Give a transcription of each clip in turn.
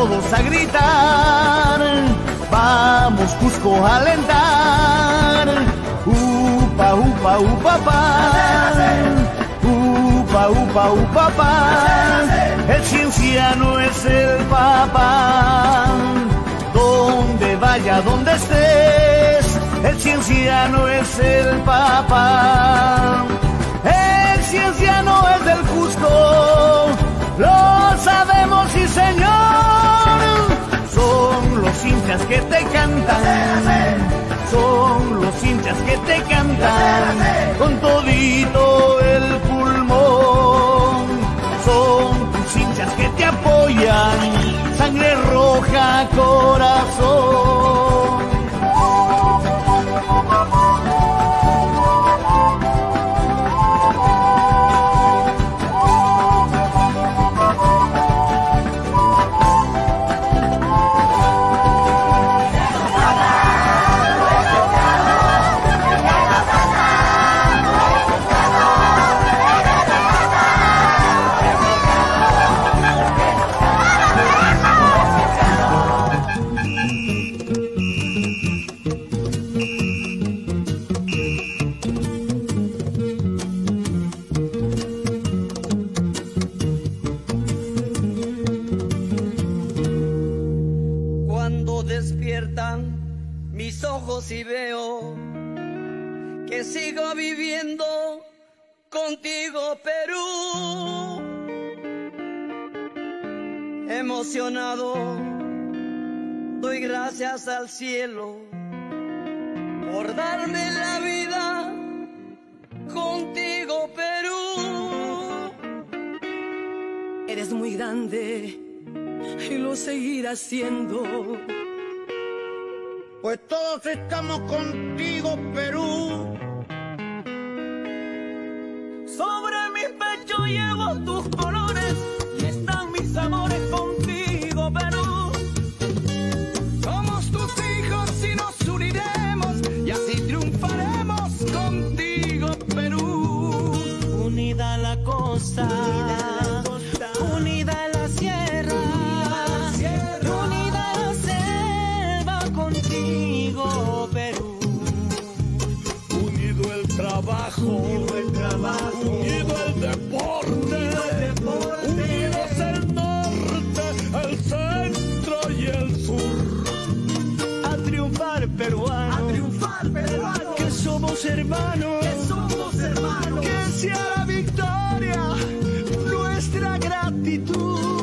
todos a gritar, vamos Cusco a alentar. Upa, upa, upa, pa. Upa, upa, upa, pa. El cienciano es el papá. Donde vaya, donde estés, el cienciano es el papá. El cienciano es del Cusco, lo sabemos, sí señor. Son los hinchas que te cantan, son los hinchas que te cantan, con todito el pulmón. Son tus hinchas que te apoyan, sangre roja, corazón. Doy gracias al cielo por darme la vida contigo, Perú. Eres muy grande y lo seguirás siendo. Pues todos estamos contigo, Perú. Sobre mi pecho llevo tus colores costa, unida la sierra, unida la selva contigo, Perú. Unido el trabajo, unido el trabajo, unido el deporte, unidos el norte, el centro y el sur. A triunfar peruano, A triunfar, peruano, que somos hermanos. que somos hermanos. Que actitud.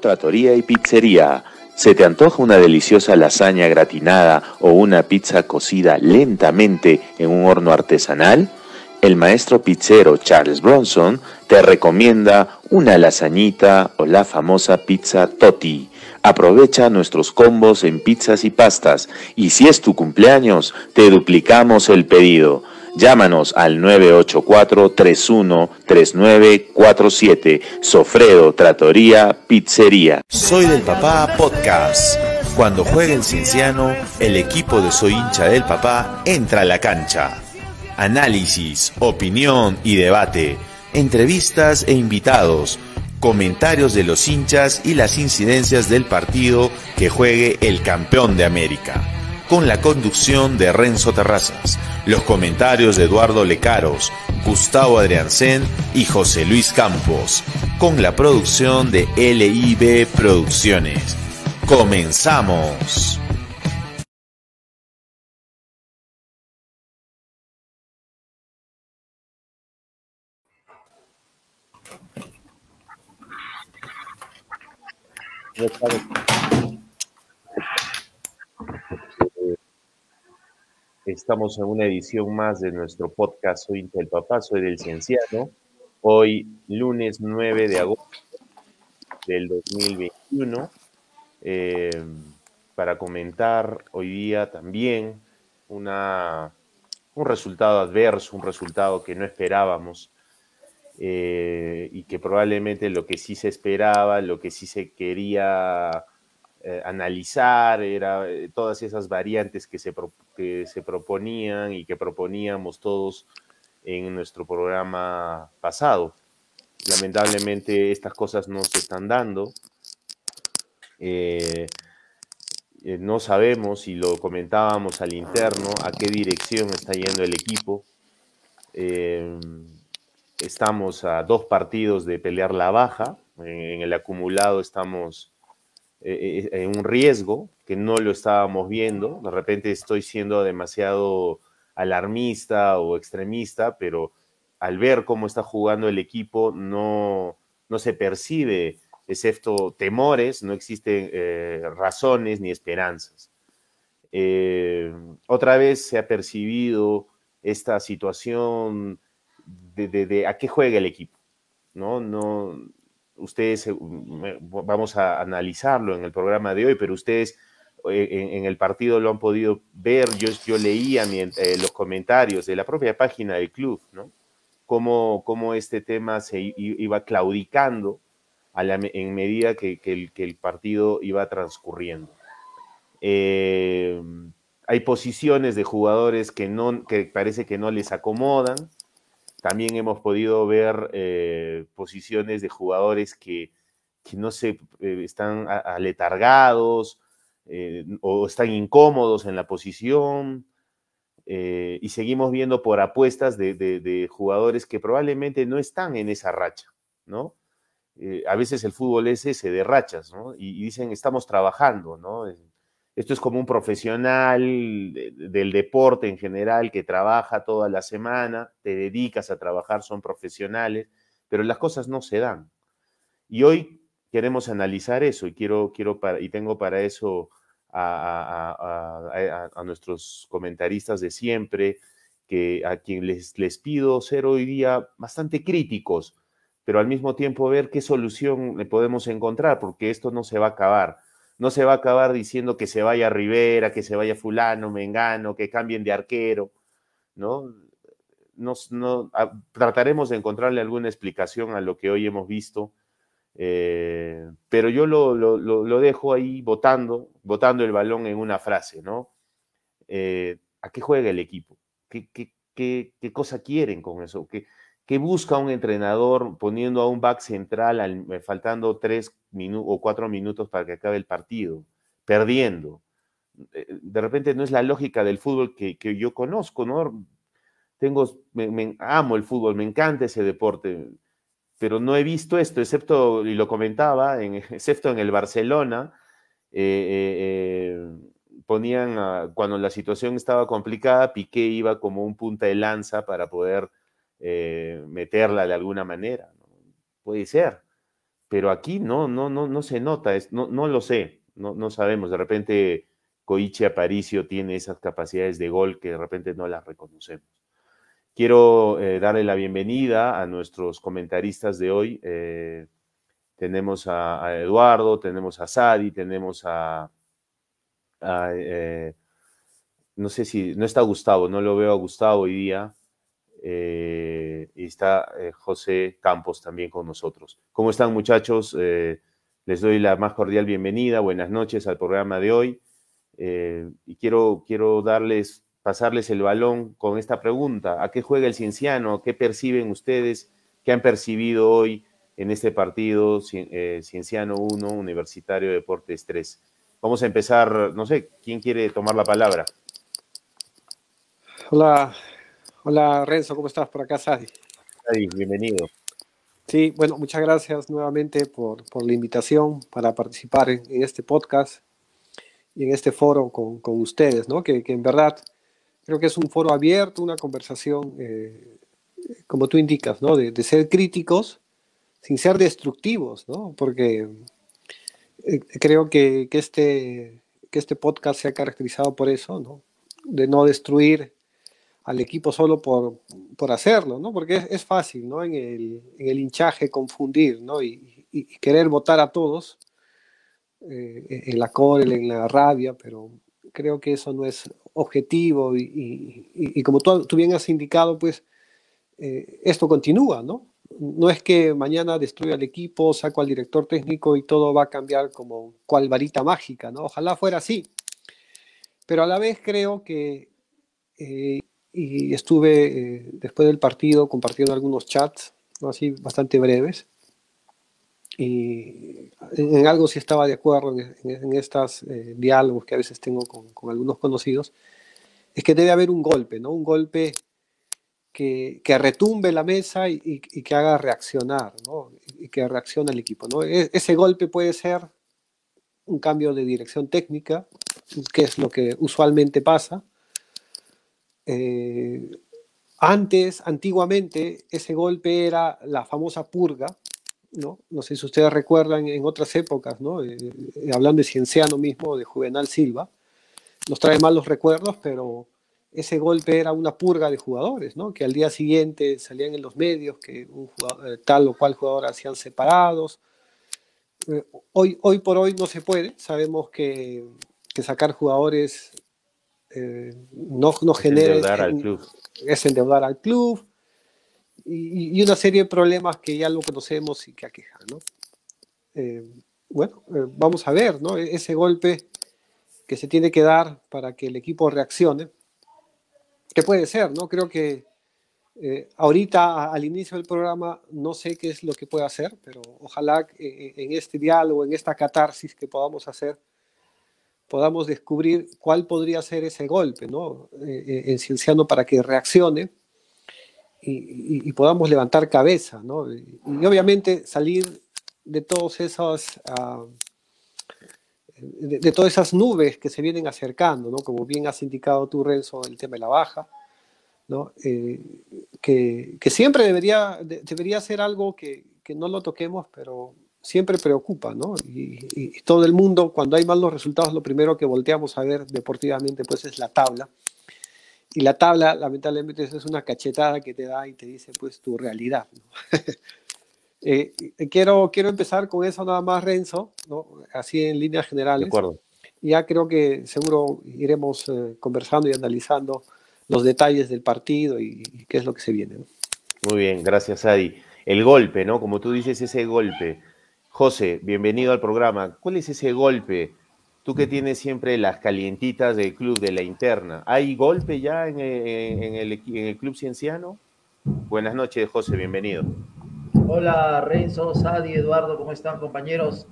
Tratoría y Pizzería. ¿Se te antoja una deliciosa lasaña gratinada o una pizza cocida lentamente en un horno artesanal? El maestro pizzero Charles Bronson te recomienda una lasañita o la famosa pizza Totti. Aprovecha nuestros combos en pizzas y pastas y si es tu cumpleaños, te duplicamos el pedido. Llámanos al 984-313947. Sofredo, Tratoría, Pizzería. Soy del Papá Podcast. Cuando juega el Cienciano, el equipo de Soy hincha del Papá entra a la cancha. Análisis, opinión y debate. Entrevistas e invitados. Comentarios de los hinchas y las incidencias del partido que juegue el campeón de América con la conducción de Renzo Terrazas, los comentarios de Eduardo Lecaros, Gustavo Adriancén y José Luis Campos, con la producción de LIB Producciones. ¡Comenzamos! Estamos en una edición más de nuestro podcast Soy el Papá, soy del Cienciano. Hoy, lunes 9 de agosto del 2021, eh, para comentar hoy día también una, un resultado adverso, un resultado que no esperábamos eh, y que probablemente lo que sí se esperaba, lo que sí se quería eh, analizar, era eh, todas esas variantes que se, que se proponían y que proponíamos todos en nuestro programa pasado. Lamentablemente estas cosas no se están dando. Eh, no sabemos, y lo comentábamos al interno, a qué dirección está yendo el equipo. estamos a dos partidos de pelear la baja. en el acumulado estamos eh, eh, un riesgo que no lo estábamos viendo. De repente estoy siendo demasiado alarmista o extremista, pero al ver cómo está jugando el equipo no, no se percibe, excepto temores, no existen eh, razones ni esperanzas. otra vez se ha percibido esta situación de, de, a qué juega el equipo. ¿no? No, ustedes, eh, vamos a analizarlo en el programa de hoy, pero ustedes eh, en, el partido lo han podido ver, yo, yo leía los comentarios de la propia página del club, ¿no? Cómo, este tema se iba claudicando en medida que, el, partido iba transcurriendo. hay posiciones de jugadores que, no, que parece que no les acomodan, también hemos podido ver eh, posiciones de jugadores que, no se eh, están aletargados eh, o están incómodos en la posición. y seguimos viendo por apuestas de, jugadores que probablemente no están en esa racha, ¿no? a veces el fútbol es ese, de rachas, ¿no? Y, y dicen, estamos trabajando, ¿no? Esto es como un profesional del deporte en general que trabaja toda la semana, te dedicas a trabajar, son profesionales, pero las cosas no se dan. Y hoy queremos analizar eso y quiero, quiero y tengo para eso a, nuestros comentaristas de siempre, que a quien les, les pido ser hoy día bastante críticos, pero al mismo tiempo ver qué solución le podemos encontrar, porque esto no se va a acabar no se va a acabar diciendo que se vaya Rivera, que se vaya fulano, Mengano, que cambien de arquero, ¿no? Nos, no trataremos de encontrarle alguna explicación a lo que hoy hemos visto, eh, pero yo lo, dejo ahí votando, votando el balón en una frase, ¿no? Eh, ¿A qué juega el equipo? ¿Qué, qué, qué, cosa quieren con eso? ¿Qué, ¿Qué busca un entrenador poniendo a un back central eh, faltando tres o cuatro minutos para que acabe el partido, perdiendo? Eh, de repente no es la lógica del fútbol que, yo conozco, ¿no? Tengo, me, amo el fútbol, me encanta ese deporte, pero no he visto esto, excepto, y lo comentaba, en, excepto en el Barcelona, eh, ponían, cuando la situación estaba complicada, Piqué iba como un punta de lanza para poder eh, meterla de alguna manera. Puede ser, pero aquí no, no, no, no se nota, es, no, no lo sé, no, no sabemos. De repente Koichi Aparicio tiene esas capacidades de gol que de repente no las reconocemos. Quiero eh, darle la bienvenida a nuestros comentaristas de hoy. Eh, tenemos a, Eduardo, tenemos a Sadi, tenemos a, no sé si, no está Gustavo, no lo veo a Gustavo hoy día. Eh, y está eh, José Campos también con nosotros. ¿Cómo están muchachos? Eh, les doy la más cordial bienvenida, buenas noches al programa de hoy. y quiero, quiero darles, pasarles el balón con esta pregunta. ¿A qué juega el Cienciano? ¿Qué perciben ustedes? ¿Qué han percibido hoy en este partido Cienciano 1, Universitario Deportes 3? Vamos a empezar, no sé, ¿quién quiere tomar la palabra? Hola, Hola Renzo, ¿cómo estás? Por acá, Sadi. Sadi, bienvenido. Sí, bueno, muchas gracias nuevamente por, por la invitación para participar en, este podcast y en este foro con, con ustedes, ¿no? Que, que, en verdad creo que es un foro abierto, una conversación, eh, como tú indicas, ¿no? De, de, ser críticos sin ser destructivos, ¿no? Porque eh, creo que, que, este, que este podcast se ha caracterizado por eso, ¿no? De no destruir al equipo solo por, por hacerlo, ¿no? Porque es, fácil, ¿no? En el, en el, hinchaje confundir, ¿no? Y, y, querer votar a todos eh, en la cólera, en la rabia, pero creo que eso no es objetivo y, y como tú, tú, bien has indicado, pues eh, esto continúa, ¿no? No es que mañana destruya el equipo, saco al director técnico y todo va a cambiar como cual varita mágica, ¿no? Ojalá fuera así. Pero a la vez creo que eh, y estuve eh, después del partido compartiendo algunos chats, así bastante breves, y en, algo sí estaba de acuerdo en, estos eh, diálogos que a veces tengo con, algunos conocidos, es que debe haber un golpe, ¿no? Un golpe que, que retumbe la mesa y, y, que haga reaccionar, ¿no? Y que reaccione el equipo, ¿no? E, ese golpe puede ser un cambio de dirección técnica, que es lo que usualmente pasa, eh, antes, antiguamente, ese golpe era la famosa purga, ¿no? No sé si ustedes recuerdan en otras épocas, ¿no? Eh, eh, hablando de Cienciano mismo, de Juvenal Silva, nos trae malos recuerdos, pero ese golpe era una purga de jugadores, ¿no? Que al día siguiente salían en los medios que un tal o cual jugador hacían separados. hoy, hoy por hoy no se puede. Sabemos que sacar jugadores no, no genera... Endeudar al club. Es endeudar al club y, una serie de problemas que ya lo conocemos y que aquejan, ¿no? Eh, bueno, eh, vamos a ver, ¿no? E-, ese golpe que se tiene que dar para que el equipo reaccione, ¿qué puede ser, ¿no? Creo que eh, ahorita al inicio del programa no sé qué es lo que puede hacer, pero ojalá en este diálogo, en esta catarsis que podamos hacer, podamos descubrir cuál podría ser ese golpe, ¿no? en Cienciano para que reaccione y, podamos levantar cabeza, ¿no? Y, obviamente salir de todos esos, uh, de, todas esas nubes que se vienen acercando, ¿no? Como bien has indicado tú, Renzo, el tema de la baja, ¿no? Eh, que, que, siempre debería, debería ser algo que, que, no lo toquemos, pero siempre preocupa, ¿no? Y, y, todo el mundo, cuando hay malos resultados, lo primero que volteamos a ver deportivamente, pues es la tabla y la tabla, lamentablemente, es una cachetada que te da y te dice, pues, tu realidad. Eh, eh, quiero, quiero empezar con eso nada más, Renzo, ¿no? así en líneas generales. De acuerdo. Ya creo que seguro iremos eh, conversando y analizando los detalles del partido y, qué es lo que se viene. Muy bien, gracias, Adi. El golpe, ¿no? Como tú dices, ese golpe. José, bienvenido al programa. ¿Cuál es ese golpe? Tú que tienes siempre las calientitas del club de la interna. ¿Hay golpe ya en, el, club cienciano? Buenas noches, José, bienvenido. Hola, Renzo, Sadi, Eduardo, ¿cómo están, compañeros?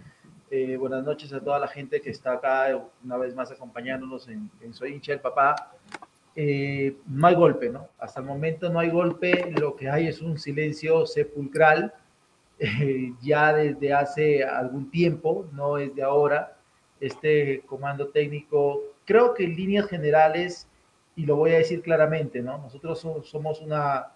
Eh, buenas noches a toda la gente que está acá una vez más acompañándonos en, Soy hincha el papá. Eh, no hay golpe, ¿no? Hasta el momento no hay golpe, lo que hay es un silencio sepulcral, eh, ya desde hace algún tiempo, no es de ahora este comando técnico, creo que en líneas generales, y lo voy a decir claramente, ¿no? Nosotros somos una,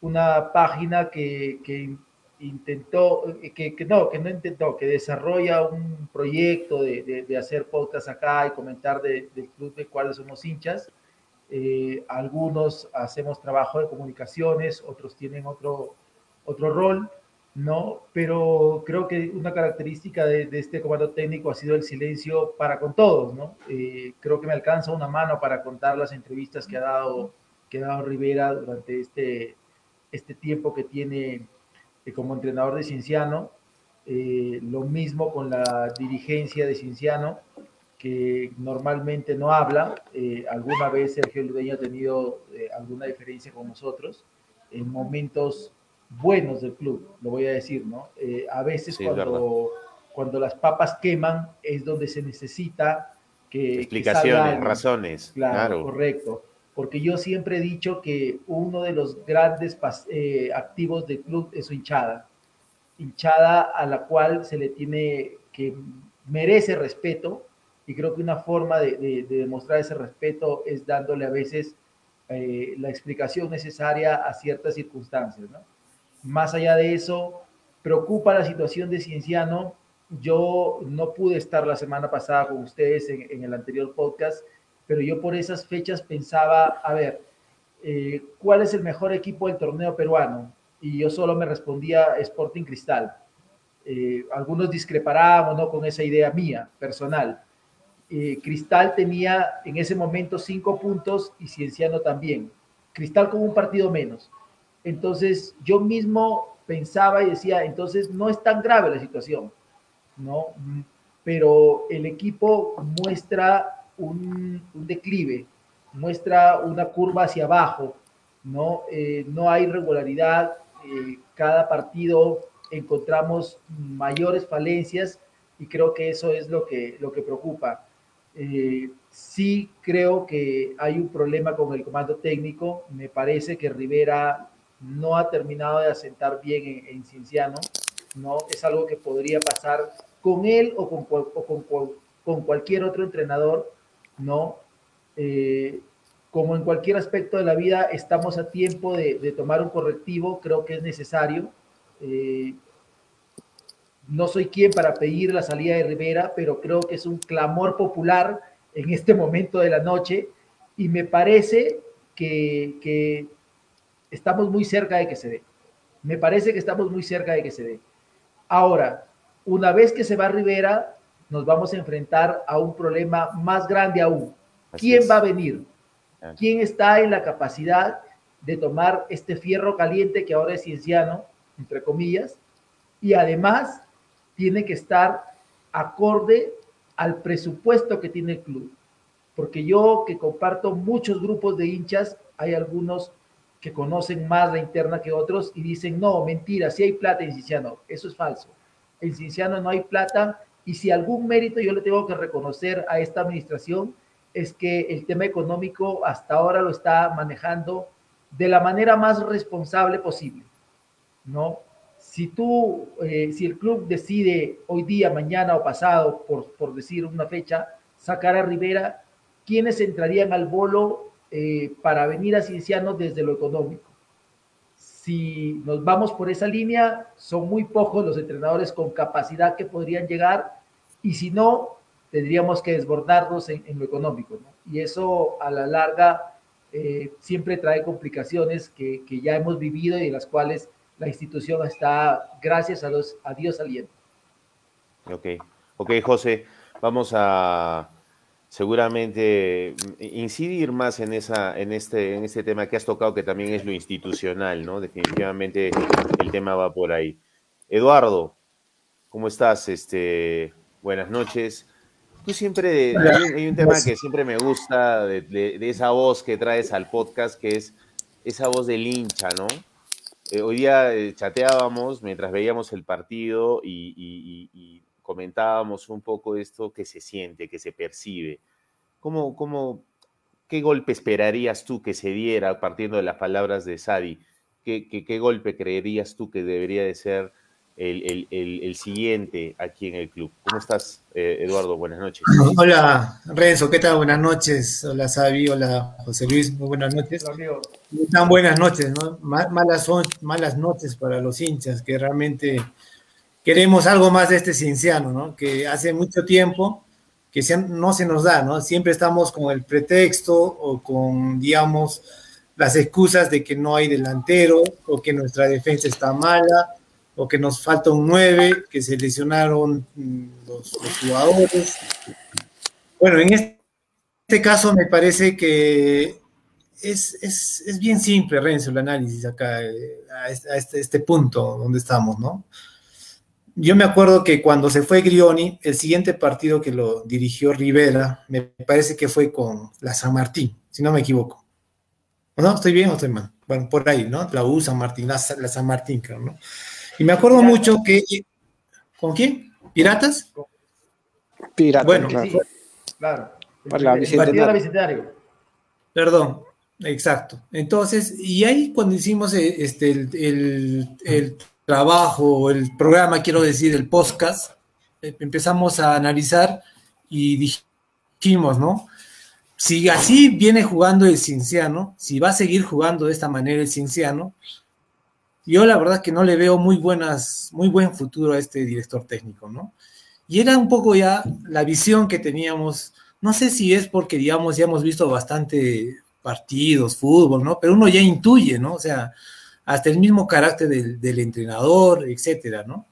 una página que, que intentó, que, que, no, que no intentó, que desarrolla un proyecto de, de, hacer podcast acá y comentar del club de cuáles somos hinchas. Eh, algunos hacemos trabajo de comunicaciones, otros tienen otro, otro rol. ¿No? Pero creo que una característica de, este comando técnico ha sido el silencio para con todos, ¿no? Eh, creo que me alcanza una mano para contar las entrevistas que ha dado, que ha dado Rivera durante este, este tiempo que tiene eh, como entrenador de Cienciano. Eh, lo mismo con la dirigencia de Cienciano, que normalmente no habla. alguna vez Sergio Ludeño ha tenido alguna diferencia con nosotros. En momentos buenos del club, lo voy a decir, ¿no? Eh, a veces cuando, cuando las papas queman es donde se necesita que... Explicaciones, razones. Claro, correcto. Porque yo siempre he dicho que uno de los grandes eh, activos del club es su hinchada. Hinchada a la cual se le tiene que merece respeto y creo que una forma de, demostrar ese respeto es dándole a veces eh, la explicación necesaria a ciertas circunstancias, ¿no? Más allá de eso, preocupa la situación de Cienciano. Yo no pude estar la semana pasada con ustedes en, el anterior podcast, pero yo por esas fechas pensaba, a ver, eh, ¿cuál es el mejor equipo del torneo peruano? Y yo solo me respondía Sporting Cristal. Eh, algunos discreparábamos ¿no? con esa idea mía, personal. Eh, Cristal tenía en ese momento cinco puntos y Cienciano también. Cristal con un partido menos. Entonces yo mismo pensaba y decía, entonces no es tan grave la situación, ¿no? Pero el equipo muestra un, declive, muestra una curva hacia abajo, ¿no? Eh, no hay regularidad, eh, cada partido encontramos mayores falencias y creo que eso es lo que, lo que preocupa. Eh, sí creo que hay un problema con el comando técnico, me parece que Rivera no ha terminado de asentar bien en, Cienciano, ¿no? Es algo que podría pasar con él o con, con, cualquier otro entrenador, ¿no? Eh, como en cualquier aspecto de la vida, estamos a tiempo de, tomar un correctivo, creo que es necesario. Eh, no soy quien para pedir la salida de Rivera, pero creo que es un clamor popular en este momento de la noche y me parece que estamos muy cerca de que se dé. Me parece que estamos muy cerca de que se dé. Ahora, una vez que se va Rivera, nos vamos a enfrentar a un problema más grande aún. ¿Quién va a venir? ¿Quién está en la capacidad de tomar este fierro caliente que ahora es cienciano, entre comillas, y además tiene que estar acorde al presupuesto que tiene el club? Porque yo que comparto muchos grupos de hinchas, hay algunos que conocen más la interna que otros y dicen, no, mentira, si hay plata en Cienciano. Eso es falso. En Cienciano no hay plata y si algún mérito yo le tengo que reconocer a esta administración es que el tema económico hasta ahora lo está manejando de la manera más responsable posible, ¿no? Si tú, eh, si el club decide hoy día, mañana o pasado, por, por decir una fecha, sacar a Rivera, ¿quiénes entrarían al bolo eh, para venir a Cienciano desde lo económico. Si nos vamos por esa línea, son muy pocos los entrenadores con capacidad que podrían llegar y si no, tendríamos que desbordarnos en, lo económico. Y eso a la larga eh, siempre trae complicaciones que, ya hemos vivido y de las cuales la institución está, gracias a, los, a Dios, saliendo. Ok, ok, José, vamos a seguramente mm, incidir más en, esa, en, este, en este tema que has tocado, que también es lo institucional, ¿no? Definitivamente el tema va por ahí. Eduardo, ¿cómo estás? Este, buenas noches. Tú siempre, hay un, tema que siempre me gusta de, de, esa voz que traes al podcast, que es esa voz del hincha, ¿no? Eh, hoy día eh, chateábamos mientras veíamos el partido y, y, y comentábamos un poco esto que se siente, que se percibe. ¿Cómo, cómo, ¿Qué golpe esperarías tú que se diera partiendo de las palabras de Sadi? ¿Qué, qué, qué golpe creerías tú que debería de ser el, el, el, siguiente aquí en el club? ¿Cómo estás, eh, Eduardo? Buenas noches. Hola, Renzo, ¿qué tal? Buenas noches. Hola, Sabi, hola, José Luis, muy buenas noches. Hola, buenas noches, ¿no? Malas, malas noches para los hinchas que realmente queremos algo más de este cienciano, ¿no? Que hace mucho tiempo que no se nos da, ¿no? Siempre estamos con el pretexto o con, digamos, las excusas de que no hay delantero o que nuestra defensa está mala o que nos falta un 9, que se lesionaron mm, los, jugadores. Bueno, en este caso me parece que es, es, es bien simple, Renzo, el análisis acá, eh, a este, este punto donde estamos, ¿no? Yo me acuerdo que cuando se fue Grioni, el siguiente partido que lo dirigió Rivera, me parece que fue con la San Martín, si no me equivoco. ¿No? ¿Estoy bien o estoy mal? Bueno, por ahí, ¿no? La U, San Martín, la, San Martín, creo, ¿no? Y me acuerdo mucho que... ¿Con quién? ¿Piratas? Piratas, bueno, sí, claro. Para la bicentenario. bicentenario. Perdón, exacto. Entonces, y ahí cuando hicimos eh, este, el, el, el trabajo, el programa, quiero decir, el podcast, eh, empezamos a analizar y dijimos, ¿no? Si así viene jugando el Cinciano, si va a seguir jugando de esta manera el Cinciano, yo la verdad que no le veo muy buenas, muy buen futuro a este director técnico, ¿no? Y era un poco ya la visión que teníamos, no sé si es porque, digamos, ya hemos visto bastante partidos, fútbol, ¿no? Pero uno ya intuye, ¿no? O sea, hasta el mismo carácter del, entrenador, etcétera, ¿no?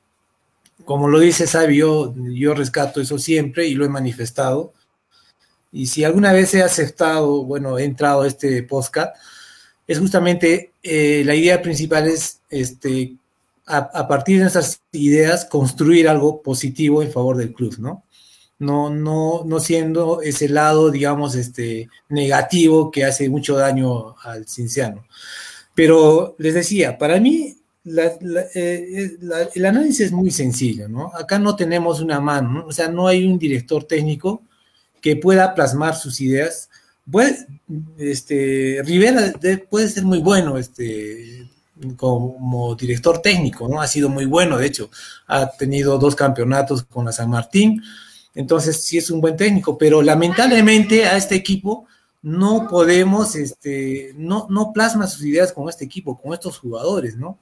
Como lo dice Sabio, yo, rescato eso siempre y lo he manifestado. Y si alguna vez he aceptado, bueno, he entrado a este podcast, es justamente eh, la idea principal es este, a, partir de nuestras ideas construir algo positivo en favor del club, ¿no? No, no, no siendo ese lado, digamos, este, negativo que hace mucho daño al cinciano. Pero les decía, para mí eh, el análisis es muy sencillo, ¿no? Acá no tenemos una mano, ¿no? o sea, no hay un director técnico que pueda plasmar sus ideas. este, Rivera puede ser muy bueno este, como director técnico, ¿no? Ha sido muy bueno, de hecho, ha tenido dos campeonatos con la San Martín, entonces sí es un buen técnico, pero lamentablemente a este equipo no podemos, este, no, no plasma sus ideas con este equipo, con estos jugadores, ¿no?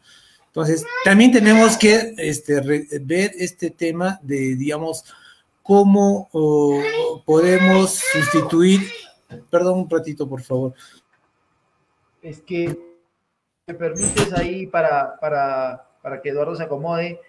Entonces, también tenemos que este, ver este tema de, digamos, cómo podemos sustituir perdón un ratito, por favor. Es que me permites ahí para, para, para que Eduardo se acomode.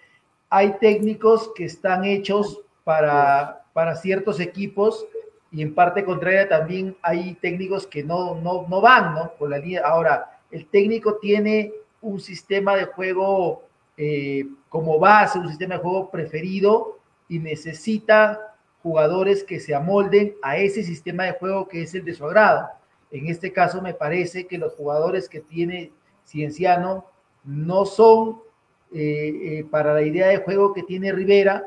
Hay técnicos que están hechos para, para ciertos equipos y en parte contraria también hay técnicos que no, no, no van, ¿no? Con la línea. Ahora, el técnico tiene un sistema de juego eh, como base, un sistema de juego preferido y necesita jugadores que se amolden a ese sistema de juego que es el de su agrado. En este caso me parece que los jugadores que tiene Cienciano no son eh, eh, para la idea de juego que tiene Rivera,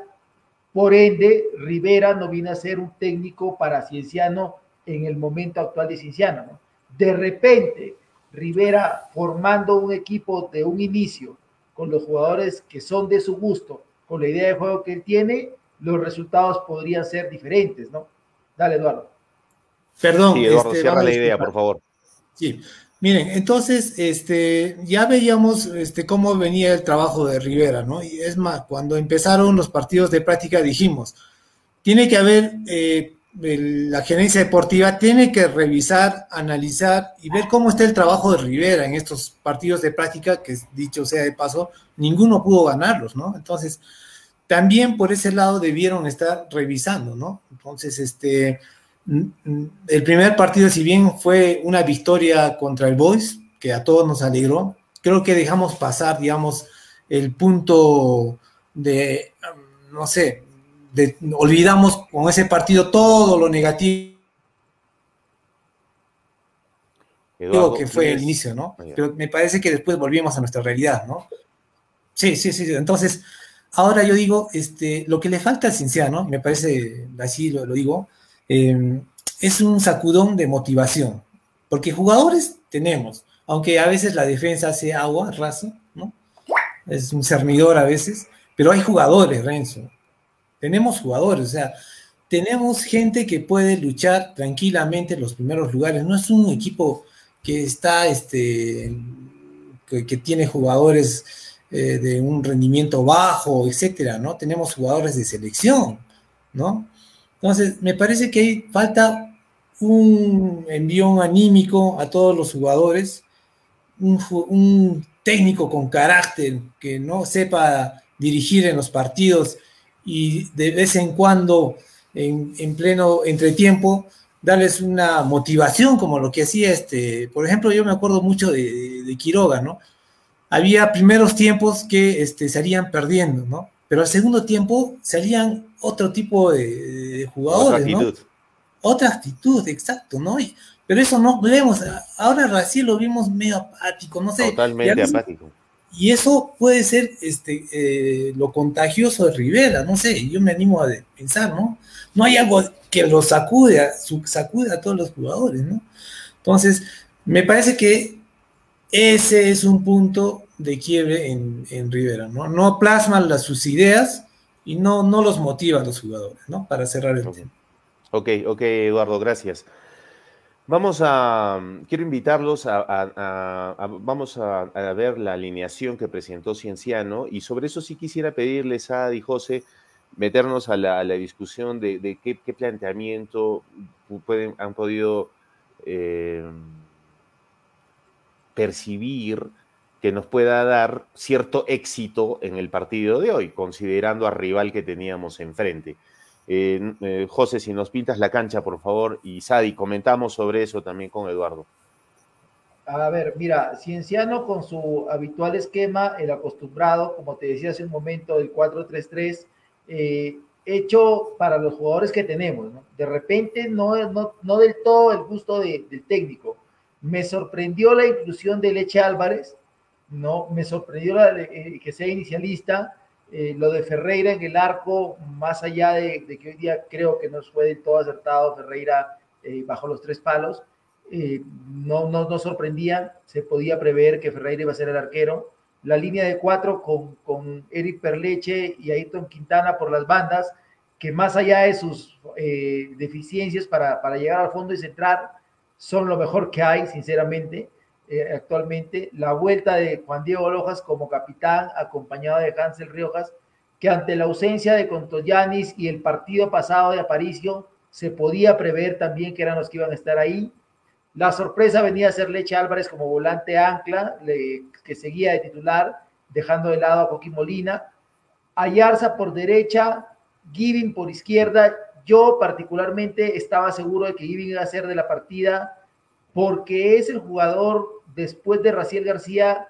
por ende Rivera no viene a ser un técnico para Cienciano en el momento actual de Cienciano. ¿no? De repente, Rivera formando un equipo de un inicio con los jugadores que son de su gusto, con la idea de juego que él tiene, los resultados podrían ser diferentes, ¿no? Dale, Eduardo. Perdón. Sí, Eduardo, este, cierra la idea, por favor. Sí, miren, entonces, este, ya veíamos este, cómo venía el trabajo de Rivera, ¿no? Y es más, cuando empezaron los partidos de práctica dijimos, tiene que haber eh, la gerencia deportiva tiene que revisar, analizar y ver cómo está el trabajo de Rivera en estos partidos de práctica, que dicho sea de paso, ninguno pudo ganarlos, ¿no? Entonces, también por ese lado debieron estar revisando, ¿no? Entonces, este, el primer partido, si bien fue una victoria contra el Boys, que a todos nos alegró, creo que dejamos pasar, digamos, el punto de, no sé, olvidamos con ese partido todo lo negativo que fue el inicio, ¿no? Pero me parece que después volvimos a nuestra realidad, ¿no? Sí, sí, sí. Entonces, ahora yo digo, este, lo que le falta al Cinciano, me parece, así lo, digo, em, es un sacudón de motivación. Porque jugadores tenemos, aunque a veces la defensa hace agua, raso, ¿no? Es un cernidor a veces, pero hay jugadores, Renzo. Tenemos jugadores, o sea, tenemos gente que puede luchar tranquilamente en los primeros lugares. No es un equipo que está, este, que, tiene jugadores eh, de un rendimiento bajo, etcétera, ¿no? Tenemos jugadores de selección, ¿no? Entonces, me parece que falta un envión anímico a todos los jugadores, un, técnico con carácter que no sepa dirigir en los partidos y de vez en cuando, en, pleno entretiempo, darles una motivación como lo que hacía este, por ejemplo, yo me acuerdo mucho de, Quiroga, ¿no? Había primeros tiempos que este, salían perdiendo, ¿no? Pero al segundo tiempo salían otro tipo de, jugadores, Otra actitud. ¿no? Otra actitud, exacto, ¿no? pero eso no vemos, ahora recién lo vimos medio apático, no sé. Totalmente apático y eso puede ser este, eh, lo contagioso de Rivera, no sé, yo me animo a pensar, ¿no? No hay algo que lo sacude a, sacude a todos los jugadores, ¿no? Entonces, me parece que ese es un punto de quiebre en, Rivera, ¿no? No plasman las, sus ideas y no, no los motiva a los jugadores, ¿no? Para cerrar el tema. Ok, ok, Eduardo, gracias. Vamos a, quiero invitarlos a, vamos a, ver la alineación que presentó Cienciano y sobre eso sí quisiera pedirles a Adi José meternos a la, discusión de, qué, planteamiento pueden, han podido eh, percibir que nos pueda dar cierto éxito en el partido de hoy, considerando al rival que teníamos enfrente. Eh, eh, José, si nos pintas la cancha, por favor, y Sadi, comentamos sobre eso también con Eduardo. A ver, mira, Cienciano con su habitual esquema, el acostumbrado, como te decía hace un momento, el 4-3-3, eh, hecho para los jugadores que tenemos. ¿no? De repente, no, no, no del todo el gusto del técnico. Me sorprendió la inclusión de Leche Álvarez, no, me sorprendió que sea inicialista eh, lo de Ferreira en el arco, más allá de, que hoy día creo que no fue del todo acertado Ferreira eh, bajo los tres palos, eh, no, no nos sorprendía, se podía prever que Ferreira iba a ser el arquero. La línea de cuatro con, con Eric Perleche y Ayrton Quintana por las bandas, que más allá de sus deficiencias para, para llegar al fondo y centrar, son lo mejor que hay, sinceramente. Eh, actualmente, la vuelta de Juan Diego Lojas como capitán, acompañado de Hansel Riojas, que ante la ausencia de Contoyanis y el partido pasado de Aparicio, se podía prever también que eran los que iban a estar ahí. La sorpresa venía a ser Leche Álvarez como volante ancla, que seguía de titular, dejando de lado a Joaquín Molina. Ayarza por derecha, Giving por izquierda. Yo particularmente estaba seguro de que Giving iba a ser de la partida porque es el jugador después de Raciel García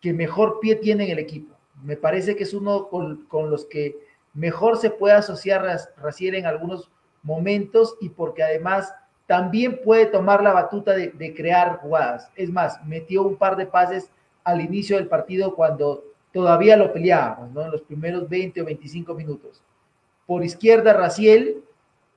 que mejor pie tiene en el equipo. Me parece que es uno con, los que mejor se puede asociar Raciel en algunos momentos y porque además también puede tomar la batuta de, crear jugadas. Es más, metió un par de pases al inicio del partido cuando todavía lo peleábamos, ¿no? En los primeros 20 o 25 minutos. Por izquierda, Raciel,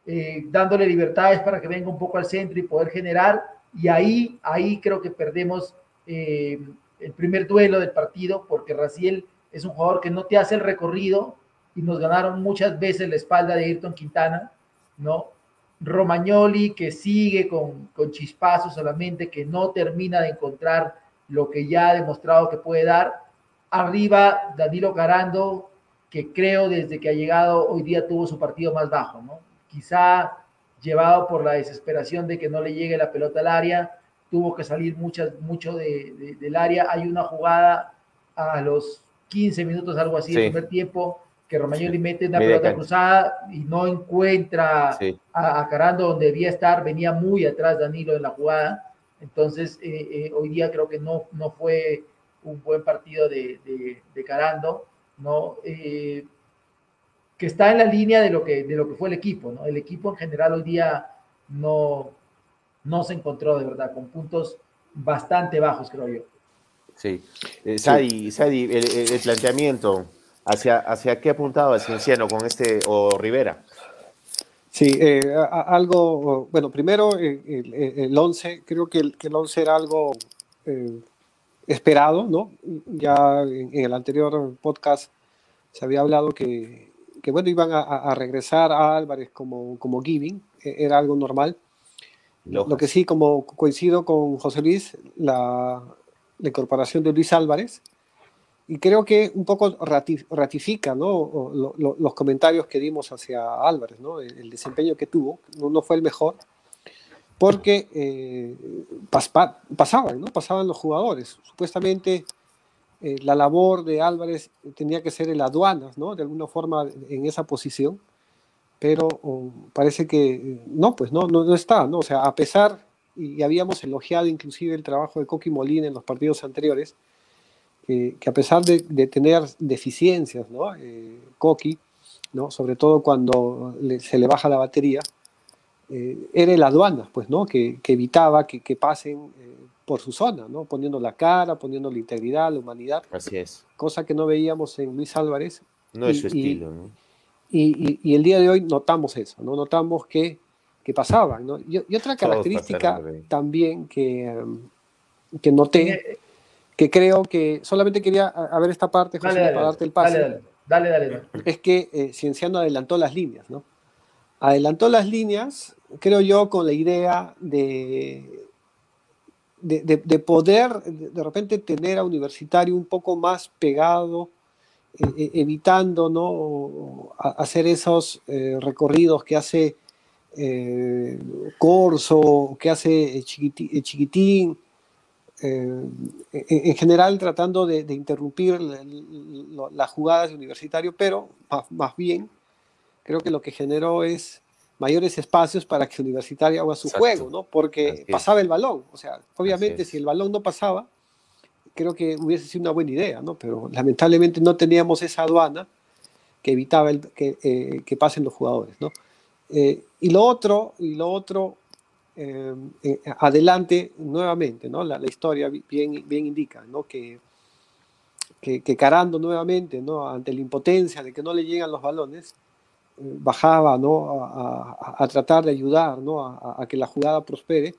eh, dándole libertades para que venga un poco al centro y poder generar. Y ahí, ahí creo que perdemos eh, el primer duelo del partido, porque Raciel es un jugador que no te hace el recorrido y nos ganaron muchas veces la espalda de Ayrton Quintana, ¿no? Romagnoli que sigue con, con chispazos solamente, que no termina de encontrar lo que ya ha demostrado que puede dar. Arriba, Danilo Carando, que creo desde que ha llegado hoy día tuvo su partido más bajo, ¿no? Quizá llevado por la desesperación de que no le llegue la pelota al área, tuvo que salir muchas, mucho de, del área. Hay una jugada a los 15 minutos, algo así, del primer tiempo, que Romagnoli mete una pelota cruzada y no encuentra a, Carando donde debía estar, venía muy atrás Danilo en la jugada. Entonces, eh, eh, hoy día creo que no, no fue un buen partido de, de, Carando, ¿no? Eh, que está en la línea de lo que, de lo que fue el equipo, ¿no? El equipo en general hoy día no, no se encontró de verdad, con puntos bastante bajos, creo yo. Sí. Eh, Sadi, Sadi el, planteamiento, ¿hacia, ¿hacia qué apuntaba Cienciano con este, o Rivera? Sí, eh, algo, bueno, primero eh, el, 11, creo que el, que el 11 era algo esperado, ¿no? Ya en, el anterior podcast se había hablado que, que bueno, iban a, a, regresar a Álvarez como, como giving, e, era algo normal. Lo que sí, como coincido con José Luis, la, la, incorporación de Luis Álvarez, y creo que un poco ratifica ¿no? los comentarios que dimos hacia Álvarez, ¿no? el, desempeño que tuvo, no, no fue el mejor, porque eh, pasaban, ¿no? pasaban los jugadores. Supuestamente eh, la labor de Álvarez tenía que ser el aduanas, ¿no? de alguna forma en esa posición pero parece que no, pues no, no, está, ¿no? O sea, a pesar, y habíamos elogiado inclusive el trabajo de Coqui Molina en los partidos anteriores, que a pesar de, tener deficiencias, ¿no? Eh, Coqui, ¿no? Sobre todo cuando se le baja la batería, eh, era el aduana, pues, ¿no? Que, evitaba que, pasen eh, por su zona, ¿no? Poniendo la cara, poniendo la integridad, la humanidad. Así es. Cosa que no veíamos en Luis Álvarez. No es su estilo, ¿no? Y, el día de hoy notamos eso, ¿no? Notamos que, que pasaban, ¿no? Y, otra característica también que, que noté, que creo que solamente quería a, ver esta parte, José, para darte el pase. Dale, dale, Es que eh, Cienciano adelantó las líneas, ¿no? Adelantó las líneas, creo yo, con la idea de, de, de poder de repente tener a Universitario un poco más pegado e, e, evitando ¿no? hacer esos eh, recorridos que hace eh, Corso, que hace Chiquitín, eh, en, general tratando de, interrumpir las jugadas de universitario, pero más, bien creo que lo que generó es mayores espacios para que Universitario haga su juego, ¿no? Porque pasaba el balón, o sea, obviamente si el balón no pasaba, creo que hubiese sido una buena idea, ¿no? Pero lamentablemente no teníamos esa aduana que evitaba el, que, eh, que, pasen los jugadores, ¿no? Eh, y lo otro, y lo otro eh, adelante nuevamente, ¿no? La, la, historia bien, bien indica, ¿no? Que, que, que, Carando nuevamente, ¿no? Ante la impotencia de que no le llegan los balones, bajaba, ¿no? A, a, tratar de ayudar, ¿no? A, que la jugada prospere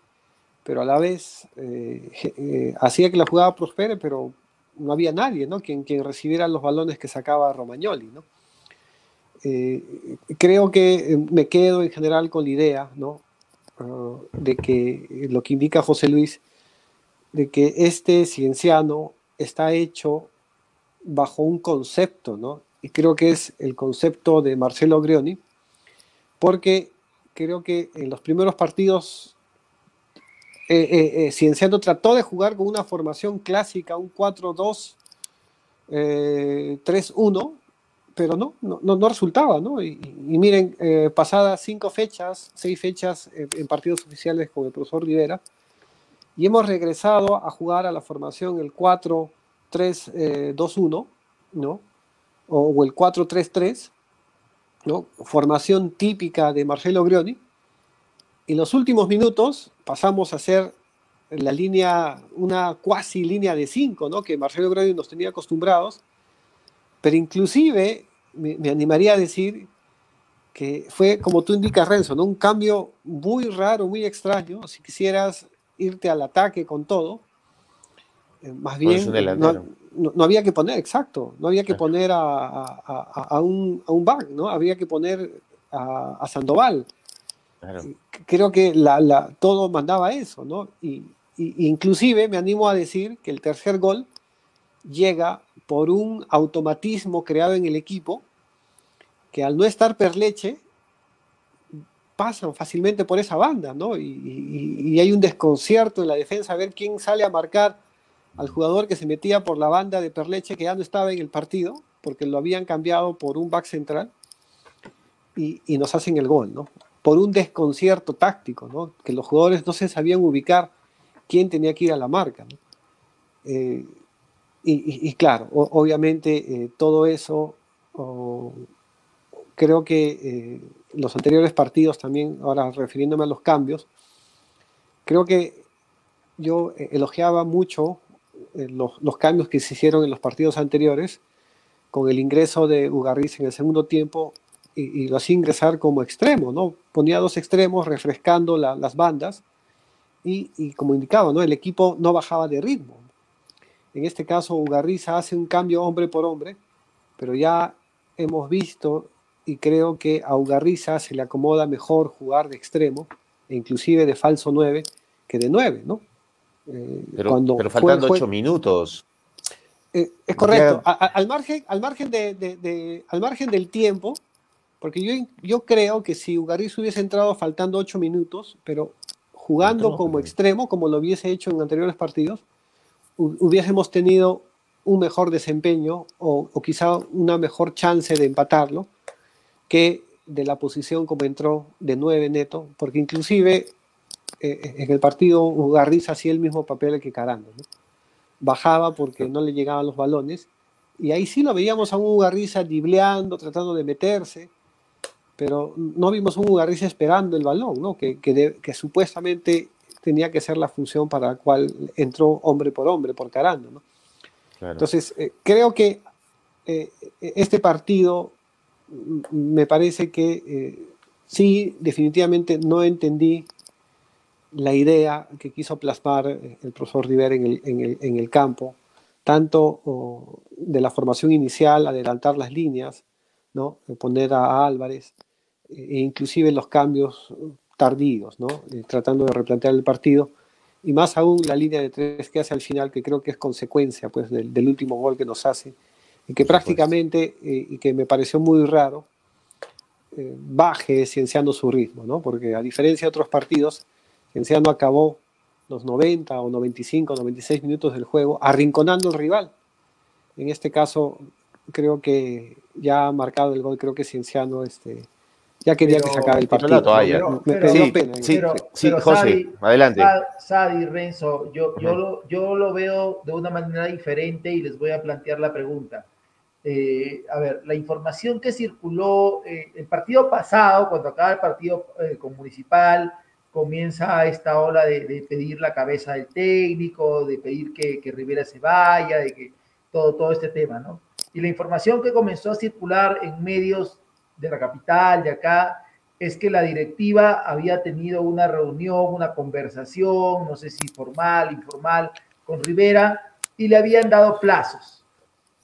pero a la vez eh, eh, hacía que la jugada prospere, pero no había nadie, ¿no? Quien, quien recibiera los balones que sacaba Romagnoli, ¿no? Eh, creo que me quedo en general con la idea, ¿no? Ah, de que lo que indica José Luis, de que este cienciano está hecho bajo un concepto, ¿no? Y creo que es el concepto de Marcelo Grioni, porque creo que en los primeros partidos eh, eh, eh, Cienciano trató de jugar con una formación clásica, un 4-2, 3-1, pero no, no, no, resultaba, ¿no? Y, miren, pasadas cinco fechas, seis fechas en partidos oficiales con el profesor Rivera, y hemos regresado a jugar a la formación el 4-3-2-1, ¿no? O, o el 4-3-3, ¿no? Formación típica de Marcelo Grioni, en los últimos minutos pasamos a hacer la línea, una cuasi línea de cinco, ¿no? que Marcelo Grandi nos tenía acostumbrados, pero inclusive me, animaría a decir que fue, como tú indicas, Renzo, ¿no? un cambio muy raro, muy extraño, si quisieras irte al ataque con todo, eh, más bien no, había que poner, exacto, no había que poner a, un, a un back, ¿no? había que poner a, Sandoval Creo que la, todo mandaba eso, ¿no? Y, inclusive me animo a decir que el tercer gol llega por un automatismo creado en el equipo que al no estar Perleche pasan fácilmente por esa banda, ¿no? Y, hay un desconcierto en la defensa a ver quién sale a marcar al jugador que se metía por la banda de Perleche que ya no estaba en el partido porque lo habían cambiado por un back central y, nos hacen el gol, ¿no? por un desconcierto táctico, ¿no? que los jugadores no se sabían ubicar quién tenía que ir a la marca. Eh, y, claro, obviamente eh, todo eso, creo que eh, los anteriores partidos también, ahora refiriéndome a los cambios, creo que yo elogiaba mucho los, los, cambios que se hicieron en los partidos anteriores, con el ingreso de Ugarriz en el segundo tiempo y, lo hacía ingresar como extremo, ¿no? Ponía dos extremos refrescando las bandas y, como indicaba, ¿no? El equipo no bajaba de ritmo. En este caso, Ugarriza hace un cambio hombre por hombre, pero ya hemos visto y creo que a Ugarriza se le acomoda mejor jugar de extremo, e inclusive de falso 9, que de 9, ¿no? Eh, pero, cuando pero faltando 8 minutos. Eh, es correcto. al margen, al margen, de, al margen del tiempo, porque yo, yo creo que si Ugariz hubiese entrado faltando ocho minutos, pero jugando como extremo, como lo hubiese hecho en anteriores partidos, hubiésemos tenido un mejor desempeño o, quizá una mejor chance de empatarlo que de la posición como entró de nueve neto, porque inclusive eh, en el partido Ugarriz hacía el mismo papel que Carando. Bajaba porque no le llegaban los balones y ahí sí lo veíamos a un Ugarriza dibleando, tratando de meterse, pero no vimos un Ugarriza esperando el balón, ¿no? que, que, supuestamente tenía que ser la función para la cual entró hombre por hombre, por Carando. ¿no? Entonces, eh, creo que eh, este partido me parece que sí, definitivamente no entendí la idea que quiso plasmar el profesor Rivera en el, en el, en el campo, tanto de la formación inicial, adelantar las líneas, ¿no? poner a Álvarez, e inclusive los cambios tardíos, ¿no? Eh, tratando de replantear el partido, y más aún la línea de tres que hace al final, que creo que es consecuencia pues, del, último gol que nos hace, y que prácticamente, eh, y que me pareció muy raro, eh, baje Cienciano su ritmo, ¿no? porque a diferencia de otros partidos, Cienciano acabó los 90 o 95 o 96 minutos del juego arrinconando al rival. En este caso, creo que ya ha marcado el gol, creo que Cienciano este, ya quería que se acabe el partido. Pero, sí, José, adelante. Sadi, Renzo, yo, yo, lo, yo lo veo de una manera diferente y les voy a plantear la pregunta. Eh, a ver, la información que circuló eh, el partido pasado, cuando acaba el partido eh, con Municipal, comienza esta ola de, pedir la cabeza del técnico, de pedir que, que Rivera se vaya, de que todo, todo este tema, ¿no? Y la información que comenzó a circular en medios de la capital, de acá, es que la directiva había tenido una reunión, una conversación, no sé si formal, informal, con Rivera, y le habían dado plazos,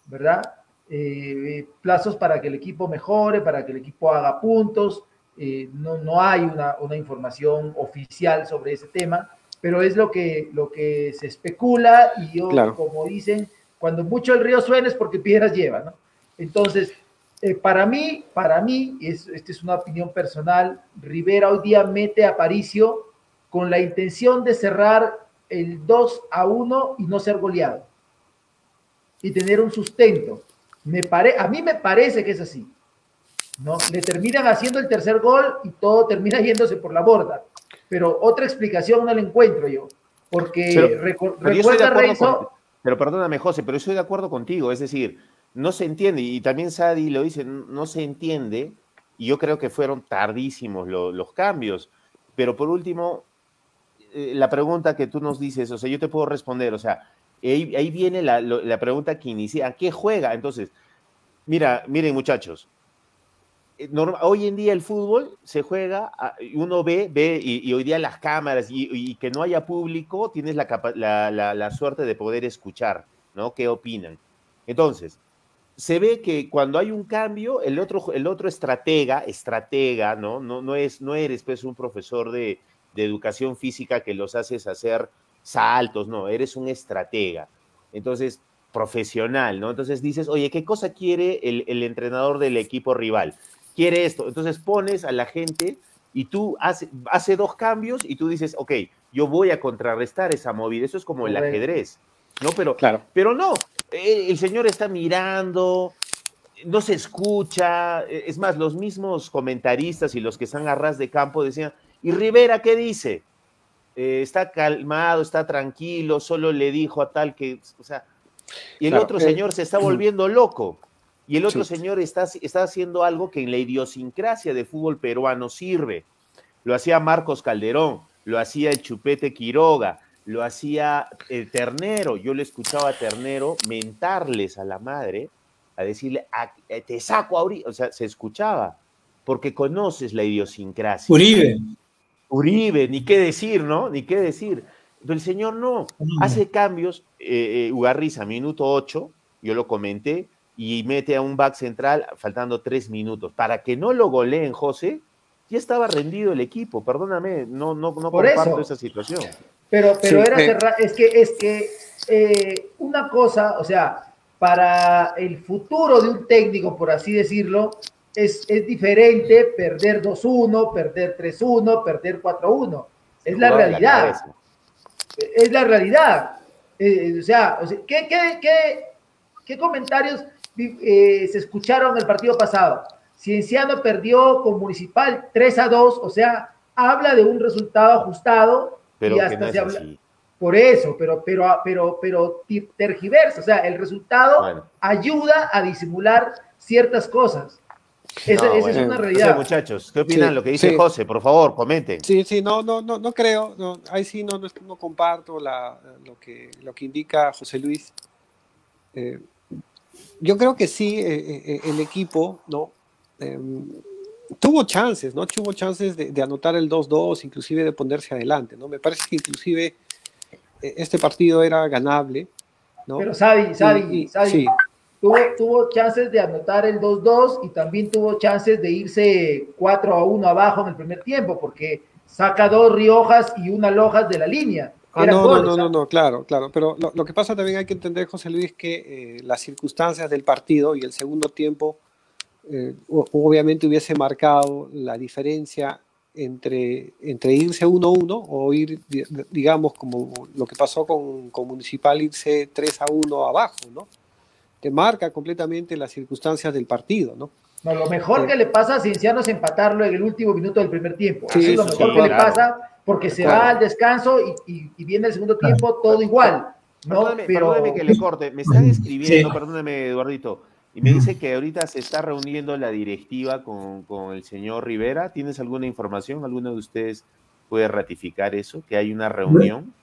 ¿verdad? Eh, plazos para que el equipo mejore, para que el equipo haga puntos. Eh, no, no hay una, una, información oficial sobre ese tema, pero es lo que, lo que se especula y yo, como dicen, cuando mucho el río suena es porque piedras lleva, ¿no? Entonces, eh, para mí, para mí, es, esta es una opinión personal, Rivera hoy día mete a Paricio con la intención de cerrar el 2 a 1 y no ser goleado. Y tener un sustento. Me pare, a mí me parece que es así. ¿No? Le terminan haciendo el tercer gol y todo termina yéndose por la borda. Pero otra explicación no la encuentro yo. Porque Pero- recu- Pero recuerda, Renzo, con- pero perdóname, José, pero estoy de acuerdo contigo. Es decir, no se entiende, y también Sadi lo dice, no se entiende, y yo creo que fueron tardísimos lo- los cambios. Pero por último, eh, la pregunta que tú nos dices, o sea, yo te puedo responder, o sea, ahí, ahí viene la, lo- la pregunta que inicia, ¿a qué juega? Entonces, mira, miren muchachos, eh, hoy en día el fútbol se juega, a- y uno ve, ve, y, hoy día las cámaras y, que no haya público, tienes la, la, la- la suerte de poder escuchar, ¿no? ¿Qué opinan? Entonces, se ve que cuando hay un cambio, el otro, el otro estratega, estratega, ¿no? No, no, es, no eres pues un profesor de, de educación física que los haces hacer saltos, no, eres un estratega. Entonces, profesional, ¿no? Entonces dices, oye, ¿qué cosa quiere el, el entrenador del equipo rival? Quiere esto. Entonces pones a la gente y tú hace, hace dos cambios y tú dices, ok, yo voy a contrarrestar esa movida. Eso es como el ajedrez, ¿no? Pero, Claro. pero no, eh, el señor está mirando, no se escucha. eh, Es más, los mismos comentaristas y los que están a ras de campo decían, ¿y Rivera qué dice? Eh, está calmado, está tranquilo, solo le dijo a tal que, o sea, y el Claro, otro eh, señor se está volviendo loco. Y el otro Sí. señor está, está haciendo algo que en la idiosincrasia del fútbol peruano sirve. Lo hacía Marcos Calderón, lo hacía el Chupete Quiroga, lo hacía el Ternero. Yo le escuchaba a Ternero mentarles a la madre, a decirle, "Ah, eh, te saco ahorita. O sea, se escuchaba, porque conoces la idiosincrasia. Uribe. Uribe, ni qué decir, ¿no? Ni qué decir. Pero el señor no, hace cambios, eh, eh, Ugarriza, minuto 8, yo lo comenté, y mete a un back central faltando tres minutos. Para que no lo goleen, José, ya estaba rendido el equipo, perdóname, no, no, no Por comparto eso. esa situación. Pero, pero Sí, era eh. cerrar, es que, es que eh, una cosa, o sea, para el futuro de un técnico, por así decirlo, es, es diferente perder 2-1, perder 3-1, perder 4-1. Es la realidad. es la realidad. Eh, o, sea, o sea, ¿qué, qué, qué, qué comentarios eh, se escucharon el partido pasado? Cienciano perdió con Municipal 3 a 2, o sea, habla de un resultado ajustado Pero y hasta no se habla. así. Por eso, pero, pero, pero, pero ti- tergiversa, o sea, el resultado Bueno. ayuda a disimular ciertas cosas. Esa, No, esa bueno. es una realidad. muchachos, ¿qué opinan Sí, lo que dice sí. José? Por favor, comenten. Sí, sí, no, no, no, no creo, no, ahí sí no, no, no comparto la, lo, que, lo que indica José Luis. Eh, yo creo que sí, eh, eh, el equipo, ¿no? Eh, tuvo chances, ¿no? Tuvo chances de, de anotar el 2-2, inclusive de ponerse adelante, ¿no? Me parece que inclusive eh, este partido era ganable, ¿no? Pero Y- y- Sabi, sí. tuvo, tuvo chances de anotar el 2-2 y también tuvo chances de irse 4 a 1 abajo en el primer tiempo, porque saca dos Riojas y una Lojas de la línea. Ah, no, no, goles, no, ¿ah? no, no, claro, claro. Pero lo, lo que pasa también hay que entender, José Luis, que eh, las circunstancias del partido y el segundo tiempo eh, o- obviamente hubiese marcado la diferencia entre, entre irse 1-1 o ir, di- digamos, como lo que pasó con, con Municipal, irse 3-1 abajo, ¿no? Te marca completamente las circunstancias del partido, ¿no? No, lo mejor que le pasa a Cienciano es empatarlo en el último minuto del primer tiempo. Sí, Eso es lo mejor sí, que le pasa, porque se Claro. va al descanso y, y- y viene el segundo tiempo todo igual. ¿no? Perdóname, Pero perdóname que le corte. Me están escribiendo, Sí. perdóname, Eduardito. Y me dice que ahorita se está reuniendo la directiva con, con el señor Rivera. ¿Tienes alguna información? ¿Alguno de ustedes puede ratificar eso? Que hay una reunión.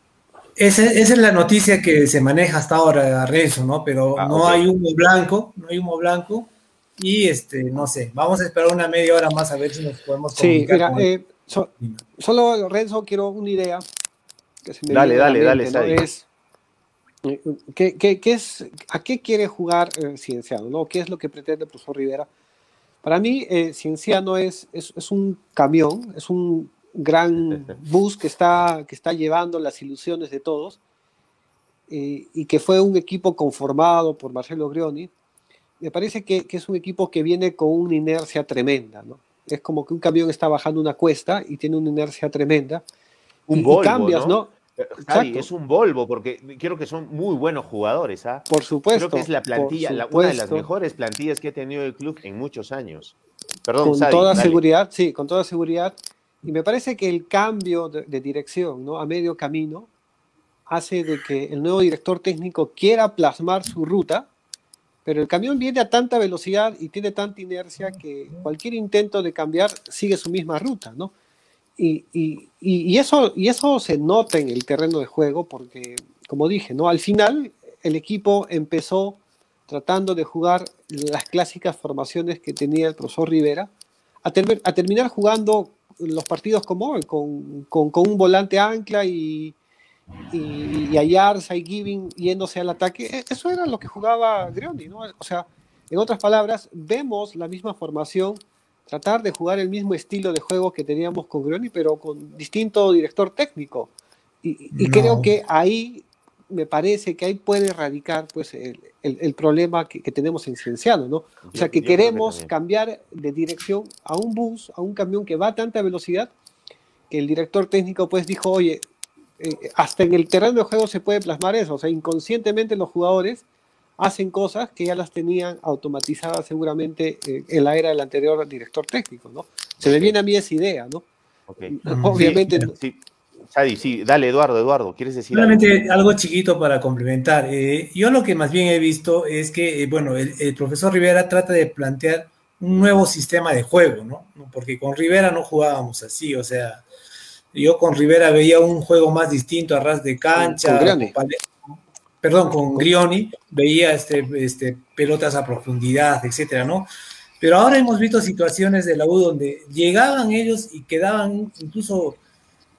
Esa, esa es la noticia que se maneja hasta ahora, Renzo, ¿no? Pero Ah, no ok. hay humo blanco, no hay humo blanco. Y este, no sé, vamos a esperar una media hora más a ver si nos podemos Sí, comunicar mira, con- eh, so- solo Renzo, quiero una idea. Que se me Dale, dale, dale. Es, eh, ¿qué, qué- qué es, ¿A qué quiere jugar eh, Cienciano? ¿no? ¿Qué es lo que pretende el profesor Rivera? Para mí, eh, Cienciano es, es, es un camión, es un gran bus que está, que está llevando las ilusiones de todos eh, y que fue un equipo conformado por Marcelo Grioni, me parece que, que, es un equipo que viene con una inercia tremenda, ¿no? Es como que un camión está bajando una cuesta y tiene una inercia tremenda. Un y, Volvo, y cambias, ¿no? Javi, es un Volvo, porque creo que son muy buenos jugadores. ¿ah? Por supuesto. Creo que es la plantilla, la, una de las mejores plantillas que ha tenido el club en muchos años. Perdón, con Sadi, toda dale. seguridad, sí, con toda seguridad. Y me parece que el cambio de, de, dirección, ¿no? A medio camino, hace de que el nuevo director técnico quiera plasmar su ruta, pero el camión viene a tanta velocidad y tiene tanta inercia que cualquier intento de cambiar sigue su misma ruta, ¿no? Y, y, y, eso, y eso se nota en el terreno de juego porque, como dije, ¿no? al final el equipo empezó tratando de jugar las clásicas formaciones que tenía el profesor Rivera, a, ter a terminar jugando los partidos como hoy, con, con, con un volante ancla y, y, y Ayarza y Giving yéndose al ataque. Eso era lo que jugaba Grioni, ¿no? O sea, en otras palabras, vemos la misma formación tratar de jugar el mismo estilo de juego que teníamos con Grioni, pero con distinto director técnico. Y, y no. creo que ahí me parece que ahí puede radicar pues, el, el, el problema que, que, tenemos en Cienciano, ¿no? O sea, que yo, queremos que cambiar de dirección a un bus, a un camión que va a tanta velocidad, que el director técnico pues dijo, oye, eh, hasta en el terreno de juego se puede plasmar eso, o sea, inconscientemente los jugadores hacen cosas que ya las tenían automatizadas seguramente eh, en la era del anterior director técnico, ¿no? Se me viene a mí esa idea, ¿no? Okay. Obviamente. Sí, sí. Sadi, sí, dale, Eduardo, Eduardo, ¿quieres decir Solamente algo? algo chiquito para complementar. Eh, yo lo que más bien he visto es que, eh, bueno, el, el, profesor Rivera trata de plantear un nuevo sistema de juego, ¿no? Porque con Rivera no jugábamos así, o sea, yo con Rivera veía un juego más distinto a ras de cancha, con con perdón, con Grioni, veía este, este, pelotas a profundidad, etcétera, ¿no? Pero ahora hemos visto situaciones de la U donde llegaban ellos y quedaban incluso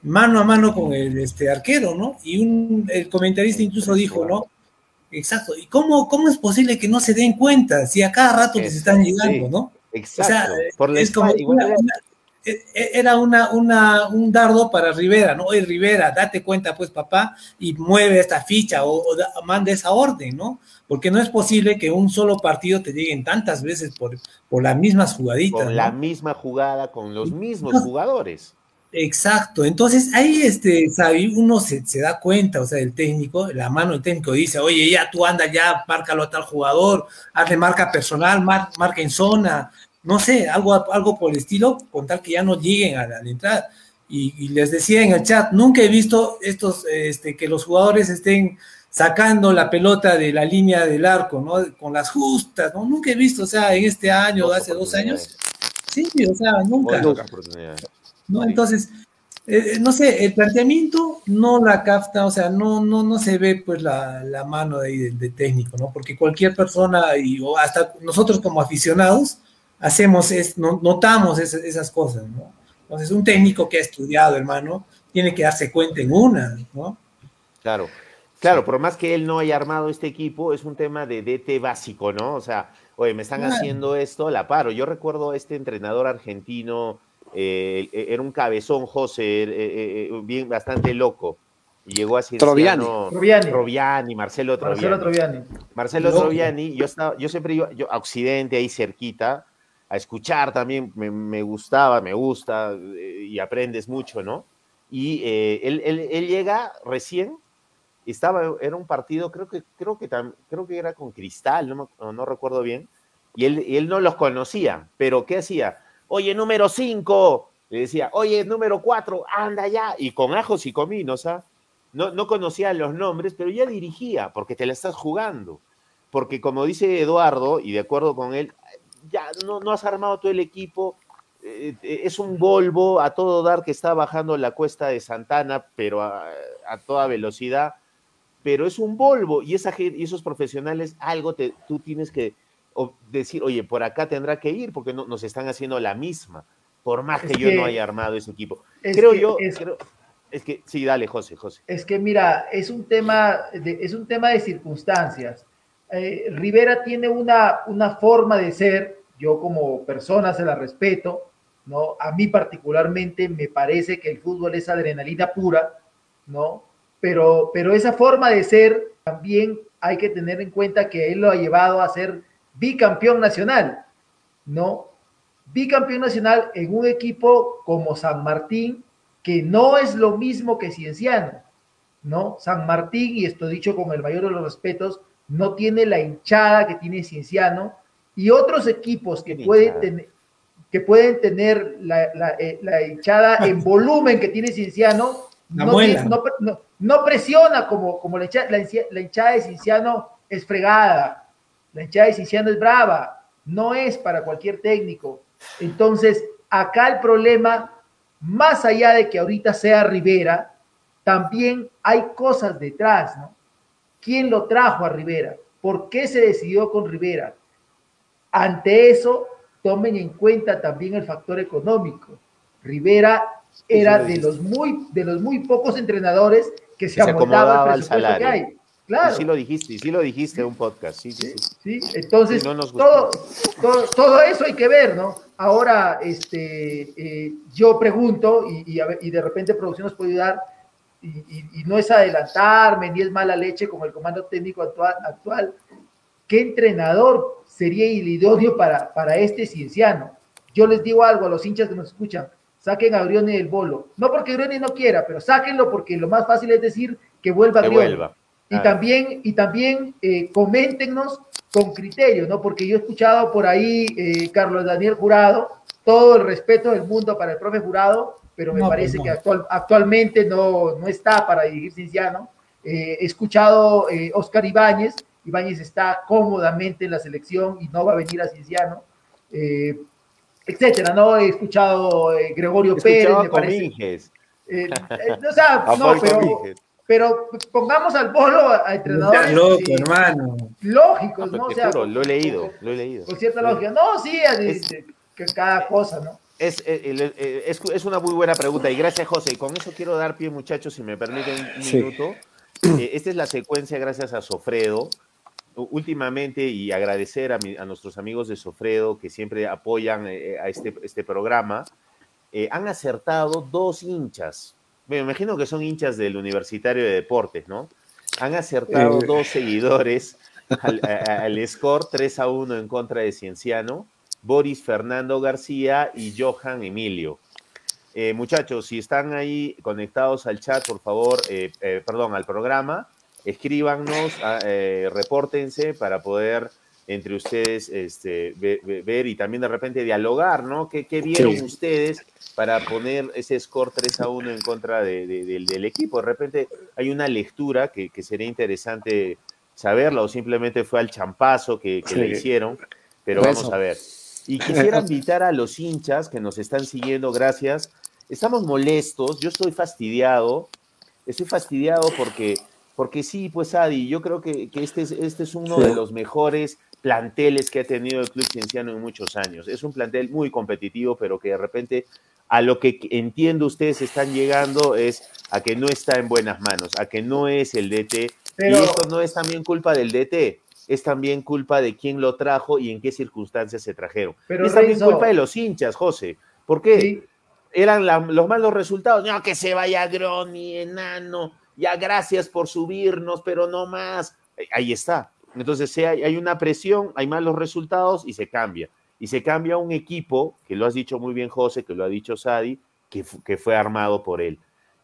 mano a mano con el este, arquero, ¿no? Y un, el comentarista incluso dijo, ¿no? Exacto. ¿Y cómo, cómo es posible que no se den cuenta si a cada rato les están llegando, sí, ¿no? Exacto. O sea, Por es como una, era una, una, un dardo para Rivera, ¿no? Oye, Rivera, date cuenta, pues, papá, y mueve esta ficha o, o da, manda esa orden, ¿no? Porque no es posible que un solo partido te lleguen tantas veces por, por las mismas jugaditas. Con ¿no? la misma jugada, con los mismos jugadores. Exacto, entonces ahí este, Sabi, uno se, se, da cuenta, o sea, el técnico, la mano del técnico dice, oye, ya tú anda ya, márcalo a tal jugador, hazle marca personal, mar, marca en zona, no sé, algo, algo por el estilo, con tal que ya no lleguen a la, a la entrada. Y, y, les decía en el chat, nunca he visto estos, este, que los jugadores estén sacando la pelota de la línea del arco, ¿no? Con las justas, ¿no? Nunca he visto, o sea, en este año, hace dos años. Sí, o sea, nunca. ¿no? Entonces, eh, no sé, el planteamiento no la capta, o sea, no, no, no se ve pues la, la mano de, de, de, técnico, ¿no? Porque cualquier persona, y, o hasta nosotros como aficionados, hacemos, es, no, notamos es, esas cosas, ¿no? Entonces, un técnico que ha estudiado, hermano, tiene que darse cuenta en una, ¿no? Claro, claro, por más que él no haya armado este equipo, es un tema de DT básico, ¿no? O sea, oye, me están claro. haciendo esto, la paro. Yo recuerdo a este entrenador argentino, eh, era un cabezón, José, eh, eh, bien, bastante loco. Y llegó así. Troviani. Troviani. Troviani, Marcelo Troviani. Marcelo Troviani. Marcelo Troviani, yo, estaba, yo siempre iba yo, a Occidente, ahí cerquita, escuchar también, me, gustaba, me gusta, y aprendes mucho, ¿no? Y eh, él, él, llega recién, estaba, era un partido, creo que, creo que, creo que era con Cristal, no, no, recuerdo bien, y él, y él no los conocía, pero ¿qué hacía? Oye, número 5, le decía, oye, número 4, anda ya, y con ajos y cominos, ¿ah? No, no conocía los nombres, pero ya dirigía, porque te la estás jugando. Porque como dice Eduardo, y de acuerdo con él, ya no, no has armado todo el equipo, eh, es un Volvo a todo dar que está bajando la cuesta de Santana, pero a, a toda velocidad, pero es un Volvo y, esa, y esos profesionales algo te, tú tienes que decir, oye, por acá tendrá que ir porque no, nos están haciendo la misma, por más que, que yo no haya armado ese equipo. Creo que, yo, es, creo, es que, sí, dale, José, José. Es que mira, es un tema de, es un tema de circunstancias. Eh, Rivera tiene una, una forma de ser, yo como persona se la respeto, ¿no? A mí particularmente me parece que el fútbol es adrenalina pura, ¿no? Pero, pero esa forma de ser también hay que tener en cuenta que él lo ha llevado a ser bicampeón nacional, ¿no? Bicampeón nacional en un equipo como San Martín, que no es lo mismo que Cienciano, ¿no? San Martín, y esto dicho con el mayor de los respetos, no tiene la hinchada que tiene Cienciano, y otros equipos que pueden tener que pueden tener la, la, eh, la hinchada en volumen que tiene Cienciano, no, tiene, no, no, no, presiona como, como la, hinchada, la, la hinchada de Cienciano es fregada, la hinchada de Cienciano es brava, no es para cualquier técnico. Entonces, acá el problema, más allá de que ahorita sea Rivera, también hay cosas detrás, ¿no? ¿Quién lo trajo a Rivera? ¿Por qué se decidió con Rivera? Ante eso, tomen en cuenta también el factor económico. Rivera era de los muy, de los muy pocos entrenadores que se, se acomodaba al presupuesto que hay. Claro. Y sí lo dijiste, y sí lo dijiste en un podcast. Sí, sí, sí. sí entonces, todo, todo, todo, eso hay que ver, ¿no? Ahora, este, eh, yo pregunto, y, y, de repente producción nos puede ayudar, y, y, no es adelantarme, ni es mala leche como el comando técnico actual, actual ¿qué entrenador sería el idóneo para, para este cienciano? Yo les digo algo a los hinchas que nos escuchan, saquen a Grioni del bolo. No porque Grioni no quiera, pero sáquenlo porque lo más fácil es decir que vuelva que vuelva. Y también, y también eh, coméntenos con criterio, ¿no? Porque yo he escuchado por ahí, eh, Carlos Daniel Jurado, todo el respeto del mundo para el profe Jurado, pero me no, parece pues no. que actual, actualmente no, no está para dirigir Cinciano. Eh, he escuchado eh, Oscar Ibáñez, Ibáñez está cómodamente en la selección y no va a venir a Cinciano, eh, etcétera, ¿no? He escuchado eh, Gregorio Pérez, me parece. Eh, o sea, no, pero, pero, pongamos al bolo a, entrenadores. Loco, eh, hermano. Lógicos, ¿no? O sea, juro, lo he leído, lo he leído. Con cierta lógica. No, sí, es, de, que cada cosa, ¿no? Es, es, es, una muy buena pregunta y gracias José. Y con eso quiero dar pie muchachos, si me permiten un sí. minuto. Eh, esta es la secuencia gracias a Sofredo últimamente y agradecer a, mi, a, nuestros amigos de Sofredo que siempre apoyan eh, a este, este programa, eh, han acertado dos hinchas. Me imagino que son hinchas del Universitario de Deportes, ¿no? Han acertado eh. dos seguidores al, al, score 3 a 1 en contra de Cienciano, Boris Fernando García y Johan Emilio. Eh, muchachos, si están ahí conectados al chat, por favor, perdón, al programa, escríbanos, eh, repórtense para poder entre ustedes este, ver, ver, y también de repente dialogar, ¿no? ¿Qué, qué vieron sí. ustedes para poner ese score 3 a 1 en contra de, de, de, del equipo? De repente hay una lectura que, que, sería interesante saberla o simplemente fue al champazo que, que sí. le hicieron, pero vamos a ver. Y quisiera invitar a los hinchas que nos están siguiendo, gracias. Estamos molestos, yo estoy fastidiado, estoy fastidiado porque porque sí, pues Adi, yo creo que, que este, es, este es uno sí. de los mejores planteles que ha tenido el Club Cienciano en muchos años. Es un plantel muy competitivo, pero que de repente a lo que entiendo ustedes están llegando es a que no está en buenas manos, a que no es el DT. Pero... Y esto no es también culpa del DT, es también culpa de quién lo trajo y en qué circunstancias se trajeron. Pero es también Renzo... culpa de los hinchas, José. ¿Por qué? Sí. Eran la, los malos resultados. No, que se vaya Groni, enano ya gracias por subirnos, pero no más. Ahí está. Entonces hay, una presión, hay malos resultados y se cambia. Y se cambia un equipo, que lo has dicho muy bien José, que lo ha dicho Sadi, que, que fue armado por él.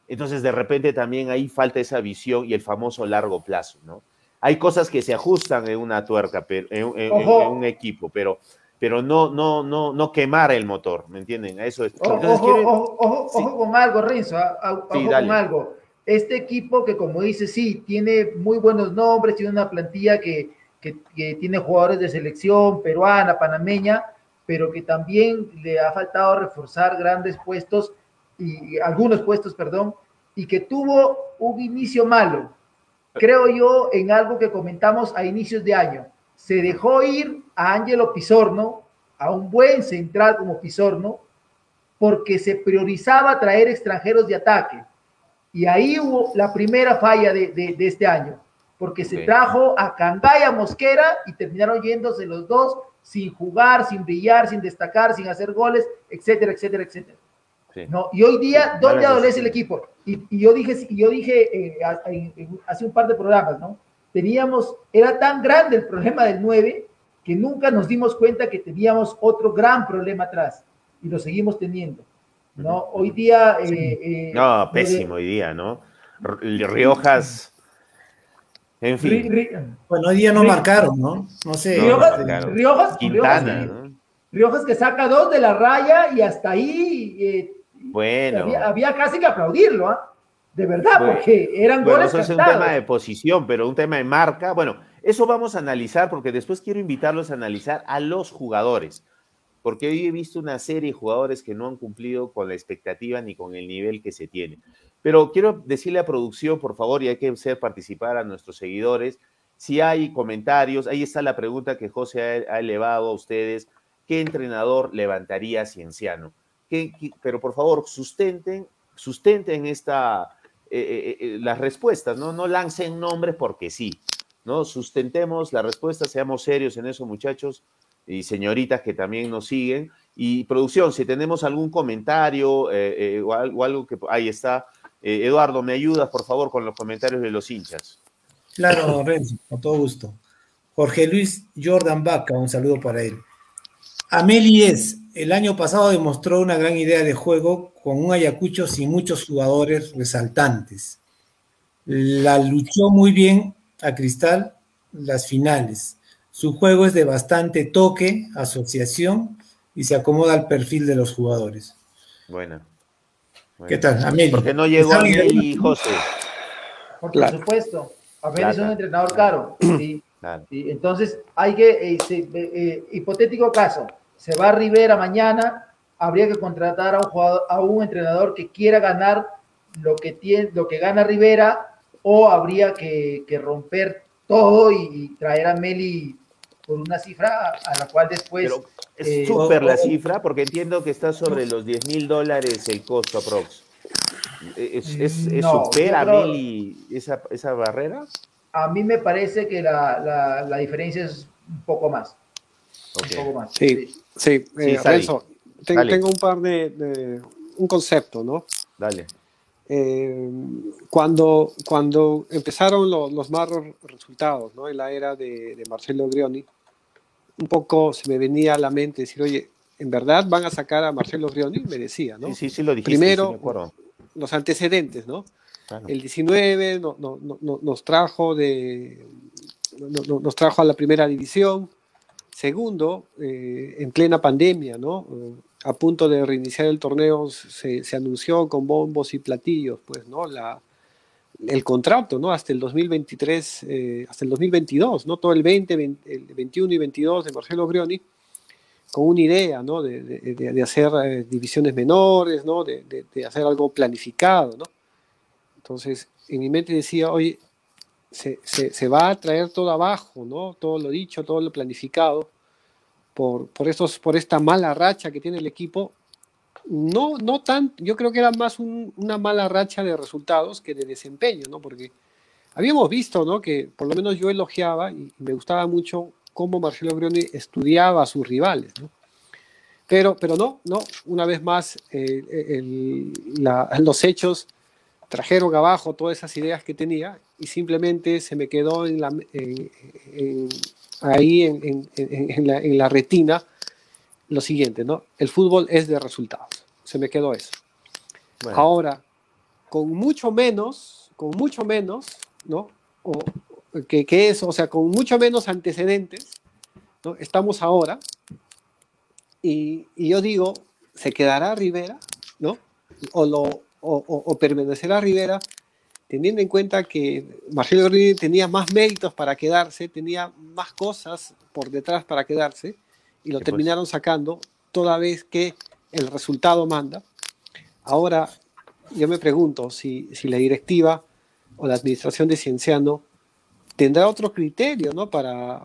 Entonces de repente también ahí falta esa visión y el famoso largo plazo, ¿no? Hay cosas que se ajustan en una tuerca, pero, en, en, en, un equipo, pero pero no, no, no, no quemar el motor, ¿me entienden? Eso es. Entonces, ojo, quieren... ojo, ojo, sí. ojo, con algo, Renzo, ojo sí, con algo este equipo que como dice, sí, tiene muy buenos nombres, tiene una plantilla que, que, que, tiene jugadores de selección peruana, panameña, pero que también le ha faltado reforzar grandes puestos, y algunos puestos, perdón, y que tuvo un inicio malo, creo yo, en algo que comentamos a inicios de año. Se dejó ir a Ángelo Pizorno, a un buen central como Pizorno, porque se priorizaba traer extranjeros de ataque y ahí hubo la primera falla de, de, de este año, porque se okay. trajo a Cangaya Mosquera y terminaron yéndose los dos sin jugar, sin brillar, sin destacar, sin hacer goles, etcétera, etcétera, etcétera. Sí. ¿No? Y hoy día, ¿dónde adolece el equipo? Y, y, yo dije, y yo dije eh, hace un par de programas, ¿no? Teníamos, era tan grande el problema del 9 que nunca nos dimos cuenta que teníamos otro gran problema atrás y lo seguimos teniendo. ¿no? Hoy día... Eh, eh, no, pésimo hoy día, ¿no? Riojas... En fin. bueno, hoy día no marcaron, ¿no? No sé. Riojas, Riojas, Quintana, Riojas, que saca dos de la raya y hasta ahí... Eh, bueno. Había, casi que aplaudirlo, ¿ah? De verdad, porque eran bueno, goles Eso es un tema de posición, pero un tema de marca. Bueno, eso vamos a analizar porque después quiero invitarlos a analizar a los jugadores. Porque hoy he visto una serie de jugadores que no han cumplido con la expectativa ni con el nivel que se tiene. Pero quiero decirle a producción, por favor, y hay que hacer participar a nuestros seguidores, si hay comentarios, ahí está la pregunta que José ha, elevado a ustedes, ¿qué entrenador levantaría a Cienciano? Pero por favor, sustenten, sustenten esta, eh, eh, eh, las respuestas, ¿no? No lancen nombres porque sí, ¿no? Sustentemos la respuesta, seamos serios en eso, muchachos y señoritas que también nos siguen. Y producción, si tenemos algún comentario o, algo, que... Ahí está. Eduardo, ¿me ayudas, por favor, con los comentarios de los hinchas? Claro, Renzo, con todo gusto. Jorge Luis Jordan Vaca, un saludo para él. Ameli es, el año pasado demostró una gran idea de juego con un Ayacucho sin muchos jugadores resaltantes. La luchó muy bien a Cristal las finales. Su juego es de bastante toque, asociación y se acomoda al perfil de los jugadores. Bueno. ¿Qué tal, Ameli? Porque no llegó Ameli José. Por supuesto. Ameli es un entrenador caro. Sí. Entonces, hay que, eh, eh, hipotético caso, se va a Rivera mañana, habría que contratar a un, jugador, a un entrenador que quiera ganar lo que, tiene, lo que gana Rivera o habría que, romper todo y, traer a Meli por una cifra a la cual después... es eh, súper la cifra porque entiendo que está sobre los 10 mil dólares el costo aprox. ¿Es, es, supera Meli esa, esa, barrera? A mí me parece que la, la, la diferencia es un poco más. Un poco más. sí. Sí, eh, tengo un par de, un concepto, ¿no? Dale. Eh, cuando, cuando empezaron los, los malos resultados, ¿no? En la era de, Marcelo Grioni, un poco se me venía a la mente decir, oye, ¿en verdad van a sacar a Marcelo Grioni? Me decía, ¿no? Sí, sí, sí lo dijiste. Primero, los antecedentes, ¿no? El 19 no, no, nos trajo de nos trajo a la primera división, Segundo, eh, en plena pandemia, ¿no? Eh, a punto de reiniciar el torneo se, anunció con bombos y platillos, pues, ¿no? El contrato, ¿no? Hasta el 2023, eh, hasta el 2022, ¿no? Todo el 20, el 21 y 22 de Marcelo Grioni, con una idea, ¿no? De, hacer divisiones menores, ¿no? De, hacer algo planificado, ¿no? Entonces, en mi mente decía, oye, se, se, va a traer todo abajo, ¿no? Todo lo dicho, todo lo planificado, por, por, estos, por esta mala racha que tiene el equipo. No, no tan, yo creo que era más una mala racha de resultados que de desempeño, ¿no? Porque habíamos visto, ¿no? Que por lo menos yo elogiaba y me gustaba mucho cómo Marcelo Brioni estudiaba a sus rivales, ¿no? Pero, pero no, no, una vez más, eh, los hechos trajeron abajo todas esas ideas que tenía y simplemente se me quedó en la, ahí en, la, retina lo siguiente, ¿no? El fútbol es de resultados. Se me quedó eso. Ahora, con mucho menos, con mucho menos, ¿no? O, que, que, eso, o sea, con mucho menos antecedentes, ¿no? Estamos ahora y, y yo digo, ¿se quedará Rivera, ¿no? O, lo, o, o permanecerá Rivera teniendo en cuenta que Marcelo Grini tenía más méritos para quedarse, tenía más cosas por detrás para quedarse, y lo terminaron sacando toda vez que el resultado manda. Ahora, yo me pregunto si, si la directiva o la administración de Cienciano tendrá otro criterio ¿no? para,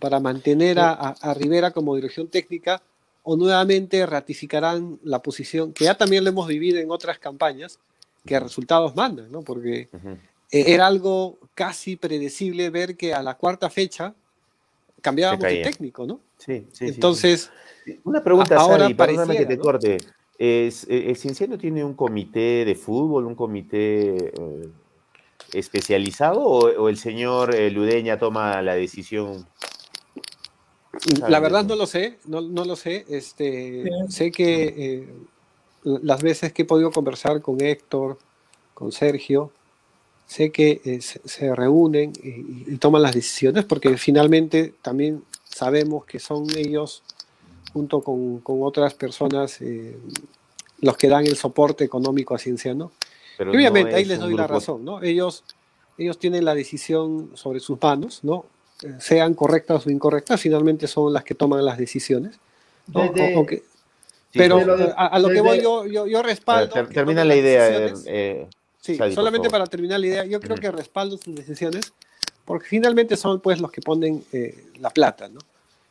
para mantener a, a, Rivera como dirección técnica o nuevamente ratificarán la posición que ya también lo hemos vivido en otras campañas, que resultados mandan, ¿no? Porque e, era algo casi predecible ver que a la cuarta fecha cambiábamos de técnico, ¿no? Sí, sí. Entonces, una pregunta, ahora Sari, perdóname que te corte. ¿Es, ¿El eh, Cienciano tiene un comité de fútbol, un comité eh, especializado o, el señor eh, Ludeña toma la decisión? La verdad no lo sé, no, no lo sé. Este, Sé que eh, las veces que he podido conversar con Héctor, con Sergio, sé que eh, se, se, reúnen y, y, toman las decisiones porque finalmente también sabemos que son ellos, junto con, con otras personas, eh, los que dan el soporte económico a Cienciano. Pero y obviamente no ahí les doy la razón, ¿no? Ellos, ellos tienen la decisión sobre sus manos, ¿no? sean correctas o incorrectas, finalmente son las que toman las decisiones. ¿no? Desde, o, o que, sí, pero a, a, lo que voy yo, yo, yo respaldo. Ter, termina la idea. Eh, sí, Sadi, solamente para terminar la idea, yo creo mm. que respaldo sus decisiones porque finalmente son pues los que ponen eh, la plata, ¿no?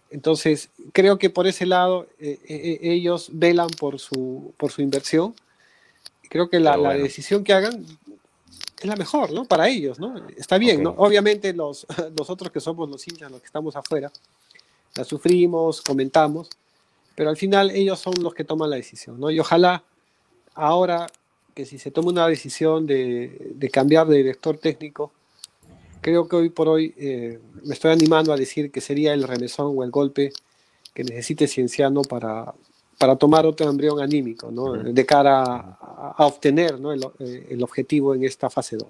Entonces, creo que por ese lado eh, eh, ellos velan por su, por su inversión. Creo que la, bueno. la decisión que hagan es la mejor, ¿no? Para ellos, ¿no? Está bien, okay. ¿no? Obviamente los, nosotros que somos los hinchas, los que estamos afuera, la sufrimos, comentamos, pero al final ellos son los que toman la decisión, ¿no? Y ojalá ahora que si se toma una decisión de, de cambiar de director técnico, creo que hoy por hoy eh, me estoy animando a decir que sería el remesón o el golpe que necesite Cienciano para, para tomar otro embrión anímico, ¿no? De cara a, a obtener ¿no? el, eh, el, objetivo en esta fase 2.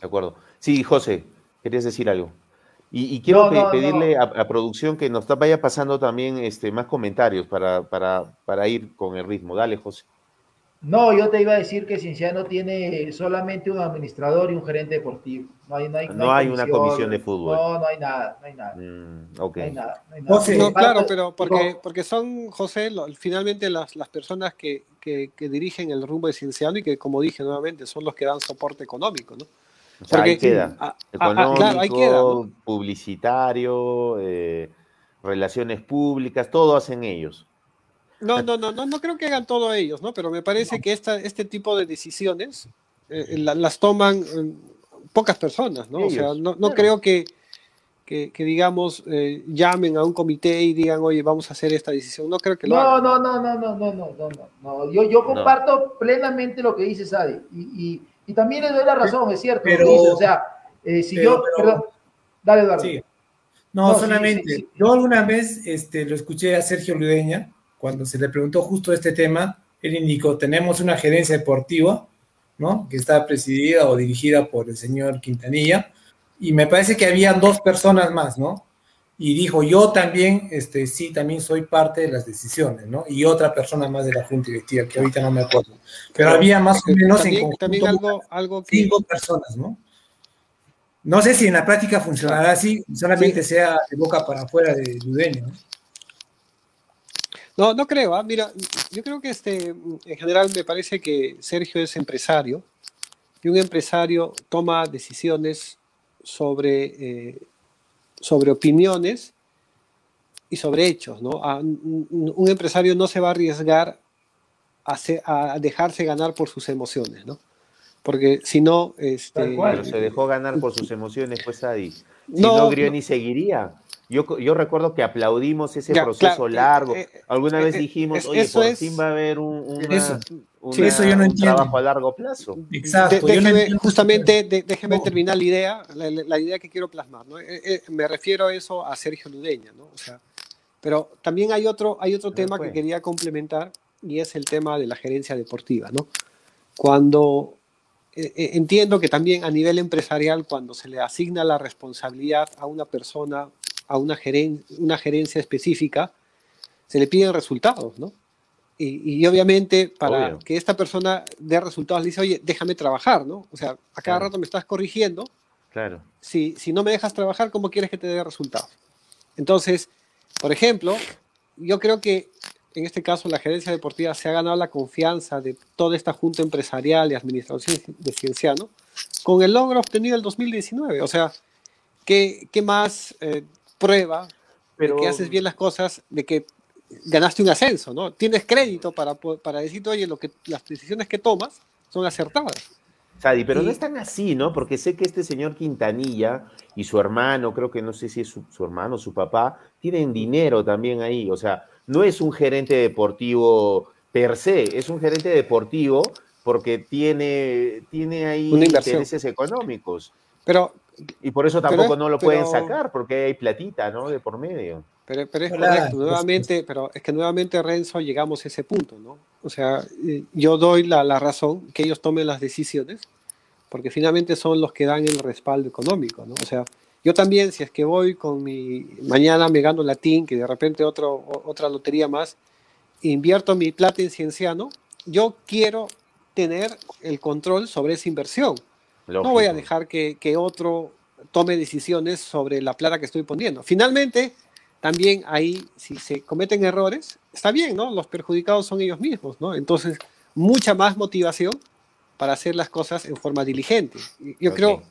De acuerdo. Sí, José, querías decir algo. Y, y quiero no, no, pedirle no. A, a, producción que nos vaya pasando también este, más comentarios para, para, para ir con el ritmo. Dale, José. No, yo te iba a decir que Cienciano tiene solamente un administrador y un gerente deportivo. No hay, no hay, no hay, hay una comisión de fútbol. No, no hay nada, no hay nada. Mm, okay. No hay nada, no hay nada. José, no, claro, pero porque, porque son, José, lo, finalmente las, las personas que, que, que, dirigen el rumbo de Cienciano y que, como dije nuevamente, son los que dan soporte económico, ¿no? Porque, queda. Económico, publicitario, relaciones públicas, todo hacen ellos. No, no, no, no, no creo que hagan todo ellos, ¿no? Pero me parece que esta, este tipo de decisiones eh, eh, las toman eh, pocas personas, ¿no? O sea, no, no creo que, que, digamos, eh, llamen a un comité y digan, oye, vamos a hacer esta decisión. No creo que lo no, hagan. No, no, no, no, no, no, no, no. Yo, yo comparto plenamente lo que dice Sade. Y y, también le doy la razón, es cierto. Pero, o sea, eh, si pero, yo, pero, perdón, dale, Eduardo. Sí. No, no, solamente, sí, sí, yo alguna vez este, lo escuché a Sergio Ludeña, cuando se le preguntó justo este tema, él indicó, tenemos una gerencia deportiva, ¿no? Que está presidida o dirigida por el señor Quintanilla, y me parece que habían dos personas más, ¿no? Y dijo, yo también, este, sí, también soy parte de las decisiones, ¿no? Y otra persona más de la Junta Directiva, que ahorita no me acuerdo. Pero, había más o menos también, en conjunto también algo, algo que... cinco personas, ¿no? No sé si en la práctica funcionará así, solamente sí. sea de boca para afuera de Ludeño, ¿no? No, no creo. ¿eh? Mira, yo creo que este, en general me parece que Sergio es empresario y un empresario toma decisiones sobre, eh, sobre opiniones y sobre hechos. ¿no? A, un, empresario no se va a arriesgar a, se, a, dejarse ganar por sus emociones. ¿no? Porque si no... Este, Pero se dejó ganar por sus emociones, pues Adi. Si no, no Grioni no. seguiría. Yo, yo recuerdo que aplaudimos ese ya, proceso claro, largo. Eh, Alguna eh, vez dijimos, es, oye, por es, fin va a haber un, una, eso, una, sí, eso yo no un trabajo a largo plazo. Exacto. De, déjeme, no justamente, de, déjeme terminar la idea, la, la, idea que quiero plasmar. ¿no? Eh, me refiero a eso a Sergio Ludeña. ¿no? O sea, pero también hay otro, hay otro tema que quería complementar y es el tema de la gerencia deportiva. ¿no? Cuando entiendo que también a nivel empresarial, cuando se le asigna la responsabilidad a una persona a una, geren una gerencia específica, se le piden resultados, ¿no? Y, y obviamente para Obvio. que esta persona dé resultados le dice, oye, déjame trabajar, ¿no? O sea, a cada claro. rato me estás corrigiendo. Claro. Si, si no me dejas trabajar, ¿cómo quieres que te dé resultados? Entonces, por ejemplo, yo creo que en este caso la gerencia deportiva se ha ganado la confianza de toda esta junta empresarial y administración de Cienciano con el logro obtenido en el 2019. O sea, ¿qué, qué más eh, prueba Pero... de que haces bien las cosas, de que ganaste un ascenso, ¿no? Tienes crédito para, para decir, oye, lo que, las decisiones que tomas son acertadas. Sadi, pero no es tan así, ¿no? Porque sé que este señor Quintanilla y su hermano, creo que no sé si es su, su hermano, su papá, tienen dinero también ahí. O sea, no es un gerente deportivo per se, es un gerente deportivo porque tiene, tiene ahí intereses económicos. Pero y por eso tampoco pero, no lo pueden pero, sacar, porque hay platita, ¿no? De por medio. Pero, pero es correcto, nuevamente, pero es que nuevamente Renzo llegamos a ese punto, ¿no? O sea, yo doy la, la razón que ellos tomen las decisiones, porque finalmente son los que dan el respaldo económico, ¿no? O sea, yo también, si es que voy con mi, mañana me gano latín, que de repente otro, otra lotería más, invierto mi plata en Cienciano, yo quiero tener el control sobre esa inversión. No voy a dejar que, que otro tome decisiones sobre la plata que estoy poniendo. Finalmente, también ahí, si se cometen errores, está bien, ¿no? Los perjudicados son ellos mismos, ¿no? Entonces, mucha más motivación para hacer las cosas en forma diligente. Yo creo,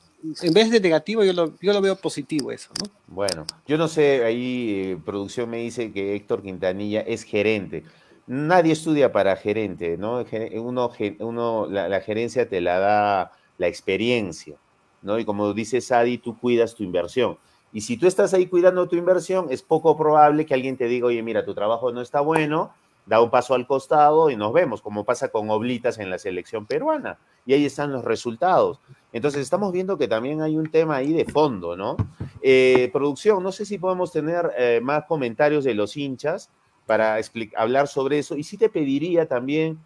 en vez de negativo, yo lo, yo lo veo positivo eso, ¿no? Bueno, yo no sé, ahí eh, producción me dice que Héctor Quintanilla es gerente. Nadie estudia para gerente, ¿no? Uno, uno la, la gerencia te la da la experiencia, ¿no? Y como dice Sadi, tú cuidas tu inversión. Y si tú estás ahí cuidando tu inversión, es poco probable que alguien te diga, oye, mira, tu trabajo no está bueno, da un paso al costado y nos vemos, como pasa con Oblitas en la selección peruana. Y ahí están los resultados. Entonces estamos viendo que también hay un tema ahí de fondo, ¿no? Eh, producción, no sé si podemos tener eh, más comentarios de los hinchas para hablar sobre eso. Y sí te pediría también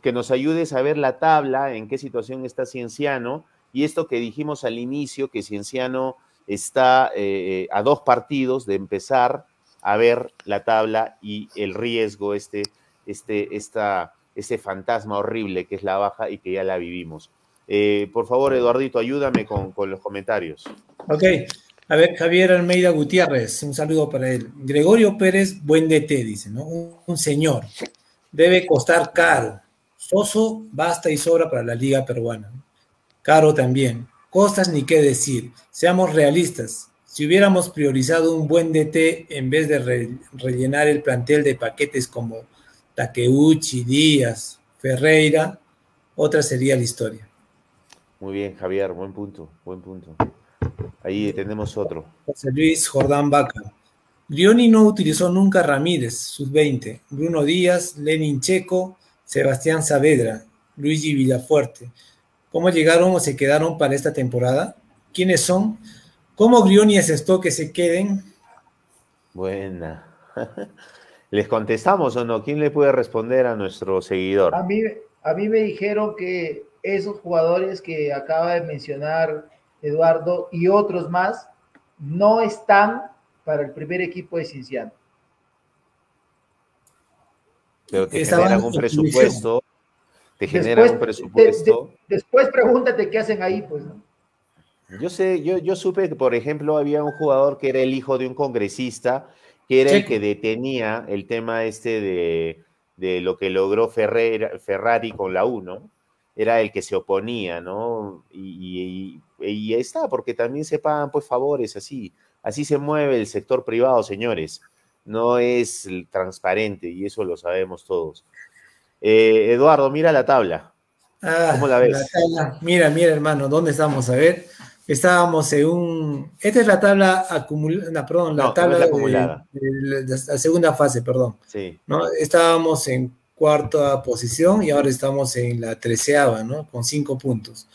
que nos ayudes a ver la tabla, en qué situación está Cienciano, y esto que dijimos al inicio, que Cienciano está eh, a dos partidos de empezar a ver la tabla y el riesgo, este, este, esta, ese fantasma horrible que es la baja y que ya la vivimos. Eh, por favor, Eduardito, ayúdame con, los comentarios. Ok. A ver, Javier Almeida Gutiérrez, un saludo para él. Gregorio Pérez, buen DT, dice, ¿no? Un señor. Debe costar caro. Soso basta y sobra para la liga peruana. Caro también. Costas ni qué decir. Seamos realistas. Si hubiéramos priorizado un buen DT en vez de re rellenar el plantel de paquetes como Takeuchi, Díaz, Ferreira, otra sería la historia. Muy bien, Javier, buen punto, buen punto. Ahí tenemos otro. José Luis Jordán Vaca. Grioni no utilizó nunca Ramírez, sus 20. Bruno Díaz, Lenin Checo, Sebastián Saavedra, Luigi Villafuerte. ¿Cómo llegaron o se quedaron para esta temporada? ¿Quiénes son? ¿Cómo Grioni aceptó que se queden? Buena. ¿Les contestamos o no? ¿Quién le puede responder a nuestro seguidor? A mí, a mí me dijeron que esos jugadores que acaba de mencionar Eduardo y otros más no están para el primer equipo de Cinciano. Pero te generan un presupuesto, te generan un presupuesto. De, de, después pregúntate qué hacen ahí, pues, ¿no? Yo sé, yo, yo supe que, por ejemplo, había un jugador que era el hijo de un congresista, que era sí. el que detenía el tema este de, de lo que logró Ferrer, Ferrari con la U, ¿no? Era el que se oponía, ¿no? Y, y, y, ahí está, porque también se pagan pues favores así. Así se mueve el sector privado, señores. No es transparente y eso lo sabemos todos. Eh, Eduardo, mira la tabla. Ah, ¿Cómo la ves? La tabla. Mira, mira, hermano, ¿dónde estamos? A ver. Estábamos en un. Esta es la tabla acumulada, perdón, la no, tabla no es acumulada. De, de, de, la segunda fase, perdón. Sí. ¿no? Estábamos en cuarta posición y ahora estamos en la treceava, ¿no? Con cinco puntos.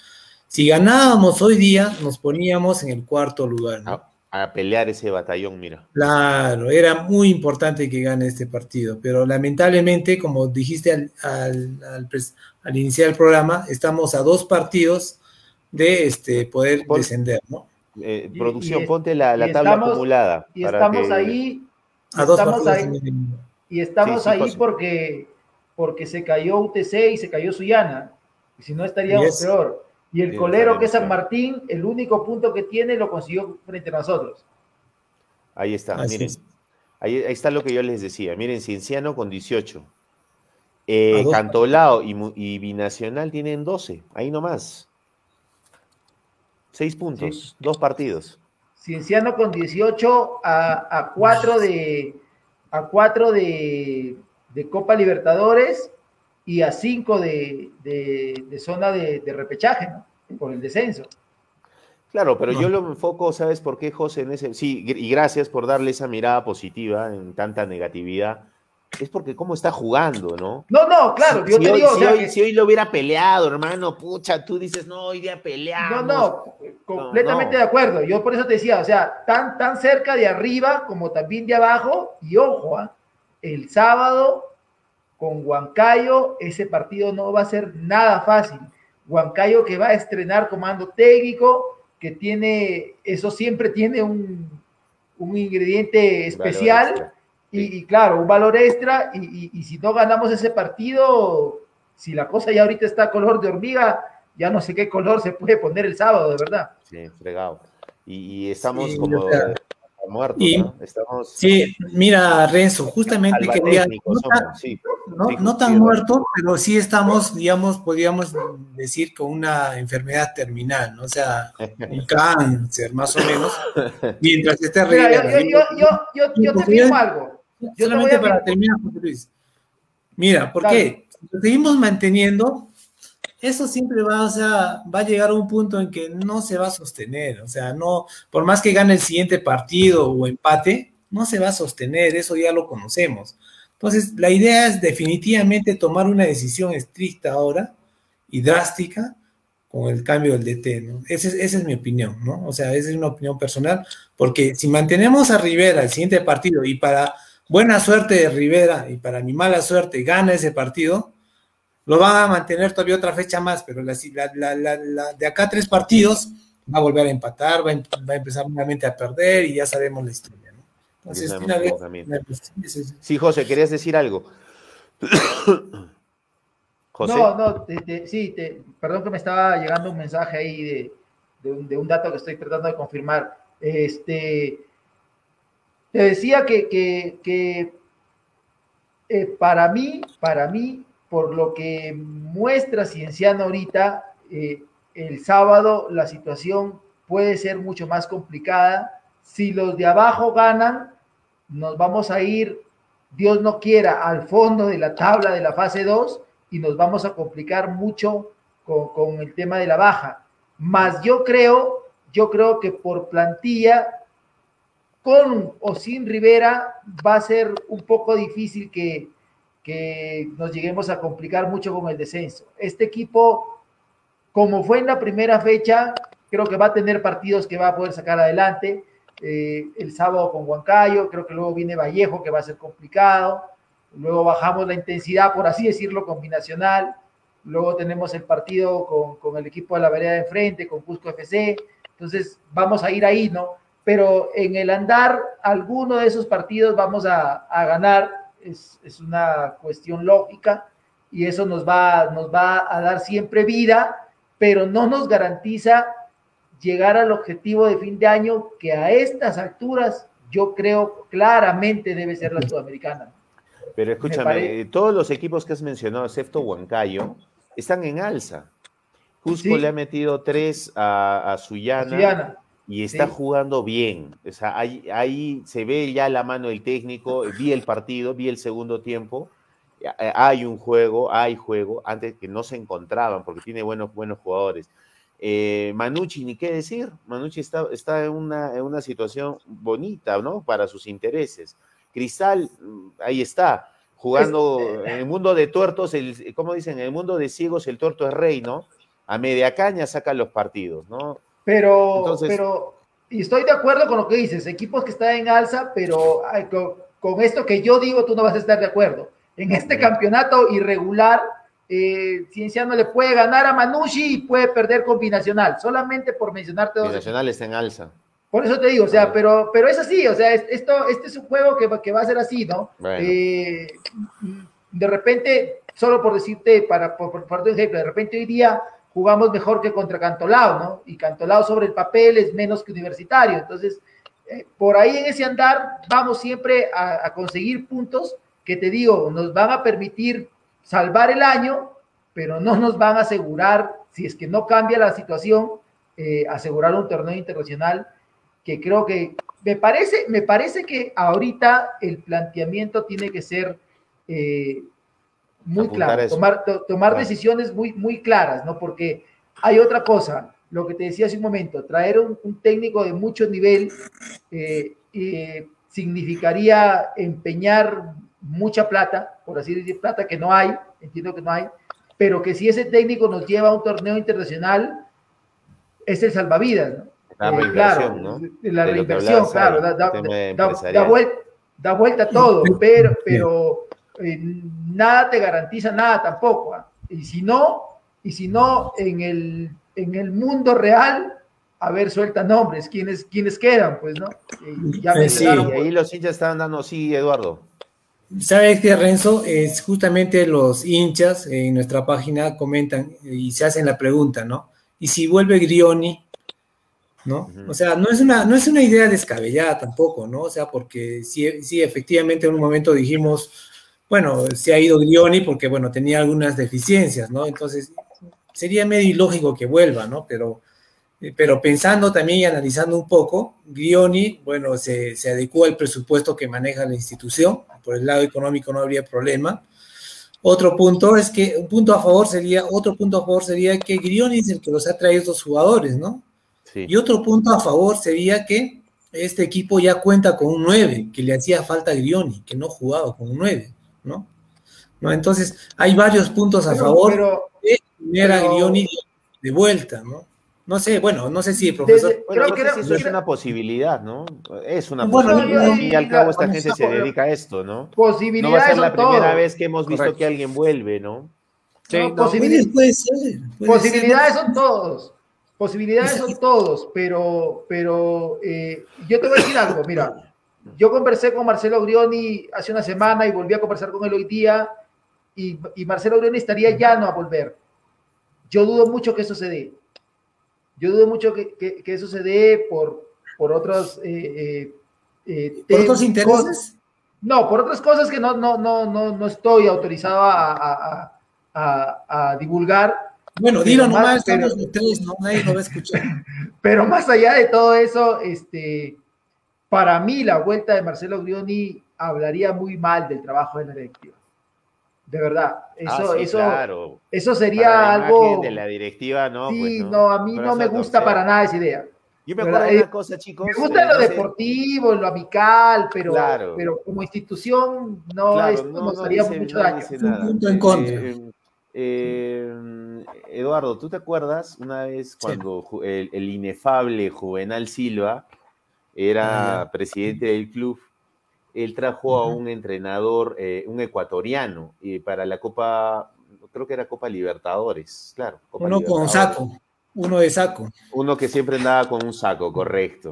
Si ganábamos hoy día, nos poníamos en el cuarto lugar, ¿no? a, a pelear ese batallón, mira. Claro, era muy importante que gane este partido, pero lamentablemente, como dijiste al, al, al, al iniciar el programa, estamos a dos partidos de este, poder Pon, descender, ¿no? Eh, producción, y, ponte la, la tabla estamos, acumulada. Y estamos que... ahí, y estamos ahí, y estamos sí, sí, ahí porque, porque se cayó UTC y se cayó Suyana. Y si no estaríamos es, peor. Y el colero que es San Martín, el único punto que tiene lo consiguió frente a nosotros. Ahí está, Así miren. Es. Ahí, ahí, está lo que yo les decía. Miren, Cienciano con 18. Eh, Cantolao y, y Binacional tienen 12. Ahí nomás. Seis puntos, sí. dos partidos. Cienciano con 18 a, a 4 de a 4 de, de, Copa Libertadores y a 5 de, de, de, zona de, repechaje, ¿no? Por el descenso. Claro, pero no. yo lo enfoco, ¿sabes por qué, José? En ese, sí, y gracias por darle esa mirada positiva en tanta negatividad es porque cómo está jugando, ¿no? No, no, claro, si, yo te hoy, digo. Si, hoy, que... si, hoy, lo hubiera peleado, hermano, pucha, tú dices, no, hoy día peleamos. No, no, completamente no. de acuerdo. Yo por eso te decía, o sea, tan, tan cerca de arriba como también de abajo. Y ojo, ¿ah? el sábado con Huancayo, ese partido no va a ser nada fácil. Huancayo que va a estrenar comando técnico, que tiene, eso siempre tiene un, un ingrediente especial. Y, y claro, un valor extra. Y, y- y si no ganamos ese partido, si la cosa ya ahorita está color de hormiga, ya no sé qué color se puede poner el sábado, de verdad. Sí, fregado. Y, y estamos Sí, como o sea, muertos, y- ¿no? Estamos Sí, mira, Renzo, justamente quería, no, tan- sí. no- Sí, no tan sí, muertos, pero sí estamos, digamos, podríamos decir con una enfermedad terminal, ¿no? O sea, un cáncer, más o menos, mientras esté Mira, yo, yo, yo, yo, yo, yo te firmo algo. Yo te Solamente voy a para terminar, José Luis. Mira, ¿por Claro. qué? Si lo seguimos manteniendo, eso siempre va, a llegar a un punto en que no se va a sostener. O sea, no, por más que gane el siguiente partido o empate, no se va a sostener, eso ya lo conocemos. Entonces, la idea es definitivamente tomar una decisión estricta ahora y drástica con el cambio del DT, esa es mi opinión, ¿no? O sea, esa es una opinión personal, porque si mantenemos a Rivera el siguiente partido y para buena suerte de Rivera y para mi mala suerte gana ese partido, lo van a mantener todavía otra fecha más, pero la, la- la- la- la- de acá a tres partidos va a volver a empatar, va a, em- va a empezar nuevamente a perder y ya sabemos la historia, ¿no? Entonces, una vez, cómo camina. una vez, sí, sí, sí. Sí, José, querías decir algo. José. No, no, te- te- sí, te- perdón que me estaba llegando un mensaje ahí de, de un, de un dato que estoy tratando de confirmar. Este, te decía que, que- que, eh, para mí, para mí, por lo que muestra Cienciano ahorita, eh, el sábado la situación puede ser mucho más complicada. Si los de abajo ganan, nos vamos a ir, Dios no quiera, al fondo de la tabla de la fase 2 y nos vamos a complicar mucho con, con el tema de la baja. Más yo creo, yo creo que por plantilla, con o sin Rivera, va a ser un poco difícil que, que nos lleguemos a complicar mucho con el descenso. Este equipo, como fue en la primera fecha, creo que va a tener partidos que va a poder sacar adelante. Eh, el sábado con Huancayo, creo que luego viene Vallejo, que va a ser complicado. Luego bajamos la intensidad, por así decirlo, combinacional. Luego tenemos el partido con, el equipo de la vereda de enfrente, con Cusco FC. Entonces vamos a ir ahí, ¿no? Pero en el andar, alguno de esos partidos vamos a ganar. Es, es una cuestión lógica y eso nos va, nos va a dar siempre vida, pero no nos garantiza llegar al objetivo de fin de año que a estas alturas yo creo claramente debe ser la sudamericana. Pero Me escúchame, eh, todos los equipos que has mencionado, excepto Huancayo, están en alza. Cusco Sí. le ha metido tres a, a Sullana, Suyana. Y está Sí. jugando bien. O sea, ahí, ahí se ve ya la mano del técnico. Vi el partido, vi el segundo tiempo. Eh, Hay un juego, hay juego, antes que no se encontraban, porque tiene buenos, buenos jugadores. Eh, Manucci, ni qué decir. Manucci está, está en, una, en una situación bonita, ¿no? Para sus intereses. Cristal, mm, ahí está, jugando en el mundo de tuertos, el, como dicen, en el mundo de ciegos el tuerto es rey, ¿no? A media caña sacan los partidos, ¿no? Pero, Entonces- pero, y estoy de acuerdo con lo que dices, equipos que están en alza, pero ay, con, con esto que yo digo, tú no vas a estar de acuerdo. En este campeonato irregular, eh, Cienciano le puede ganar a Manucci y puede perder con Binacional, solamente por mencionarte dos. Binacional está en alza. Por eso te digo, o sea, pero, pero es así, o sea, es- esto, este es un juego que, va- que va a ser así, ¿no? Bueno. Eh, de repente, solo por decirte, para por, por, por tu ejemplo, de repente hoy día jugamos mejor que contra Cantolao, ¿no? Y Cantolao sobre el papel es menos que universitario, entonces, eh, por ahí en ese andar vamos siempre a, conseguir puntos que te digo, nos van a permitir salvar el año, pero no nos van a asegurar, si es que no cambia la situación, eh, asegurar un torneo internacional que creo que me parece, me parece que ahorita el planteamiento tiene que ser eh, muy claro, eso. tomar, to- tomar Claro. decisiones muy, muy claras, ¿no? Porque hay otra cosa, lo que te decía hace un momento, traer un, un técnico de mucho nivel eh, eh, significaría empeñar mucha plata, por así decir, plata que no hay, entiendo que no hay, pero que si ese técnico nos lleva a un torneo internacional, es el salvavidas, ¿no? La Eh, reinversión, claro, ¿no? La De reinversión, hablabas, claro, da, da- da- vuelta, da vuelta todo, pero, pero eh, nada te garantiza nada tampoco. ¿ah? Y si no, y si no, en el, en el mundo real, a ver, suelta nombres, ¿quiénes, quiénes quedan? Pues, ¿no? Y ya Eh, me sí. quedaron, Y ahí los hinchas estaban dando, sí, Eduardo. ¿Sabes qué, Renzo? Es justamente los hinchas en nuestra página comentan y se hacen la pregunta, ¿no? ¿Y si vuelve Grioni? ¿No? O sea, no es, una, no es una idea descabellada tampoco, ¿no? O sea, porque sí, sí, efectivamente en un momento dijimos, bueno, se ha ido Grioni porque, bueno, tenía algunas deficiencias, ¿no? Entonces, sería medio ilógico que vuelva, ¿no? Pero, eh, pero pensando también y analizando un poco, Grioni, bueno, se, se adecuó al presupuesto que maneja la institución, por el lado económico no habría problema. Otro punto es que, un punto a favor sería, otro punto a favor sería que Grioni es el que los ha traído estos jugadores, ¿no? Sí. Y otro punto a favor sería que este equipo ya cuenta con un 9, que le hacía falta a Grioni, que no jugaba con un 9, ¿no? ¿No? Entonces, hay varios puntos a Pero- favor pero- de Grioni de, vuelta, ¿no? No sé, bueno, no sé si el profesor... Desde- Bueno, Creo no que sé era- si eso es una posibilidad, ¿no? Es una Bueno, posibilidad. y al cabo, esta gente se dedica a esto, ¿no? No va a Posibilidades ser la primera todo. vez que hemos visto Correcto. que alguien vuelve, ¿no? Sí, No, no, posibilidades- Puede, puede ser. puede Posibilidades ser, son todos. Posibilidades son todos, pero, pero eh, yo te voy a decir algo, mira, yo conversé con Marcelo Grioni hace una semana y volví a conversar con él hoy día y, y Marcelo Grioni estaría ya no a volver. Yo dudo mucho que eso se dé. Yo dudo mucho que, que- que eso se dé por, por otros... eh, eh, eh, ¿Por otros intereses? no, por otras cosas que no, no, no, no, no estoy autorizado a, a- a- a- divulgar, Bueno, dilo más- nomás, pero- tres, ¿no? Nadie lo va a escuchar. pero más allá de todo eso, este, para mí la vuelta de Marcelo Grioni hablaría muy mal del trabajo de la directiva. De verdad, eso, Ah, sí, eso, claro. eso Para sería la algo... de la directiva, no, sí, pues, no, a mí Pero no me eso gusta para nada esa idea. Yo me ¿verdad? acuerdo de una cosa, chicos. Me gusta eh, lo no sé- deportivo, lo amical, pero, Claro. pero como institución no, Claro, esto no, nos no haría dice- mucho no daño. Un punto en contra. Eh, eh, Eduardo, ¿tú te acuerdas una vez cuando el, el inefable Juvenal Silva era Ah, presidente del club? Él trajo a un entrenador, eh, un ecuatoriano, y para la Copa, creo que era Copa Libertadores, claro. Copa Uno con Libertadores. saco, uno de saco. Uno que siempre andaba con un saco, correcto.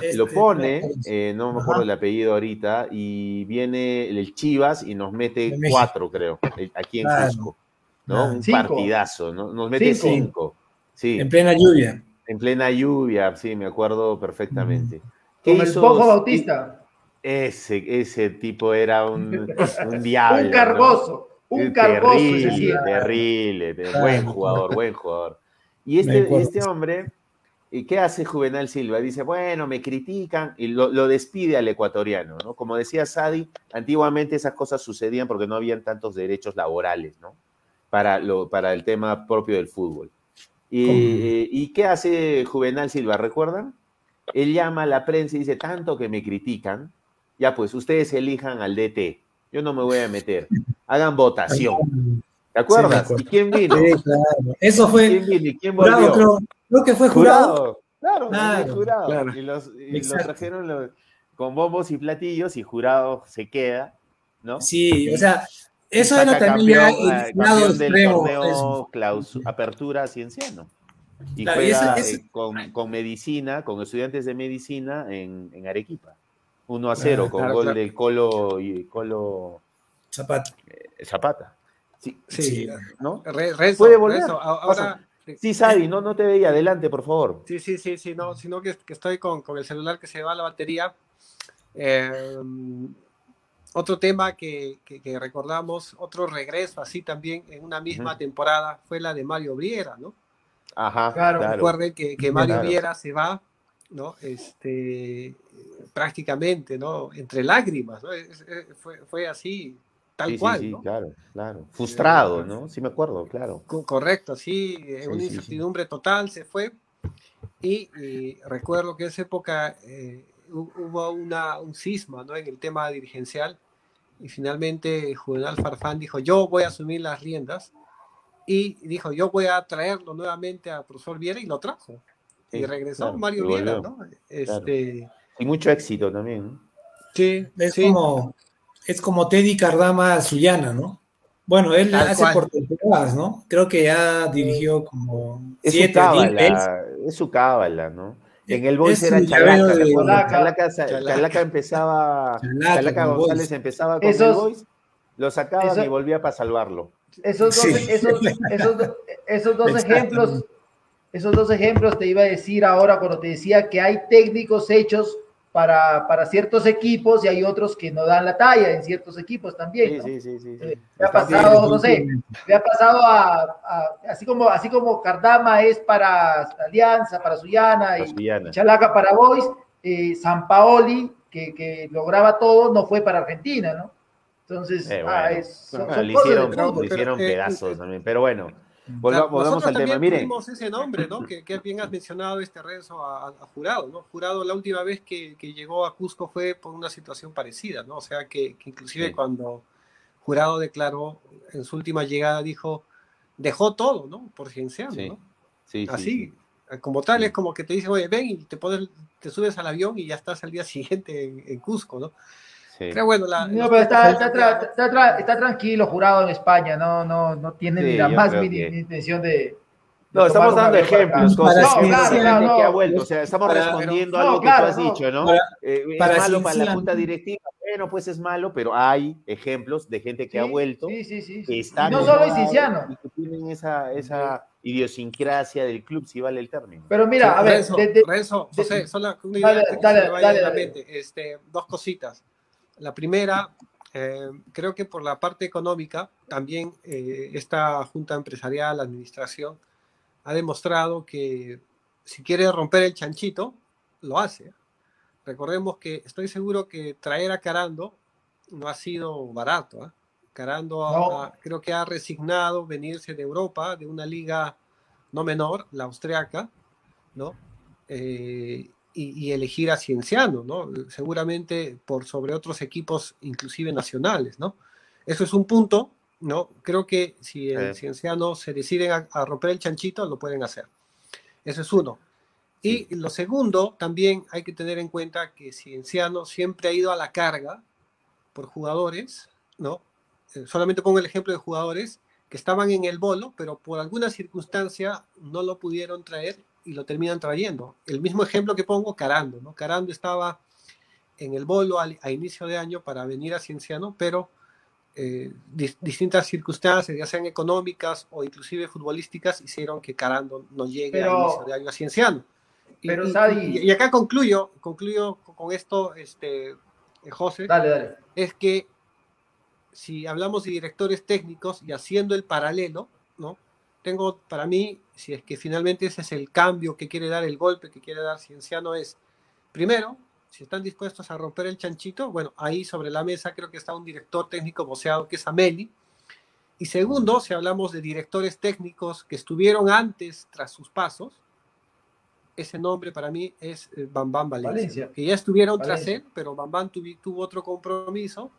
Este, Lo pone, claro. eh, no me Ajá. acuerdo el apellido ahorita, y viene el Chivas y nos mete cuatro, creo, aquí en Claro. Cusco. ¿no? Un Cinco. partidazo, ¿no? Nos mete Cinco. cinco. Sí, En plena lluvia. en plena lluvia, sí, me acuerdo perfectamente. ¿Qué Con el Bojo Bautista. Ese, ese tipo era un, un diablo. un ¿no? cargoso, un cargoso ese terrible, terrible, ter- Claro. buen jugador, buen jugador. Y este, este hombre, ¿y qué hace Juvenal Silva? Dice, bueno, me critican y lo, lo despide al ecuatoriano, ¿no? Como decía Sadi, antiguamente esas cosas sucedían porque no habían tantos derechos laborales, ¿no? Para, lo, para el tema propio del fútbol. Y, eh, ¿Y qué hace Juvenal Silva? ¿Recuerdan? Él llama a la prensa y dice, tanto que me critican, ya pues ustedes elijan al DT, yo no me voy a meter, hagan votación. ¿Te acuerdas? ¿Y quién vino? Sí, claro. Eso fue ¿Quién vino y quién jurado, volvió? creo, creo que fue jurado. Jurado. Claro, Claro, jurado. claro. Y, los, y trajeron con bombos y platillos y jurado se queda, ¿no? Sí, o sea, eso era también ya campeón, eh, el del extremo. torneo clausu- apertura cienciano. Y Claro, y juega ese- ese- eh, con, con medicina, con estudiantes de medicina en, en Arequipa. 1 a 0 Ah, con claro, gol claro. del Colo, y Colo Zapata. eh, Zapata. Sí, Sí. ¿no? Re- Puede volver. Ahora, Sí, Sadi, no, no te veía. Adelante, por favor. Sí, sí, sí, sí, no, sino que, que estoy con, con el celular que se va la batería. Eh, otro tema que, que- que recordamos, otro regreso así también en una misma temporada fue la de Mario Briera, ¿no? Ajá, Claro, claro. Recuerden que, que Mario Claro. Viera se va, ¿no? Este, prácticamente, ¿no? Entre lágrimas, ¿no? Es- es- fue, fue así, tal Sí, sí, cual, sí, ¿no? claro, claro. Frustrado, ¿no? Sí me acuerdo, claro. Co- Correcto, sí, eh, Sí, una sí, sí. incertidumbre total se fue. Y, eh, recuerdo que en esa época eh, hu- hubo una, un cisma ¿no? en el tema dirigencial y finalmente Juvenal Farfán dijo, yo voy a asumir las riendas y dijo, yo voy a traerlo nuevamente a profesor Viera y lo trajo. y regresó claro, Mario Viera, ¿no? Este, Y mucho éxito también. sí, Es sí. como es como Teddy Cardama Suyana, ¿no? Bueno, él Tal hace cual. por temporadas, ¿no? Creo que ya dirigió como Es su siete, veces. cábala, es su cábala, ¿no? En el Boys era su Chalaca. Chalaca. Chalaca, sa- Chalaca. Chalaca empezaba, Chalaca González Boys. empezaba con Esos- el Boys, lo sacaban eso- y volvía para salvarlo. Esos dos, Sí. esos, esos, do- esos dos ejemplos, esos dos ejemplos te iba a decir ahora cuando te decía que hay técnicos hechos para, para ciertos equipos y hay otros que no dan la talla en ciertos equipos también. Sí, ¿no? sí, sí, sí. sí. Eh, me ha Está bien. pasado, no sé, me ha pasado a, a- así como así como Cardama es para Alianza, para Suyana y Castellana. Chalaca para Boys, eh, San Paoli, que, que lograba todo, no fue para Argentina, ¿no? Entonces, Eh, ah, bueno. es- son, Ah, son le hicieron, de fútbol. le hicieron pero, eh, pedazos eh, también. Pero bueno, Claro, volvamos nosotros al tema. Miren, tuvimos ese nombre, ¿no? Que, que bien has mencionado este Renzo a, a Jurado, ¿no? Jurado la última vez que, que llegó a Cusco fue por una situación parecida, ¿no? O sea, que, que inclusive Sí. cuando Jurado declaró en su última llegada, dijo, dejó todo, ¿no? Por Cienciano, sí, ¿no? sí, sí, Así, sí. como tal, Sí. es como que te dicen, oye, ven y te, pones, te subes al avión y ya estás al día siguiente en, en Cusco, ¿no? Sí. Pero bueno, la, No, pero está, está, tra- está tra- está tranquilo jurado en España, no, no, no tiene Sí, ni la más mínima que- intención de. No, estamos dando ejemplos, cosas No, que claro, gente claro, que ha no. vuelto. O sea, estamos Para- respondiendo no, a algo claro, que tú has no. dicho, ¿no? Para- Eh, es para malo para la Cienciano. junta directiva. Bueno, pues es malo, pero hay ejemplos de gente que ha vuelto, Sí, sí, sí. que está Y no solo acomodado Cinciano. y que tienen esa, esa idiosincrasia del club, si vale el término. Pero mira, a ver, Renzo, de- de- Renzo, de- José, solo una idea Dale, que dale, se me vaya dale. Este, dos cositas. La primera, eh, creo que por la parte económica, también eh, esta junta empresarial, la administración, ha demostrado que si quiere romper el chanchito, lo hace. Recordemos que estoy seguro que traer a Carando no ha sido barato. ¿ah? Carando No. ha- creo que ha resignado venirse de Europa, de una liga no menor, la austriaca, ¿no? Eh, y, y elegir a Cienciano, ¿no? Seguramente por sobre otros equipos, inclusive nacionales, ¿no? Eso es un punto, ¿no? Creo que si el. Cienciano se deciden a, a romper el chanchito, lo pueden hacer. Eso es uno. Y lo segundo, también hay que tener en cuenta que Cienciano siempre ha ido a la carga por jugadores, ¿no? Eh, solamente pongo el ejemplo de jugadores que estaban en el bolo, pero por alguna circunstancia no lo pudieron traer y lo terminan trayendo. El mismo ejemplo que pongo, Carando, ¿no? Carando estaba en el bolo al- a, inicio de año para venir a Cienciano, pero eh, dis- distintas circunstancias, ya sean económicas o inclusive futbolísticas, hicieron que Carando no llegue Pero- a inicio de año a Cienciano. Y, pero, y- y- acá concluyo, concluyo con- con esto, este, eh, José, Dale, dale. es que si hablamos de directores técnicos y haciendo el paralelo, ¿no? Tengo para mí, si es que finalmente ese es el cambio que quiere dar, el golpe que quiere dar Cienciano, es primero, si están dispuestos a romper el chanchito, bueno, ahí sobre la mesa creo que está un director técnico voceado que es Ameli. Y segundo, si hablamos de directores técnicos que estuvieron antes tras sus pasos, ese nombre para mí es eh, Bambam Valencia, Valencia. que ya estuvieron tras él, pero Bambam tuvi- tuvo otro compromiso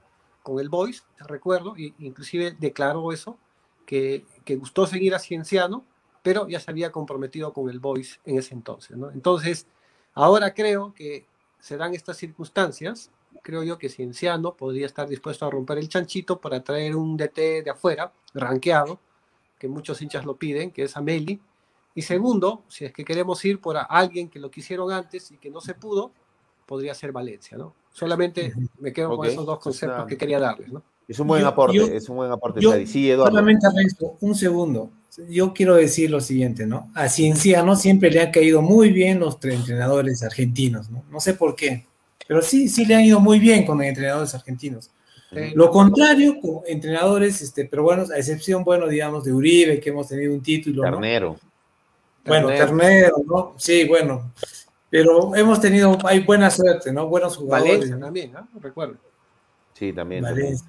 con el Boys, recuerdo, y inclusive declaró eso, que, que gustó seguir a Cienciano, pero ya se había comprometido con el Boys en ese entonces. ¿no? Entonces, ahora creo que se dan estas circunstancias, creo yo que Cienciano podría estar dispuesto a romper el chanchito para traer un DT de afuera, rankeado, que muchos hinchas lo piden, que es Ameli. Y segundo, si es que queremos ir por a alguien que lo quisieron antes y que no se pudo, podría ser Valencia, ¿no? Solamente me quedo Ok, con esos dos conceptos que quería darles, ¿no? Es un buen Yo- aporte, yo- es un buen aporte, yo. Sí, Eduardo. Solamente Renzo, un segundo. Yo quiero decir lo siguiente, ¿no? A Cienciano siempre le han caído muy bien los tre- entrenadores argentinos, ¿no? No sé por qué, pero sí, sí le han ido muy bien con los entrenadores argentinos. Lo contrario con entrenadores este, peruanos, a excepción, bueno, digamos, de Uribe, que hemos tenido un título, ¿no? Carnero. Bueno, Ternero. Ternero, ¿no? Sí, bueno. Pero hemos tenido, hay buena suerte, ¿no? Buenos jugadores. Valencia ¿no? también, ¿no? Recuerdo. Sí, también. Valencia.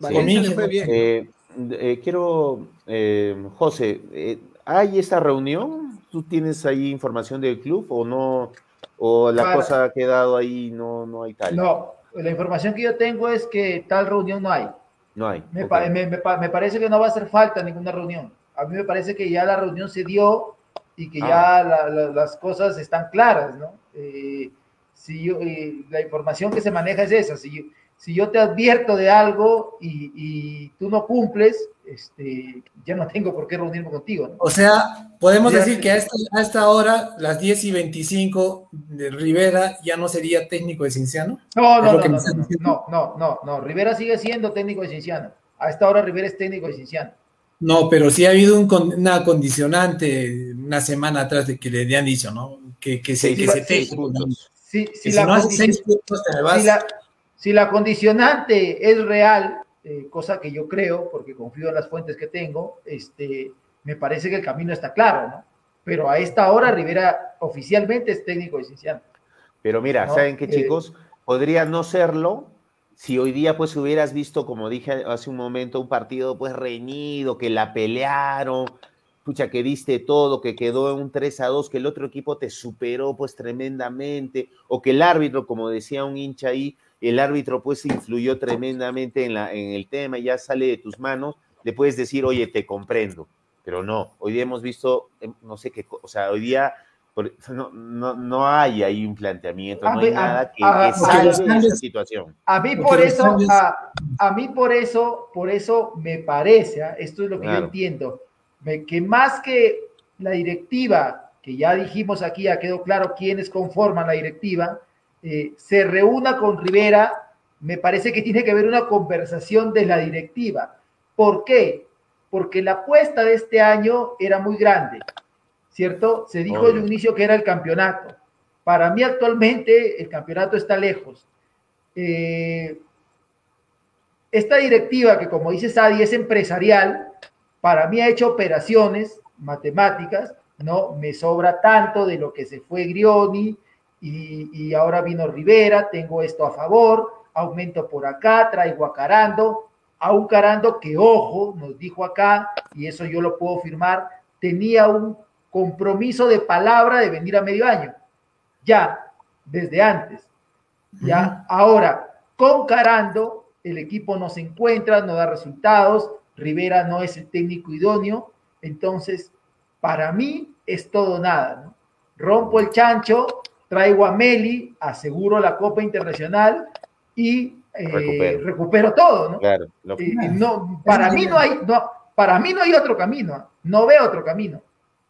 Valencia fue ¿no? bien. Eh, eh, quiero, eh, José, eh, ¿hay esta reunión? ¿Tú tienes ahí información del club o no? ¿O la Para- cosa ha quedado ahí no, no hay tal? No, la información que yo tengo es que tal reunión no hay. No hay. Me, ok. pa- me- me pa- me parece que no va a hacer falta ninguna reunión. A mí me parece que ya la reunión se dio y que Ah. ya la- la- las cosas están claras, ¿no? Eh, si yo, eh, la información que se maneja es esa, si yo, si yo te advierto de algo y, y tú no cumples, este, ya no tengo por qué reunirme contigo, ¿no? O sea, podemos Ya decir que a esta, a esta hora, las 10 y 25 de Rivera ya no sería técnico de Cinciano. No, ¿Es no, no, no, no, no, no, no, no, Rivera sigue siendo técnico de Cinciano. A esta hora Rivera es técnico de Cinciano. No, pero sí ha habido un una condicionante una semana atrás de que le han dicho, ¿no? Que, que se, que te-. Si, que si si la no haces condici- seis puntos te vas. si la, si la condicionante es real, eh, cosa que yo creo, porque confío en las fuentes que tengo, este, me parece que el camino está claro, ¿no? Pero a esta hora Rivera oficialmente es técnico de Cinciano. Pero mira, No, ¿saben qué, eh, chicos? Podría no serlo si hoy día pues hubieras visto, como dije hace un momento, un partido pues reñido, que la pelearon, pucha, que diste todo, que quedó en un 3 a 2, que el otro equipo te superó pues tremendamente, o que el árbitro, como decía un hincha ahí, el árbitro pues influyó tremendamente en, la, en el tema, ya sale de tus manos, le puedes decir, oye, te comprendo, pero no, hoy día hemos visto, em, no sé qué, o sea, hoy día no, no, no hay ahí un planteamiento, A no hay a- nada que, a- que a- salve los esa situación. A mí por eso, a, mí por eso, por eso me parece, ¿ah? esto es lo que yo entiendo, que más que la directiva, que ya dijimos aquí, ya quedó claro quiénes conforman la directiva, eh, se reúna con Rivera, me parece que tiene que haber una conversación de la directiva. ¿Por qué? Porque la apuesta de este año era muy grande, ¿cierto? Se dijo Obvio. de un inicio que era el campeonato. Para mí actualmente el campeonato está lejos. Eh, esta directiva, que como dice Sadi, es empresarial, para mí ha hecho operaciones matemáticas, ¿no? Me sobra tanto de lo que se fue Grioni y, y ahora vino Rivera, tengo esto a favor, aumento por acá, traigo a Carando, a un Carando que, ojo, nos dijo acá, y eso yo lo puedo firmar, tenía un compromiso de palabra de venir a medio año, ya, desde antes. Ya, ahora, con Carando, el equipo no se encuentra, no da resultados, Rivera no es el técnico idóneo, entonces, para mí es todo nada, ¿no? Rompo el chancho, traigo a Meli, aseguro la Copa Internacional y eh, Recupero. recupero. todo, ¿no? Claro, lo- Eh, no, para mí no hay, no, para mí no hay otro camino, no veo otro camino.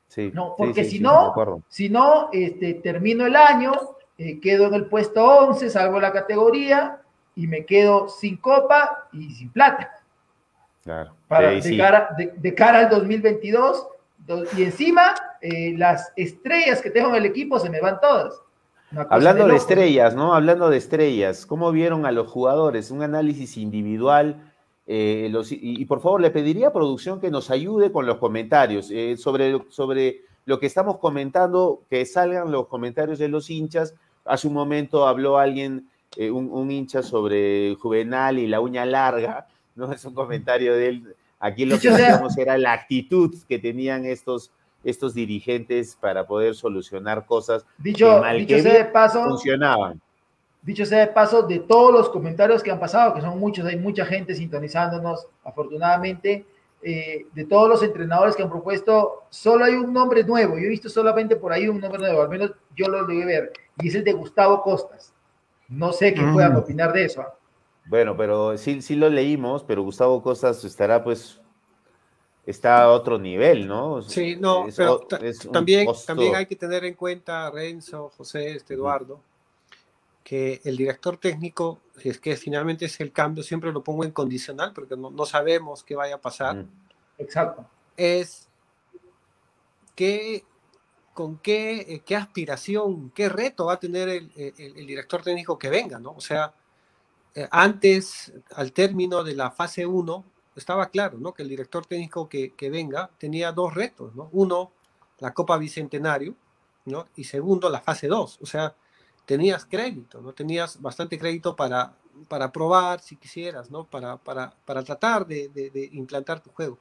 sí, No, porque sí, si no-. Si no, este, termino el año, eh, quedo en el puesto 11, salgo de la categoría y me quedo sin copa y sin plata. Claro. Para, de, cara, de, de cara al 2022, do- y encima eh, las estrellas que tengo en el equipo se me van todas. Hablando de locos. estrellas, ¿no? Hablando de estrellas, ¿cómo vieron a los jugadores? Un análisis individual. eh, los- y, y por favor, le pediría a producción que nos ayude con los comentarios eh, sobre, sobre lo que estamos comentando, que salgan los comentarios de los hinchas. Hace un momento habló alguien, eh, un, un hincha sobre Juvenal y la uña larga, ¿no? Es un comentario de él. Aquí lo que decíamos era la actitud que tenían estos, estos dirigentes para poder solucionar cosas Dicho, que mal dicho que sea de paso, funcionaban. Dicho sea de paso, de todos los comentarios que han pasado, que son muchos, hay mucha gente sintonizándonos, afortunadamente, eh, de todos los entrenadores que han propuesto, solo hay un nombre nuevo. Yo he visto solamente por ahí un nombre nuevo, al menos yo lo debe ver, y es el de Gustavo Costas. No sé qué Mm. puedan opinar de eso. ¿ah? Bueno, pero sí, sí lo leímos, pero Gustavo Costas estará pues, está a otro nivel, ¿no? Sí, no, Es pero es también, costo- también hay que tener en cuenta, Renzo, José, este Eduardo, que el director técnico, si es que finalmente es el cambio, siempre lo pongo en condicional porque no, no sabemos qué vaya a pasar. Exacto. es qué, con qué, eh, qué aspiración, qué reto va a tener el, el- el director técnico que venga, ¿no? O sea, eh, antes, al término de la fase 1, estaba claro, ¿no? Que el director técnico que, que venga tenía dos retos, ¿no? Uno, la Copa Bicentenario, ¿no? Y segundo, la fase 2. O sea, tenías crédito, ¿no? Tenías bastante crédito para, para probar, si quisieras, ¿no? Para, para, para tratar de, de- de implantar tu juego.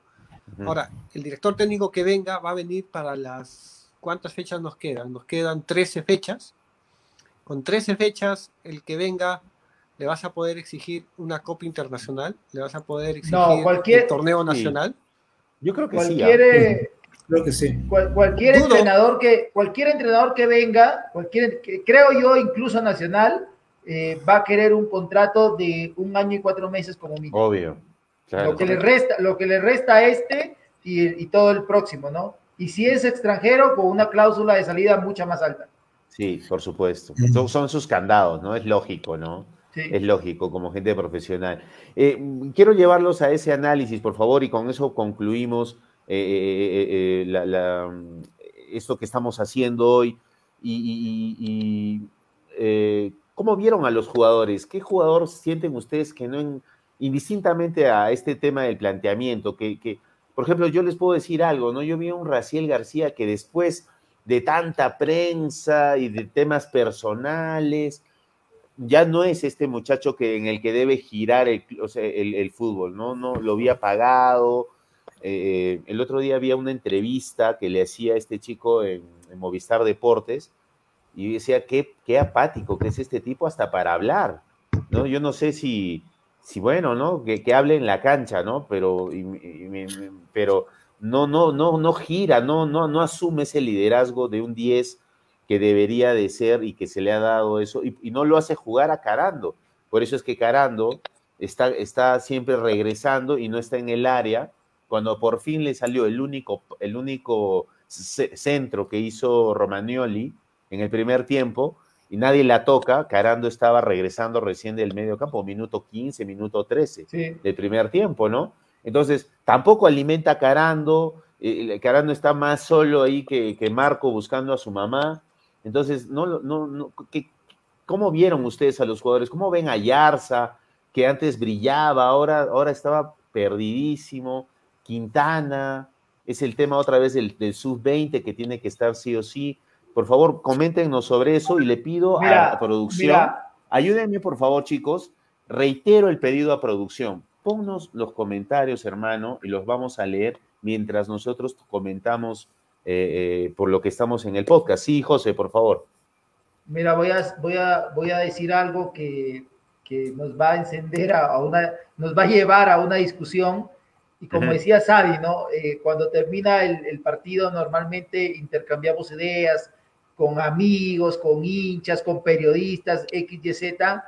Ahora, el director técnico que venga va a venir para las... ¿Cuántas fechas nos quedan? Nos quedan 13 fechas. Con 13 fechas, el que venga, le vas a poder exigir una Copa Internacional, le vas a poder exigir cualquier- el torneo Sí. nacional. Yo creo que sí. Cualquier, eh, Creo que sí. Cual, cualquier Dudo. entrenador que cualquier entrenador que venga, cualquier que- creo yo incluso Nacional eh, va a querer un contrato de un año y cuatro meses como mínimo. Obvio. Claro. lo que le resta, lo que le resta a este y, y todo el próximo, ¿no? Y si es extranjero, con una cláusula de salida mucha más alta. Sí, por supuesto. Son, son sus candados, ¿no? Es lógico, ¿no? Es lógico, como gente profesional. Eh, quiero llevarlos a ese análisis, por favor, y con eso concluimos eh, eh, la, esto que estamos haciendo hoy. Y, ¿Cómo vieron a los jugadores? ¿Qué jugador sienten ustedes que no, en- indistintamente a este tema del planteamiento, que, que, por ejemplo, yo les puedo decir algo, ¿no? Yo vi a un Raciel García que después de tanta prensa y de temas personales, ya no es este muchacho que, en el que debe girar el, o sea, el, fútbol, ¿no? no Lo había apagado. Eh, el otro día había una entrevista que le hacía este chico en, Movistar Deportes y decía, qué, qué apático que es este tipo hasta para hablar, ¿no? Yo no sé si, si bueno, ¿no? Que, que hable en la cancha, ¿no? Pero, y- y- pero no, no, no, no gira, no, no, no asume ese liderazgo de un 10 que debería de ser y que se le ha dado eso, y, y no lo hace jugar a Carando. Por eso es que Carando está, está siempre regresando y no está en el área. Cuando por fin le salió el único, el único ce- centro que hizo Romagnoli en el primer tiempo, y nadie la toca, Carando estaba regresando recién del medio campo, minuto 15, minuto 13 Sí. del primer tiempo, ¿no? Entonces, tampoco alimenta a Carando, eh, Carando está más solo ahí que, que Marco buscando a su mamá. Entonces, no, no, no, ¿qué- ¿cómo vieron ustedes a los jugadores? ¿Cómo ven a Yarza, que antes brillaba, ahora, ahora estaba perdidísimo? Quintana, es el tema otra vez del, del sub-20 que tiene que estar sí o sí. Por favor, coméntenos sobre eso y le pido Mira, a producción. mira. Ayúdenme, por favor, chicos. Reitero el pedido a producción. Ponnos los comentarios, hermano, y los vamos a leer mientras nosotros comentamos eh, eh, por lo que estamos en el podcast. Sí, José, por favor. Mira, voy a, voy a, voy a decir algo que, que nos va a encender a, a una, nos va a llevar a una discusión. Y como Ujú. decía Sadi, ¿no? Eh, cuando termina el, el partido, normalmente intercambiamos ideas con amigos, con hinchas, con periodistas, X, Y, Z,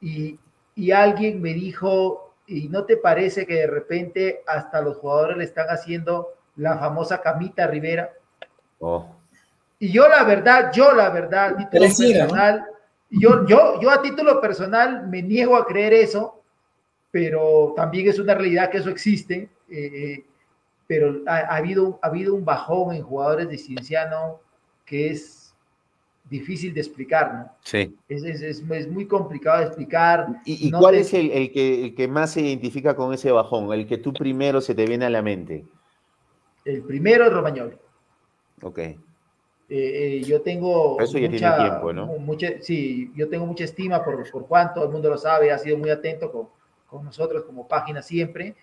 y, y alguien me dijo, ¿y no te parece que de repente hasta los jugadores le están haciendo la famosa camita Rivera? Oh, Y yo la verdad, yo la verdad, a título personal, yo, yo, yo a título personal me niego a creer eso, pero también es una realidad que eso existe, eh, eh, pero ha, ha habido, ha habido un bajón en jugadores de Cienciano que es difícil de explicar, ¿no? sí. Es, es, es, es muy complicado de explicar. ¿Y, y no cuál te- es el, el que, el que más se identifica con ese bajón? El que tú primero se te viene a la mente. El primero es Romagnoli. Ok. Eh, eh, yo tengo Eso ya tiene tiempo, ¿no? mu- mucha, sí, yo tengo mucha estima por, por Juan, todo el mundo lo sabe, ha sido muy atento con, con nosotros como página siempre,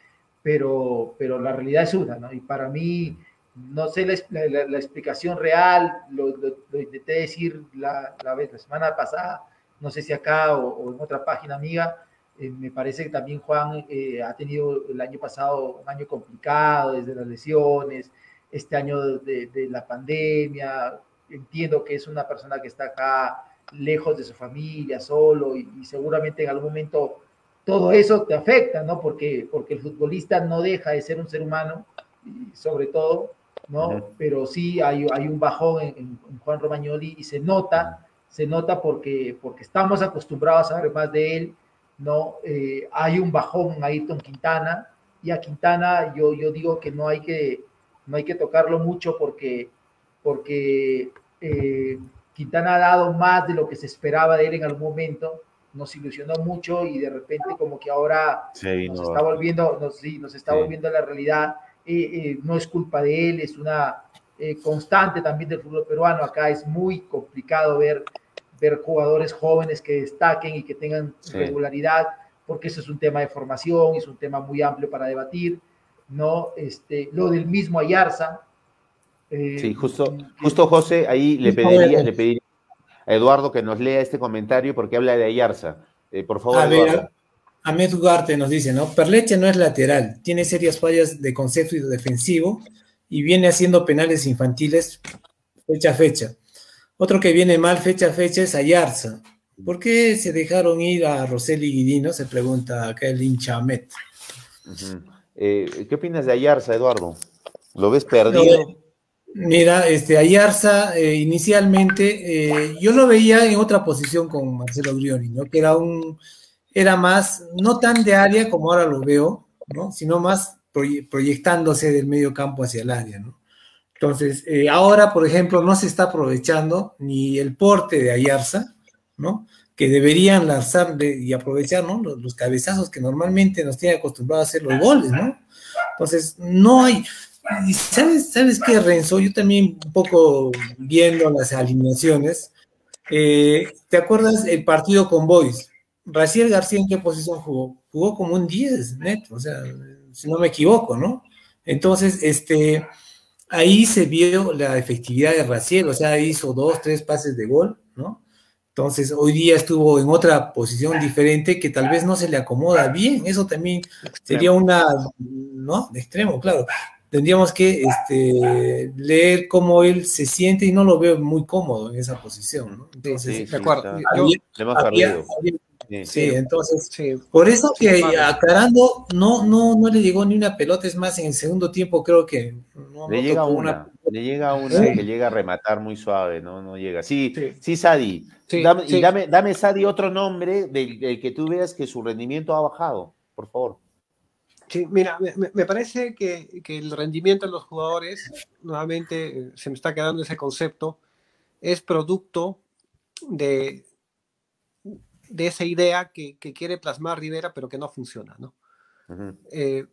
pero, pero la realidad es una, ¿no? Y para mí, no sé la, la- la- la explicación real, lo, lo- lo intenté decir la, la, vez, la semana pasada, no sé si acá o, o en otra página amiga, eh, me parece que también Juan eh, ha tenido el año pasado un año complicado desde las lesiones, este año de, de la pandemia, entiendo que es una persona que está acá lejos de su familia, solo, y, y seguramente en algún momento todo eso te afecta, ¿no? Porque, porque el futbolista no deja de ser un ser humano, y sobre todo, ¿no? Ujú. Pero sí hay, hay un bajón en, en- en Juan Romagnoli y se nota, se nota porque, porque estamos acostumbrados a saber más de él, ¿no? Eh, hay un bajón a Ayrton Quintana, y a Quintana yo, yo digo que no hay que, no hay que tocarlo mucho porque, porque eh, Quintana ha dado más de lo que se esperaba de él en algún momento, nos ilusionó mucho y de repente como que ahora nos está volviendo, nos, sí, nos está Sí. volviendo a la realidad. Eh, eh, no es culpa de él, es una eh, constante también del fútbol peruano. Acá es muy complicado ver, ver jugadores jóvenes que destaquen y que tengan Sí. regularidad, porque eso es un tema de formación, es un tema muy amplio para debatir. ¿no? Este, lo del mismo Ayarza. eh, Sí, justo, que- justo José, ahí le pediría, le pediría a Eduardo que nos lea este comentario porque habla de Ayarza. Eh, por favor, A ver, Eduardo. Ahmed Ugarte nos dice, ¿no? Perleche no es lateral, tiene serias fallas de concepto y defensivo y viene haciendo penales infantiles fecha a fecha. Otro que viene mal fecha a fecha es Ayarza. ¿Por qué se dejaron ir a Roseli Guidino? Se pregunta acá el hincha Met. Eh, ¿Qué opinas de Ayarza, Eduardo? ¿Lo ves perdido? Mira, este, Ayarza eh, inicialmente eh, yo lo veía en otra posición con Marcelo Grioni, ¿no? Que era un, era más, no tan de área como ahora lo veo, ¿no? Sino más proyectándose del medio campo hacia el área, ¿no? Entonces, eh, ahora, por ejemplo, no se está aprovechando ni el porte de Ayarza, ¿no? Que deberían lanzar y aprovechar, ¿no? Los, cabezazos que normalmente nos tiene acostumbrados a hacer los goles, ¿no? Entonces, no hay, sabes, ¿sabes qué, Renzo? Yo también un poco viendo las alineaciones, eh, ¿te acuerdas el partido con Boys? Raciel García en qué posición jugó? Jugó como un 10 neto, o sea, si no me equivoco, ¿no? Entonces, este, ahí se vio la efectividad de Raciel, o sea, hizo dos, tres pases de gol, ¿no? Entonces, hoy día estuvo en otra posición diferente que tal vez no se le acomoda bien. Eso también sería una, ¿no? De extremo, claro tendríamos que este, leer cómo él se siente y no lo veo muy cómodo en esa posición, ¿no? Entonces, Sí, sí, de acuerdo. está- Yo- le hemos había- perdido. había- Sí. sí, entonces, por eso que a Carando no, no, no le llegó ni una pelota, es más, en el segundo tiempo creo que no, Le no llega tocó una, le llega una Sí. que llega a rematar muy suave, no, no llega. Sí, sí, Sadi. Sí, dame, sí. Y dame, dame, Sadi, otro nombre del, del que tú veas que su rendimiento ha bajado, por favor. Sí, mira, me- me, me parece que, que el rendimiento de los jugadores, nuevamente eh, se me está quedando ese concepto, es producto de, de esa idea que, que quiere plasmar Rivera, pero que no funciona, ¿no? Ujú. Eh,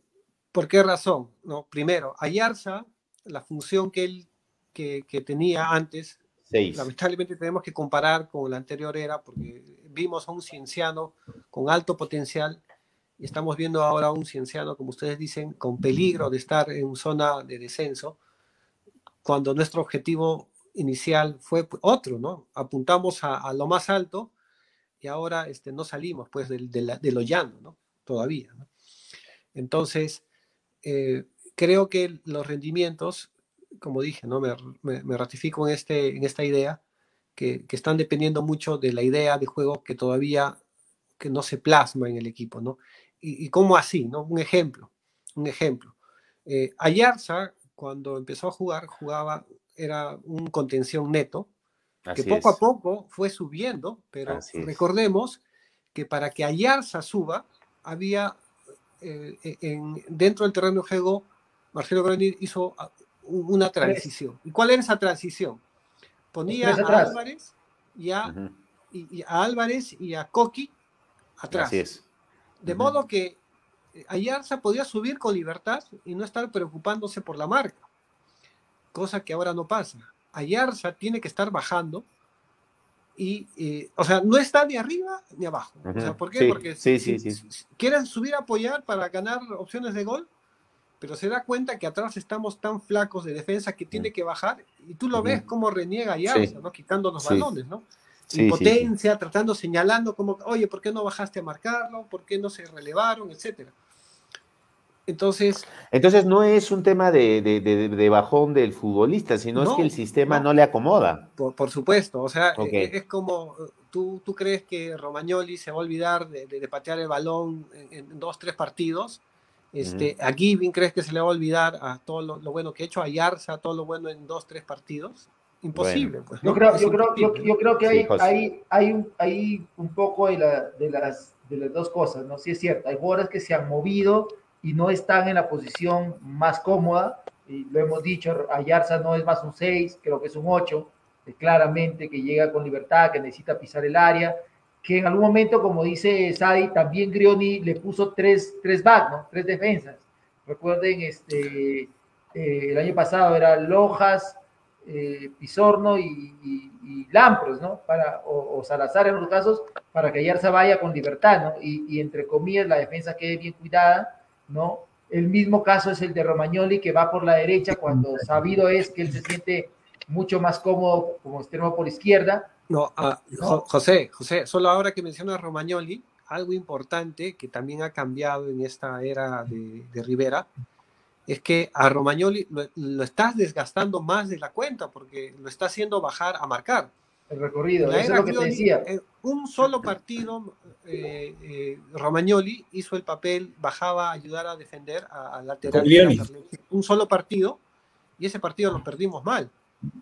¿Por qué razón? No, primero, Ayarza, la función que él que, que tenía antes, Seis. lamentablemente tenemos que comparar con la anterior era, porque vimos a un cienciano con alto potencial y estamos viendo ahora a un cienciano, como ustedes dicen, con peligro de estar en zona de descenso, cuando nuestro objetivo inicial fue otro, ¿no? Apuntamos a, a lo más alto y ahora este, no salimos pues del, de, la- de lo llano, ¿no? Todavía, ¿no? Entonces, eh, creo que los rendimientos, como dije, ¿no? Me, me- me ratifico en, este, en esta idea, que, que están dependiendo mucho de la idea de juego que todavía que no se plasma en el equipo, ¿no? Y, y cómo así, ¿no? Un ejemplo, un ejemplo. Eh, Ayarza, cuando empezó a jugar, jugaba, era un contención neto, Así que poco es. a poco fue subiendo, pero Así es. recordemos que para que Ayarza suba, había eh, en- dentro del terreno de juego, Marcelo Grandi hizo ah, un- una transición. ¿Y cuál era esa transición? Ponía a. Álvarez y a, Ujú. y- y a Álvarez y a Coqui atrás. Así es. De modo que eh, Ayarza podía subir con libertad y no estar preocupándose por la marca, cosa que ahora no pasa. Ayarza tiene que estar bajando y, eh, o sea, no está ni arriba ni abajo. O sea. ¿Por qué? Sí, Porque sí, si- sí, si- sí. quieren subir a apoyar para ganar opciones de gol, pero se da cuenta que atrás estamos tan flacos de defensa que tiene que bajar y tú lo ves como reniega Ayarza. ¿no? Quitando los balones, ¿no? Impotencia, tratando, señalando como, oye, ¿por qué no bajaste a marcarlo? ¿Por qué no se relevaron? Etcétera. Entonces, Entonces no es un tema de, de- de- de bajón del futbolista, sino es No, que el sistema no. no, le acomoda. por, por supuesto, o sea, Ok. eh, es como, eh, ¿tú, tú crees que Romagnoli se va a olvidar de, de- de patear el balón en, en dos, tres partidos. Este, A Giving, ¿crees que se le va a olvidar a todo lo, lo bueno que ha hecho? A Yarza, todo lo bueno en dos, tres partidos. Imposible, pues. Yo ¿no? creo, Es yo creo, yo, imposible. yo creo que Sí, hay, José. hay, hay, un, hay un poco de, la- de las, de las dos cosas, ¿no? Sí es cierto, hay jugadores que se han movido y no están en la posición más cómoda, y lo hemos dicho, Ayarza no es más un 6, creo que es un 8, eh, claramente que llega con libertad, que necesita pisar el área, que en algún momento, como dice Sadi, también Grioni le puso tres, tres back, ¿no? Tres defensas. Recuerden, este, eh, el año pasado era Lojas, eh, Pisorno y, y- y Lampros, ¿no? Para, o, o Salazar en otros casos, para que Ayarza vaya con libertad, ¿no? Y, y entre comillas la defensa quede bien cuidada, ¿no? El mismo caso es el de Romagnoli, que va por la derecha cuando sabido es que él se siente mucho más cómodo como extremo por izquierda. No, ah, Jo- José, José, solo ahora que mencionas Romagnoli, algo importante que también ha cambiado en esta era de, de Rivera es que a Romagnoli lo, lo estás desgastando más de la cuenta porque lo está haciendo bajar a marcar. El recorrido, eso es era lo que te decía. en un solo partido, eh, eh, Romagnoli hizo el papel, bajaba a ayudar a defender a- al lateral. Un solo partido, y ese partido lo perdimos mal.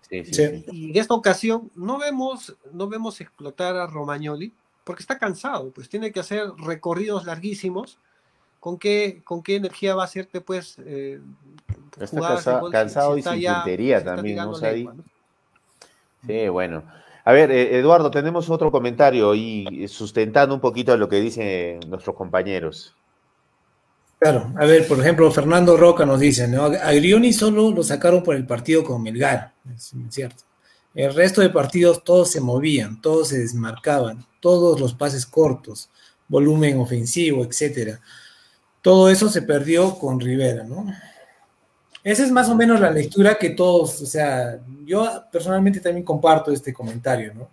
Sí, sí. Y en esta ocasión no vemos, no vemos explotar a Romagnoli porque está cansado, pues tiene que hacer recorridos larguísimos. ¿Con qué, con qué energía va a hacerte, pues, eh, Está cansa- gol si- cansado si y sin ya- puntería también, ¿no? Sí, bueno. A ver, eh, Eduardo, tenemos otro comentario y sustentando un poquito lo que dicen nuestros compañeros. Claro, a ver, por ejemplo, Fernando Roca nos dice, ¿no? A Grioni solo lo sacaron por el partido con Melgar, es cierto. El resto de partidos todos se movían, todos se desmarcaban, todos los pases cortos, volumen ofensivo, etcétera. Todo eso se perdió con Rivera, ¿no? Esa es más o menos la lectura que todos, o sea, yo personalmente también comparto este comentario, ¿no?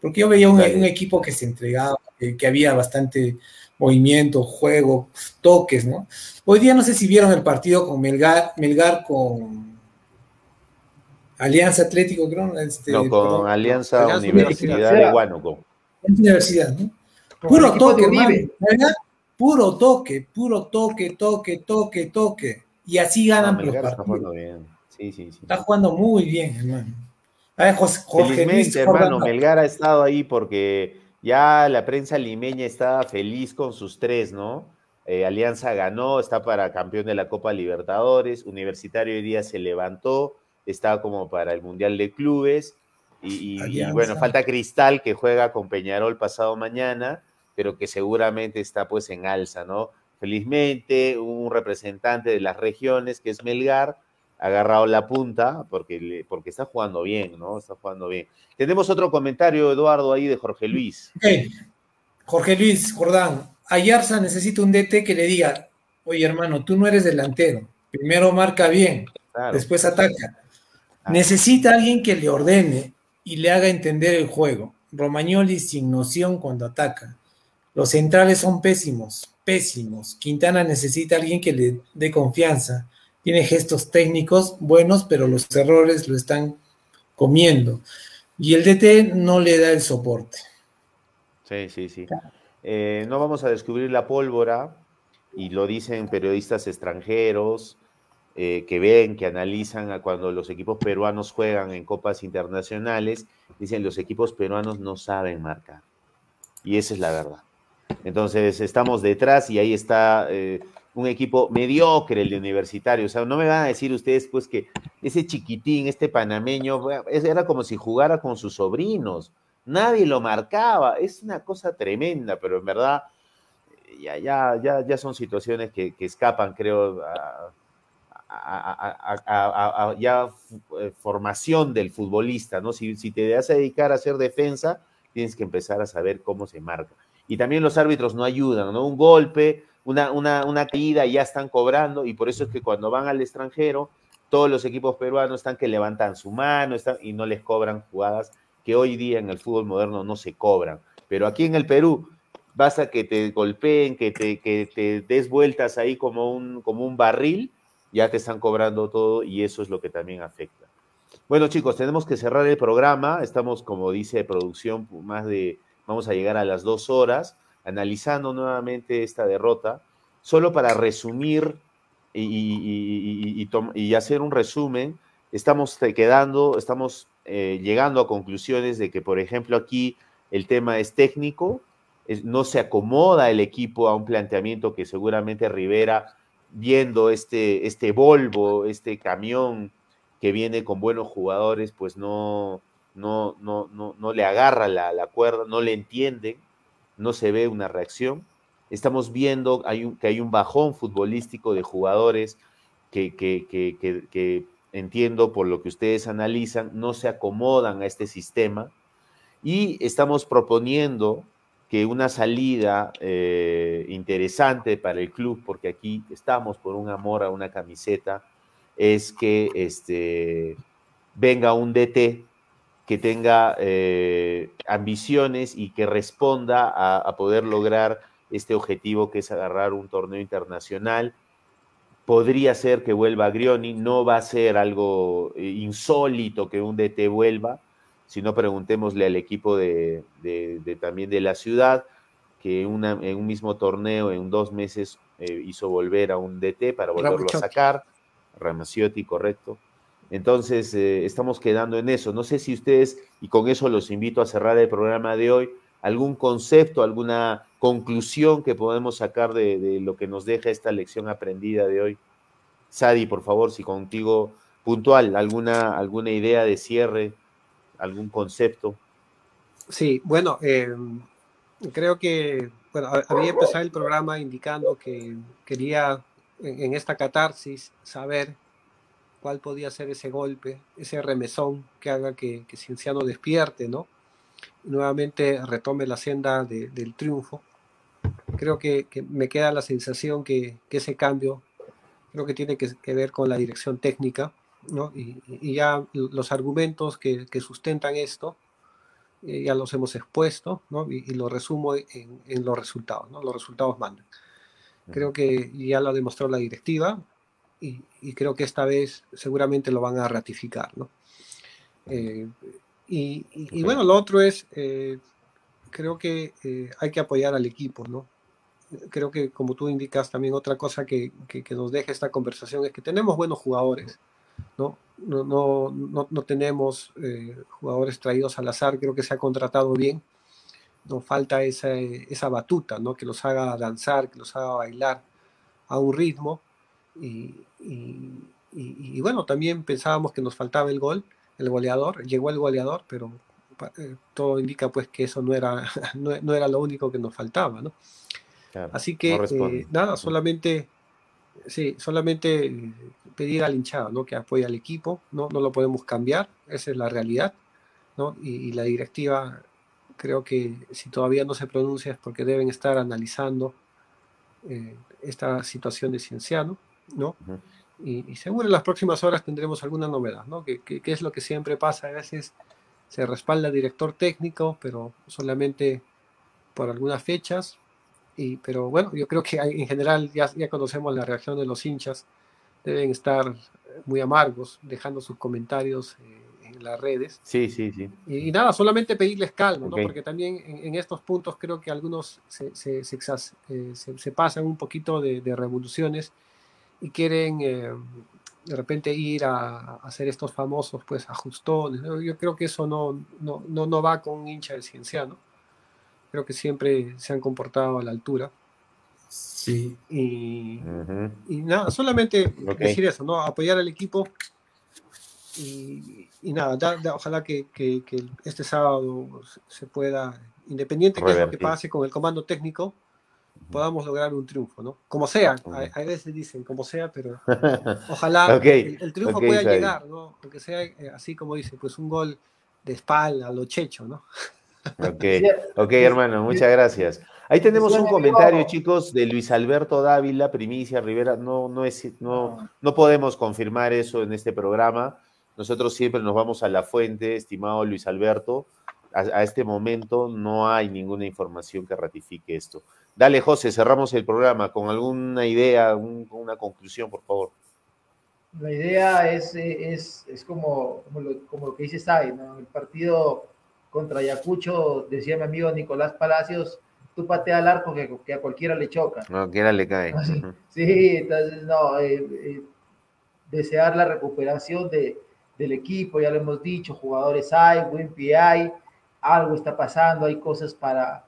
Porque yo veía un, equipo que se entregaba, que, que había bastante movimiento, juego, toques, ¿no? Hoy día no sé si vieron el partido con Melgar, Melgar con Alianza Atlético, creo. Este, No, con perdón, Alianza Universidad Universidad. de Huánuco. Universidad, ¿no? Puro toque, hermano, ¿verdad? Puro toque, puro toque, toque, toque, toque. Y así ganan Ah, los Melgar está partidos. jugando bien. Sí, sí, sí. Está jugando muy bien, hermano. A ver, José, Jorge Luis hermano. Melgar ha estado ahí porque ya la prensa limeña está feliz con sus tres, ¿no? Eh, Alianza ganó, está para campeón de la Copa Libertadores, Universitario hoy día se levantó, está como para el Mundial de Clubes, y, y- bueno, falta Cristal que juega con Peñarol pasado mañana, pero que seguramente está pues en alza, ¿no? Felizmente, un representante de las regiones, que es Melgar, ha agarrado la punta porque, le- porque está jugando bien, ¿no? Está jugando bien. Tenemos otro comentario, Eduardo, ahí de Jorge Luis. Jorge Luis Jordán, Ayarza necesita un DT que le diga, oye hermano, tú no eres delantero, primero marca bien, Claro. después ataca. Ah. Necesita alguien que le ordene y le haga entender el juego. Romagnoli sin noción cuando ataca. Los centrales son pésimos, pésimos. Quintana necesita alguien que le dé confianza. Tiene gestos técnicos buenos, pero los errores lo están comiendo. Y el DT no le da el soporte. Sí, sí, sí. Eh, no vamos a descubrir la pólvora, y lo dicen periodistas extranjeros eh, que ven, que analizan a cuando los equipos peruanos juegan en copas internacionales, dicen los equipos peruanos no saben marcar. Y esa es la verdad. Entonces estamos detrás y ahí está eh, un equipo mediocre el de universitario. O sea, no me van a decir ustedes pues que ese chiquitín, este panameño, era como si jugara con sus sobrinos. Nadie lo marcaba. Es una cosa tremenda, pero en verdad eh, ya, ya, ya, ya son situaciones que, que escapan, creo, a, ya eh, formación del futbolista, ¿no? Si, si te vas a dedicar a hacer defensa, tienes que empezar a saber cómo se marca. Y también los árbitros no ayudan, ¿no? Un golpe, una, una, una caída, ya están cobrando, y por eso es que cuando van al extranjero, todos los equipos peruanos están que levantan su mano y no les cobran jugadas que hoy día en el fútbol moderno no se cobran. Pero aquí en el Perú, basta que te golpeen, que te, que te des vueltas ahí como un, como un barril, ya te están cobrando todo y eso es lo que también afecta. Bueno, chicos, tenemos que cerrar el programa. Estamos, como dice producción, más de, vamos a llegar a las dos horas, analizando nuevamente esta derrota. Solo para resumir y, y- y- hacer un resumen, estamos quedando, estamos eh, llegando a conclusiones de que, por ejemplo, aquí el tema es técnico, no se acomoda el equipo a un planteamiento que seguramente Rivera, viendo este, este Volvo, este camión que viene con buenos jugadores, pues no, no, no, no, no le agarra la, la cuerda, no le entienden, no se ve una reacción. Estamos viendo hay un- que hay un bajón futbolístico de jugadores que, que, que, que- entiendo por lo que ustedes analizan, no se acomodan a este sistema. Y estamos proponiendo que una salida eh, interesante para el club, porque aquí estamos por un amor a una camiseta, es que este, venga un DT que tenga eh, ambiciones y que responda a, a poder lograr este objetivo que es agarrar un torneo internacional. Podría ser que vuelva Grioni, no va a ser algo eh, insólito que un DT vuelva, sino preguntémosle al equipo de, también de la ciudad, que en un mismo torneo en dos meses eh, hizo volver a un DT para volverlo a sacar, Ramaciotti, correcto. Entonces, eh, estamos quedando en eso. No sé si ustedes, y con eso los invito a cerrar el programa de hoy, algún concepto, alguna conclusión que podemos sacar de, lo que nos deja esta lección aprendida de hoy. Sadi, por favor, si contigo puntual, alguna, alguna idea de cierre, algún concepto. Sí, bueno, eh, creo que bueno, había empezado el programa indicando que quería en, esta catarsis saber cuál podía ser ese golpe, ese remesón que haga que, que Cienciano despierte, ¿no? nuevamente retome la senda del triunfo. Creo que, me queda la sensación que, ese cambio creo que tiene que, ver con la dirección técnica, ¿no? Y, ya los argumentos que, sustentan esto eh, ya los hemos expuesto, ¿no? Y, lo resumo en, los resultados, ¿no? Los resultados mandan. Creo que ya lo ha demostrado la directiva y, creo que esta vez seguramente lo van a ratificar, ¿no? Eh, y, bueno, lo otro es, eh, creo que eh, hay que apoyar al equipo, ¿no? Creo que como tú indicas también otra cosa que, que, nos deja esta conversación es que tenemos buenos jugadores, ¿no? No, no, no, tenemos eh, jugadores traídos al azar, creo que se ha contratado bien, nos falta esa, esa batuta, ¿no? Que los haga danzar, que los haga bailar a un ritmo y, y, y bueno, también pensábamos que nos faltaba el gol el goleador, llegó el goleador, pero eh, todo indica pues que eso no era, no, era lo único que nos faltaba, ¿no? Así que eh, nada, solamente, sí, solamente pedir al hinchado, ¿no? Que apoye al equipo, ¿no? No lo podemos cambiar, esa es la realidad, ¿no? Y, la directiva, creo que si todavía no se pronuncia es porque deben estar analizando eh, esta situación de Cienciano, ¿no? y, seguro en las próximas horas tendremos alguna novedad, ¿no? Que, es lo que siempre pasa, a veces se respalda director técnico, pero solamente por algunas fechas, y, pero bueno, yo creo que en general ya, ya conocemos la reacción de los hinchas, deben estar muy amargos, dejando sus comentarios eh, en las redes. Sí, sí, sí. Y, nada, solamente pedirles calma, ¿no? Porque también en, estos puntos creo que algunos se, se, se, eh, se pasan un poquito de, de revoluciones y quieren eh, de repente ir a, hacer estos famosos pues ajustones. Yo creo que eso no, no, no, va con un hincha de cienciano. Creo que siempre se han comportado a la altura. Sí. Y, y nada, solamente decir eso, ¿no? Apoyar al equipo y, y nada, ojalá que, que, que, este sábado se pueda, independiente de lo que pase con el comando técnico, podamos lograr un triunfo, ¿no? Como sea, a, veces dicen como sea, pero ojalá el, triunfo pueda llegar, ¿no? Porque sea eh, así como dice, pues un gol de espalda, lo checho, ¿no? Ok, ok, hermano, muchas gracias. Ahí tenemos un comentario, chicos, de Luis Alberto Dávila, Primicia Rivera. No, no, es, no, no podemos confirmar eso en este programa. Nosotros siempre nos vamos a la fuente, estimado Luis Alberto. A este momento no hay ninguna información que ratifique esto. Dale, José, cerramos el programa con alguna idea, una conclusión, por favor. La idea es, es, es como, como, lo, que dice Sai, ¿no? El partido contra Ayacucho, decía mi amigo Nicolás Palacios, tú patea al arco que, a cualquiera le choca. A cualquiera le cae. Sí, entonces, no, eh, eh, desear la recuperación de, del equipo, ya lo hemos dicho, jugadores hay, buen pie hay, algo está pasando, hay cosas para,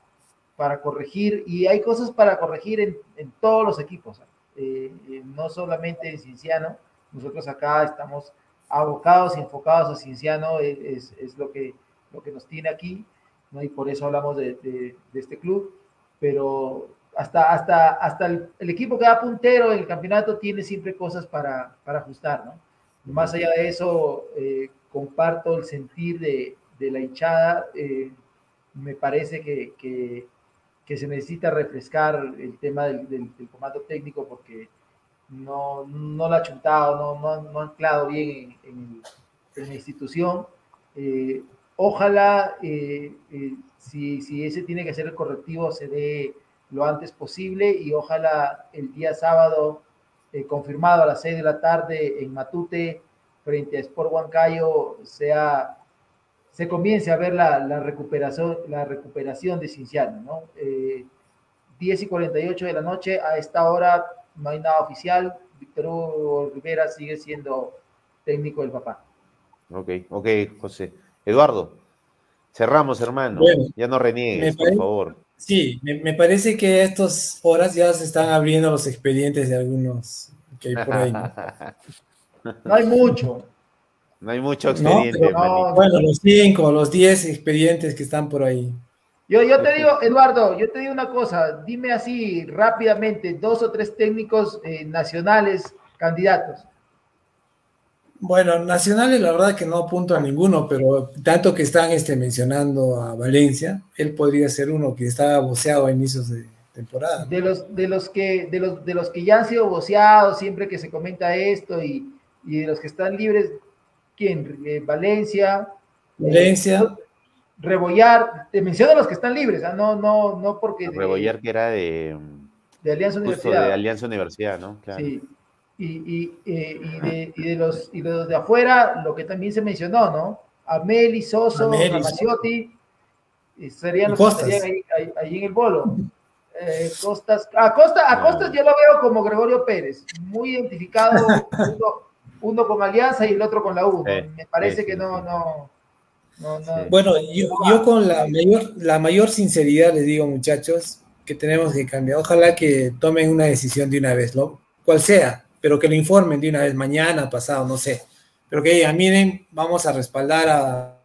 para corregir y hay cosas para corregir en, en todos los equipos, eh, eh, no solamente en Cinciano, nosotros acá estamos abocados y enfocados a Cinciano, eh, es, es, lo, que, lo que nos tiene aquí, ¿no? y por eso hablamos de, de, este club, pero hasta, hasta, hasta el, equipo que va puntero en el campeonato tiene siempre cosas para, para ajustar, ¿no? Más allá de eso, comparto el sentir de, de la hinchada, me parece que, que se necesita refrescar el tema del, del, comando técnico porque no, no lo ha chuntado, no, no, no ha anclado bien en, en, la institución. Eh, ojalá, eh, eh, si, si, ese tiene que ser el correctivo, se dé lo antes posible y ojalá el día sábado eh, confirmado a las 6 de la tarde en Matute frente a Sport Huancayo sea, se comience a ver la, la recuperación, la recuperación de Cinciano. ¿no? Eh, 10 y 48 de la noche, a esta hora no hay nada oficial. Víctor Hugo Rivera sigue siendo técnico del papá. Ok, ok, José. Eduardo, cerramos, hermano. Bueno, ya no reniegues, por favor. Sí, me, me parece que a estas horas ya se están abriendo los expedientes de algunos que hay por ahí. ¿no? No hay mucho. No hay mucho expediente. Bueno, los cinco, los diez expedientes que están por ahí. Yo, yo te digo, Eduardo, yo te digo una cosa, dime así rápidamente, dos o tres técnicos eh, nacionales candidatos. Bueno, nacionales la verdad que no apunto a ninguno, pero tanto que están este, mencionando a Valencia, él podría ser uno que estaba voceado a inicios de temporada. De los, de los que, de los, de los que ya han sido voceados, siempre que se comenta esto, y, y de los que están libres, ¿quién? Eh, Valencia. Valencia. eh, Rebollar, te menciono los que están libres, ¿ah? no, no, no porque de, Rebollar que era de, de Alianza justo Universidad. de Alianza Universidad, ¿no? Claro. Sí. Y, y, eh, y, de, y, de los, y de los de afuera, lo que también se mencionó, ¿no? Ameli, Soso, Ramaciotti, y serían Y los Costas. que estarían ahí, ahí- ahí en el bolo. Eh, Costas, a, Costa, a Costas yo lo veo como Gregorio Pérez, muy identificado, uno, con Alianza y el otro con la U. Me parece sí, que no, no, no, no. Bueno, yo, yo con la mayor, la mayor sinceridad les digo, muchachos, que tenemos que cambiar. Ojalá que tomen una decisión de una vez, ¿no? Cual sea, pero que lo informen de una vez, mañana, pasado, no sé. Pero que digan, miren, vamos a respaldar a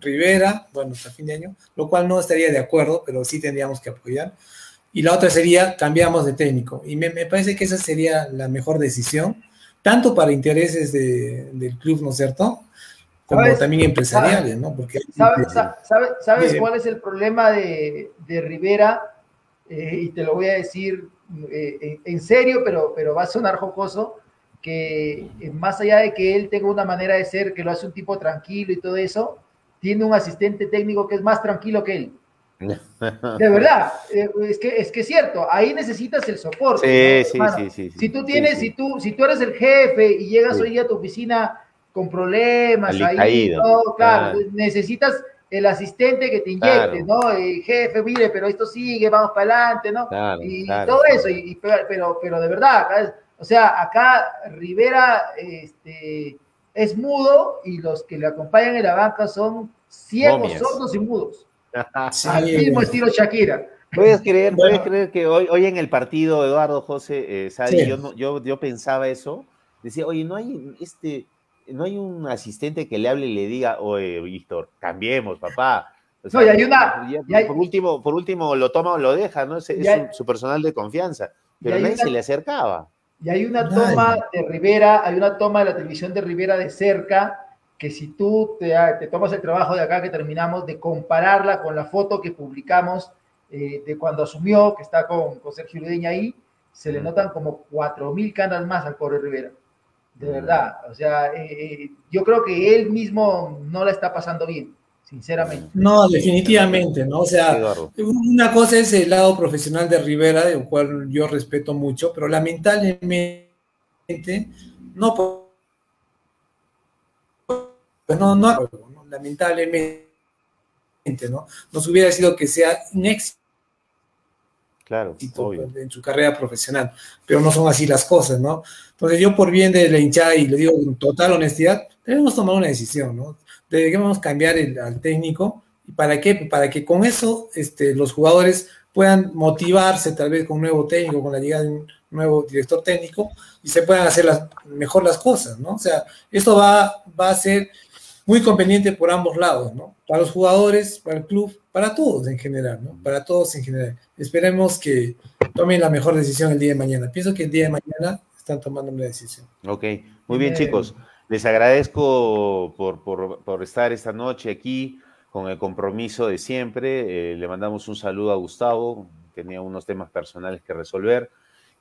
Rivera, bueno, hasta fin de año, lo cual no estaría de acuerdo, pero sí tendríamos que apoyar. Y la otra sería, cambiamos de técnico. Y me, me parece que esa sería la mejor decisión, tanto para intereses de- del club, ¿no es cierto? Como ¿Sabes? también empresariales, ¿no? Porque ¿Sabes, sa- sabe- sabes Dice- cuál es el problema de, de Rivera? Eh, y te lo voy a decir eh, en, en serio, pero, pero va a sonar jocoso, que eh, más allá de que él tenga una manera de ser, que lo hace un tipo tranquilo y todo eso, tiene un asistente técnico que es más tranquilo que él. De verdad, eh, es que es que es cierto, ahí necesitas el soporte. Sí, ¿no, sí, hermano? sí, sí, sí. Si tú tienes, sí. si tú, si tú eres el jefe y llegas hoy día a tu oficina con problemas, ahí, todo, claro, claro. necesitas el asistente que te inyecte, Claro. ¿no? Eh, jefe, mire, pero esto sigue, vamos para adelante, ¿no? Claro, y todo eso, y, pero, pero, de verdad, acá o sea, acá Rivera este, es mudo y los que le acompañan en la banca son ciegos, sordos y mudos. Sí, Al mismo estilo Shakira. ¿Puedes creer, Bueno. puedes creer que hoy, hoy en el partido, Eduardo José, eh, Sadi, Sí. yo, no- yo, yo pensaba eso, decía, oye, no hay este, no hay un asistente que le hable y le diga, oye, Víctor, cambiemos, papá. O No, y hay una- ya- y hay- por último, por último lo toma o lo deja, ¿no? Es, es Y hay- su, su personal de confianza. Pero nadie una- se le acercaba. Y hay una toma de Rivera, hay una toma de la televisión de Rivera de cerca, que si tú te, te tomas el trabajo de acá que terminamos, de compararla con la foto que publicamos eh, de cuando asumió, que está con, con Sergio Ludeña ahí, se le Mm. notan como cuatro mil canas más al pobre Rivera. De Mm. verdad. O sea, eh, eh, yo creo que él mismo no la está pasando bien, sinceramente. No, definitivamente, ¿no? O sea, una cosa es el lado profesional de Rivera, del cual yo respeto mucho, pero lamentablemente no pues no, no, ¿no? lamentablemente, ¿no? Nos hubiera sido que sea un éxito Claro, obvio. en su carrera profesional, pero no son así las cosas, ¿no? Entonces yo por bien de la hinchada y le digo con total honestidad, debemos tomar una decisión, ¿no? Debemos cambiar el, al técnico, ¿y para qué? Para que con eso este, los jugadores puedan motivarse tal vez con un nuevo técnico, con la llegada de un nuevo director técnico y se puedan hacer las, mejor las cosas, ¿no? O sea, esto va, va a ser muy conveniente por ambos lados, ¿no? Para los jugadores, para el club, para todos en general, ¿no? Para todos en general. Esperemos que tomen la mejor decisión el día de mañana. Pienso que el día de mañana están tomando una decisión. Ok, muy bien Eh, chicos. Les agradezco por, por- por estar esta noche aquí con el compromiso de siempre. Eh, le mandamos un saludo a Gustavo, tenía unos temas personales que resolver.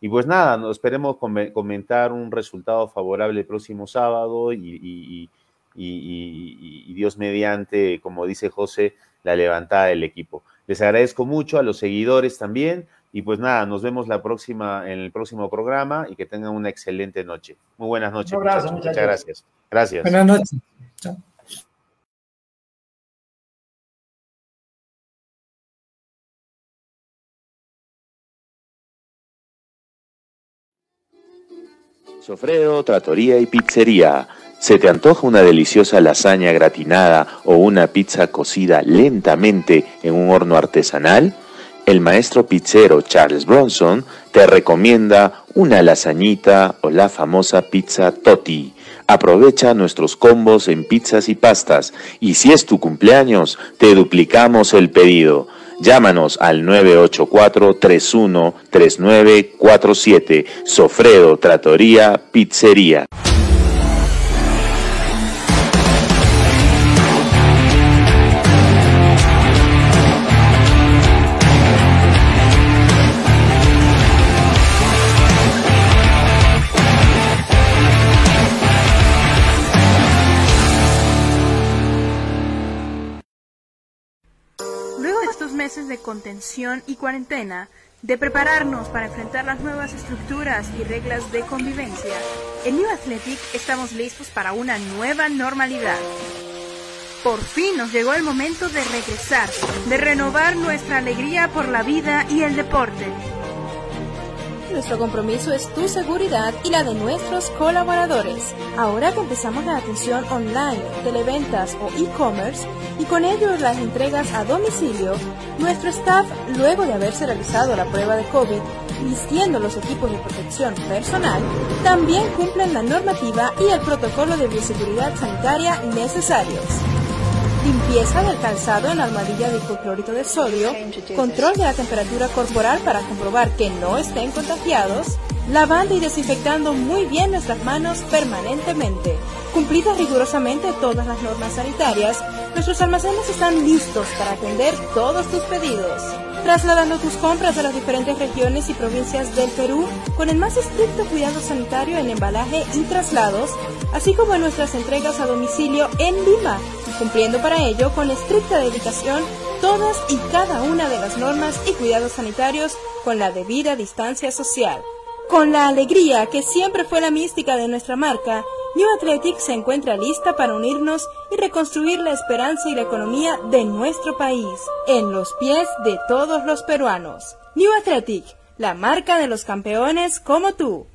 Y pues nada, nos esperemos come- comentar un resultado favorable el próximo sábado y, y- y- y- y- y Dios mediante, como dice José, la levantada del equipo. Les agradezco mucho a los seguidores también. Y pues nada, nos vemos la próxima, en el próximo programa y que tengan una excelente noche. Muy buenas noches. Un abrazo, muchachos. muchachos. Muchas gracias. Gracias. Buenas noches. Chao. Sofredo, Trattoria y Pizzería. ¿Se te antoja una deliciosa lasaña gratinada o una pizza cocida lentamente en un horno artesanal? El maestro pizzero Charles Bronson te recomienda una lasañita o la famosa pizza Totti. Aprovecha nuestros combos en pizzas y pastas y si es tu cumpleaños, te duplicamos el pedido. Llámanos al 984-313947. Sofredo Trattoria Pizzería. Contención y cuarentena, de prepararnos para enfrentar las nuevas estructuras y reglas de convivencia, en New Athletic estamos listos para una nueva normalidad. Por fin nos llegó el momento de regresar, de renovar nuestra alegría por la vida y el deporte. Nuestro compromiso es tu seguridad y la de nuestros colaboradores. Ahora que empezamos la atención online, televentas o e-commerce y con ello las entregas a domicilio, nuestro staff, luego de haberse realizado la prueba de COVID, vistiendo los equipos de protección personal, también cumplen la normativa y el protocolo de bioseguridad sanitaria necesarios limpieza del calzado en armadilla de hipoclorito de sodio, control de la temperatura corporal para comprobar que no estén contagiados, lavando y desinfectando muy bien nuestras manos permanentemente. Cumplidas rigurosamente todas las normas sanitarias, nuestros almacenes están listos para atender todos tus pedidos. Trasladando tus compras a las diferentes regiones y provincias del Perú con el más estricto cuidado sanitario en embalaje y traslados, así como en nuestras entregas a domicilio en Lima, cumpliendo para ello con estricta dedicación todas y cada una de las normas y cuidados sanitarios con la debida distancia social. Con la alegría que siempre fue la mística de nuestra marca, New Athletic se encuentra lista para unirnos y reconstruir la esperanza y la economía de nuestro país, en los pies de todos los peruanos. New Athletic, la marca de los campeones como tú.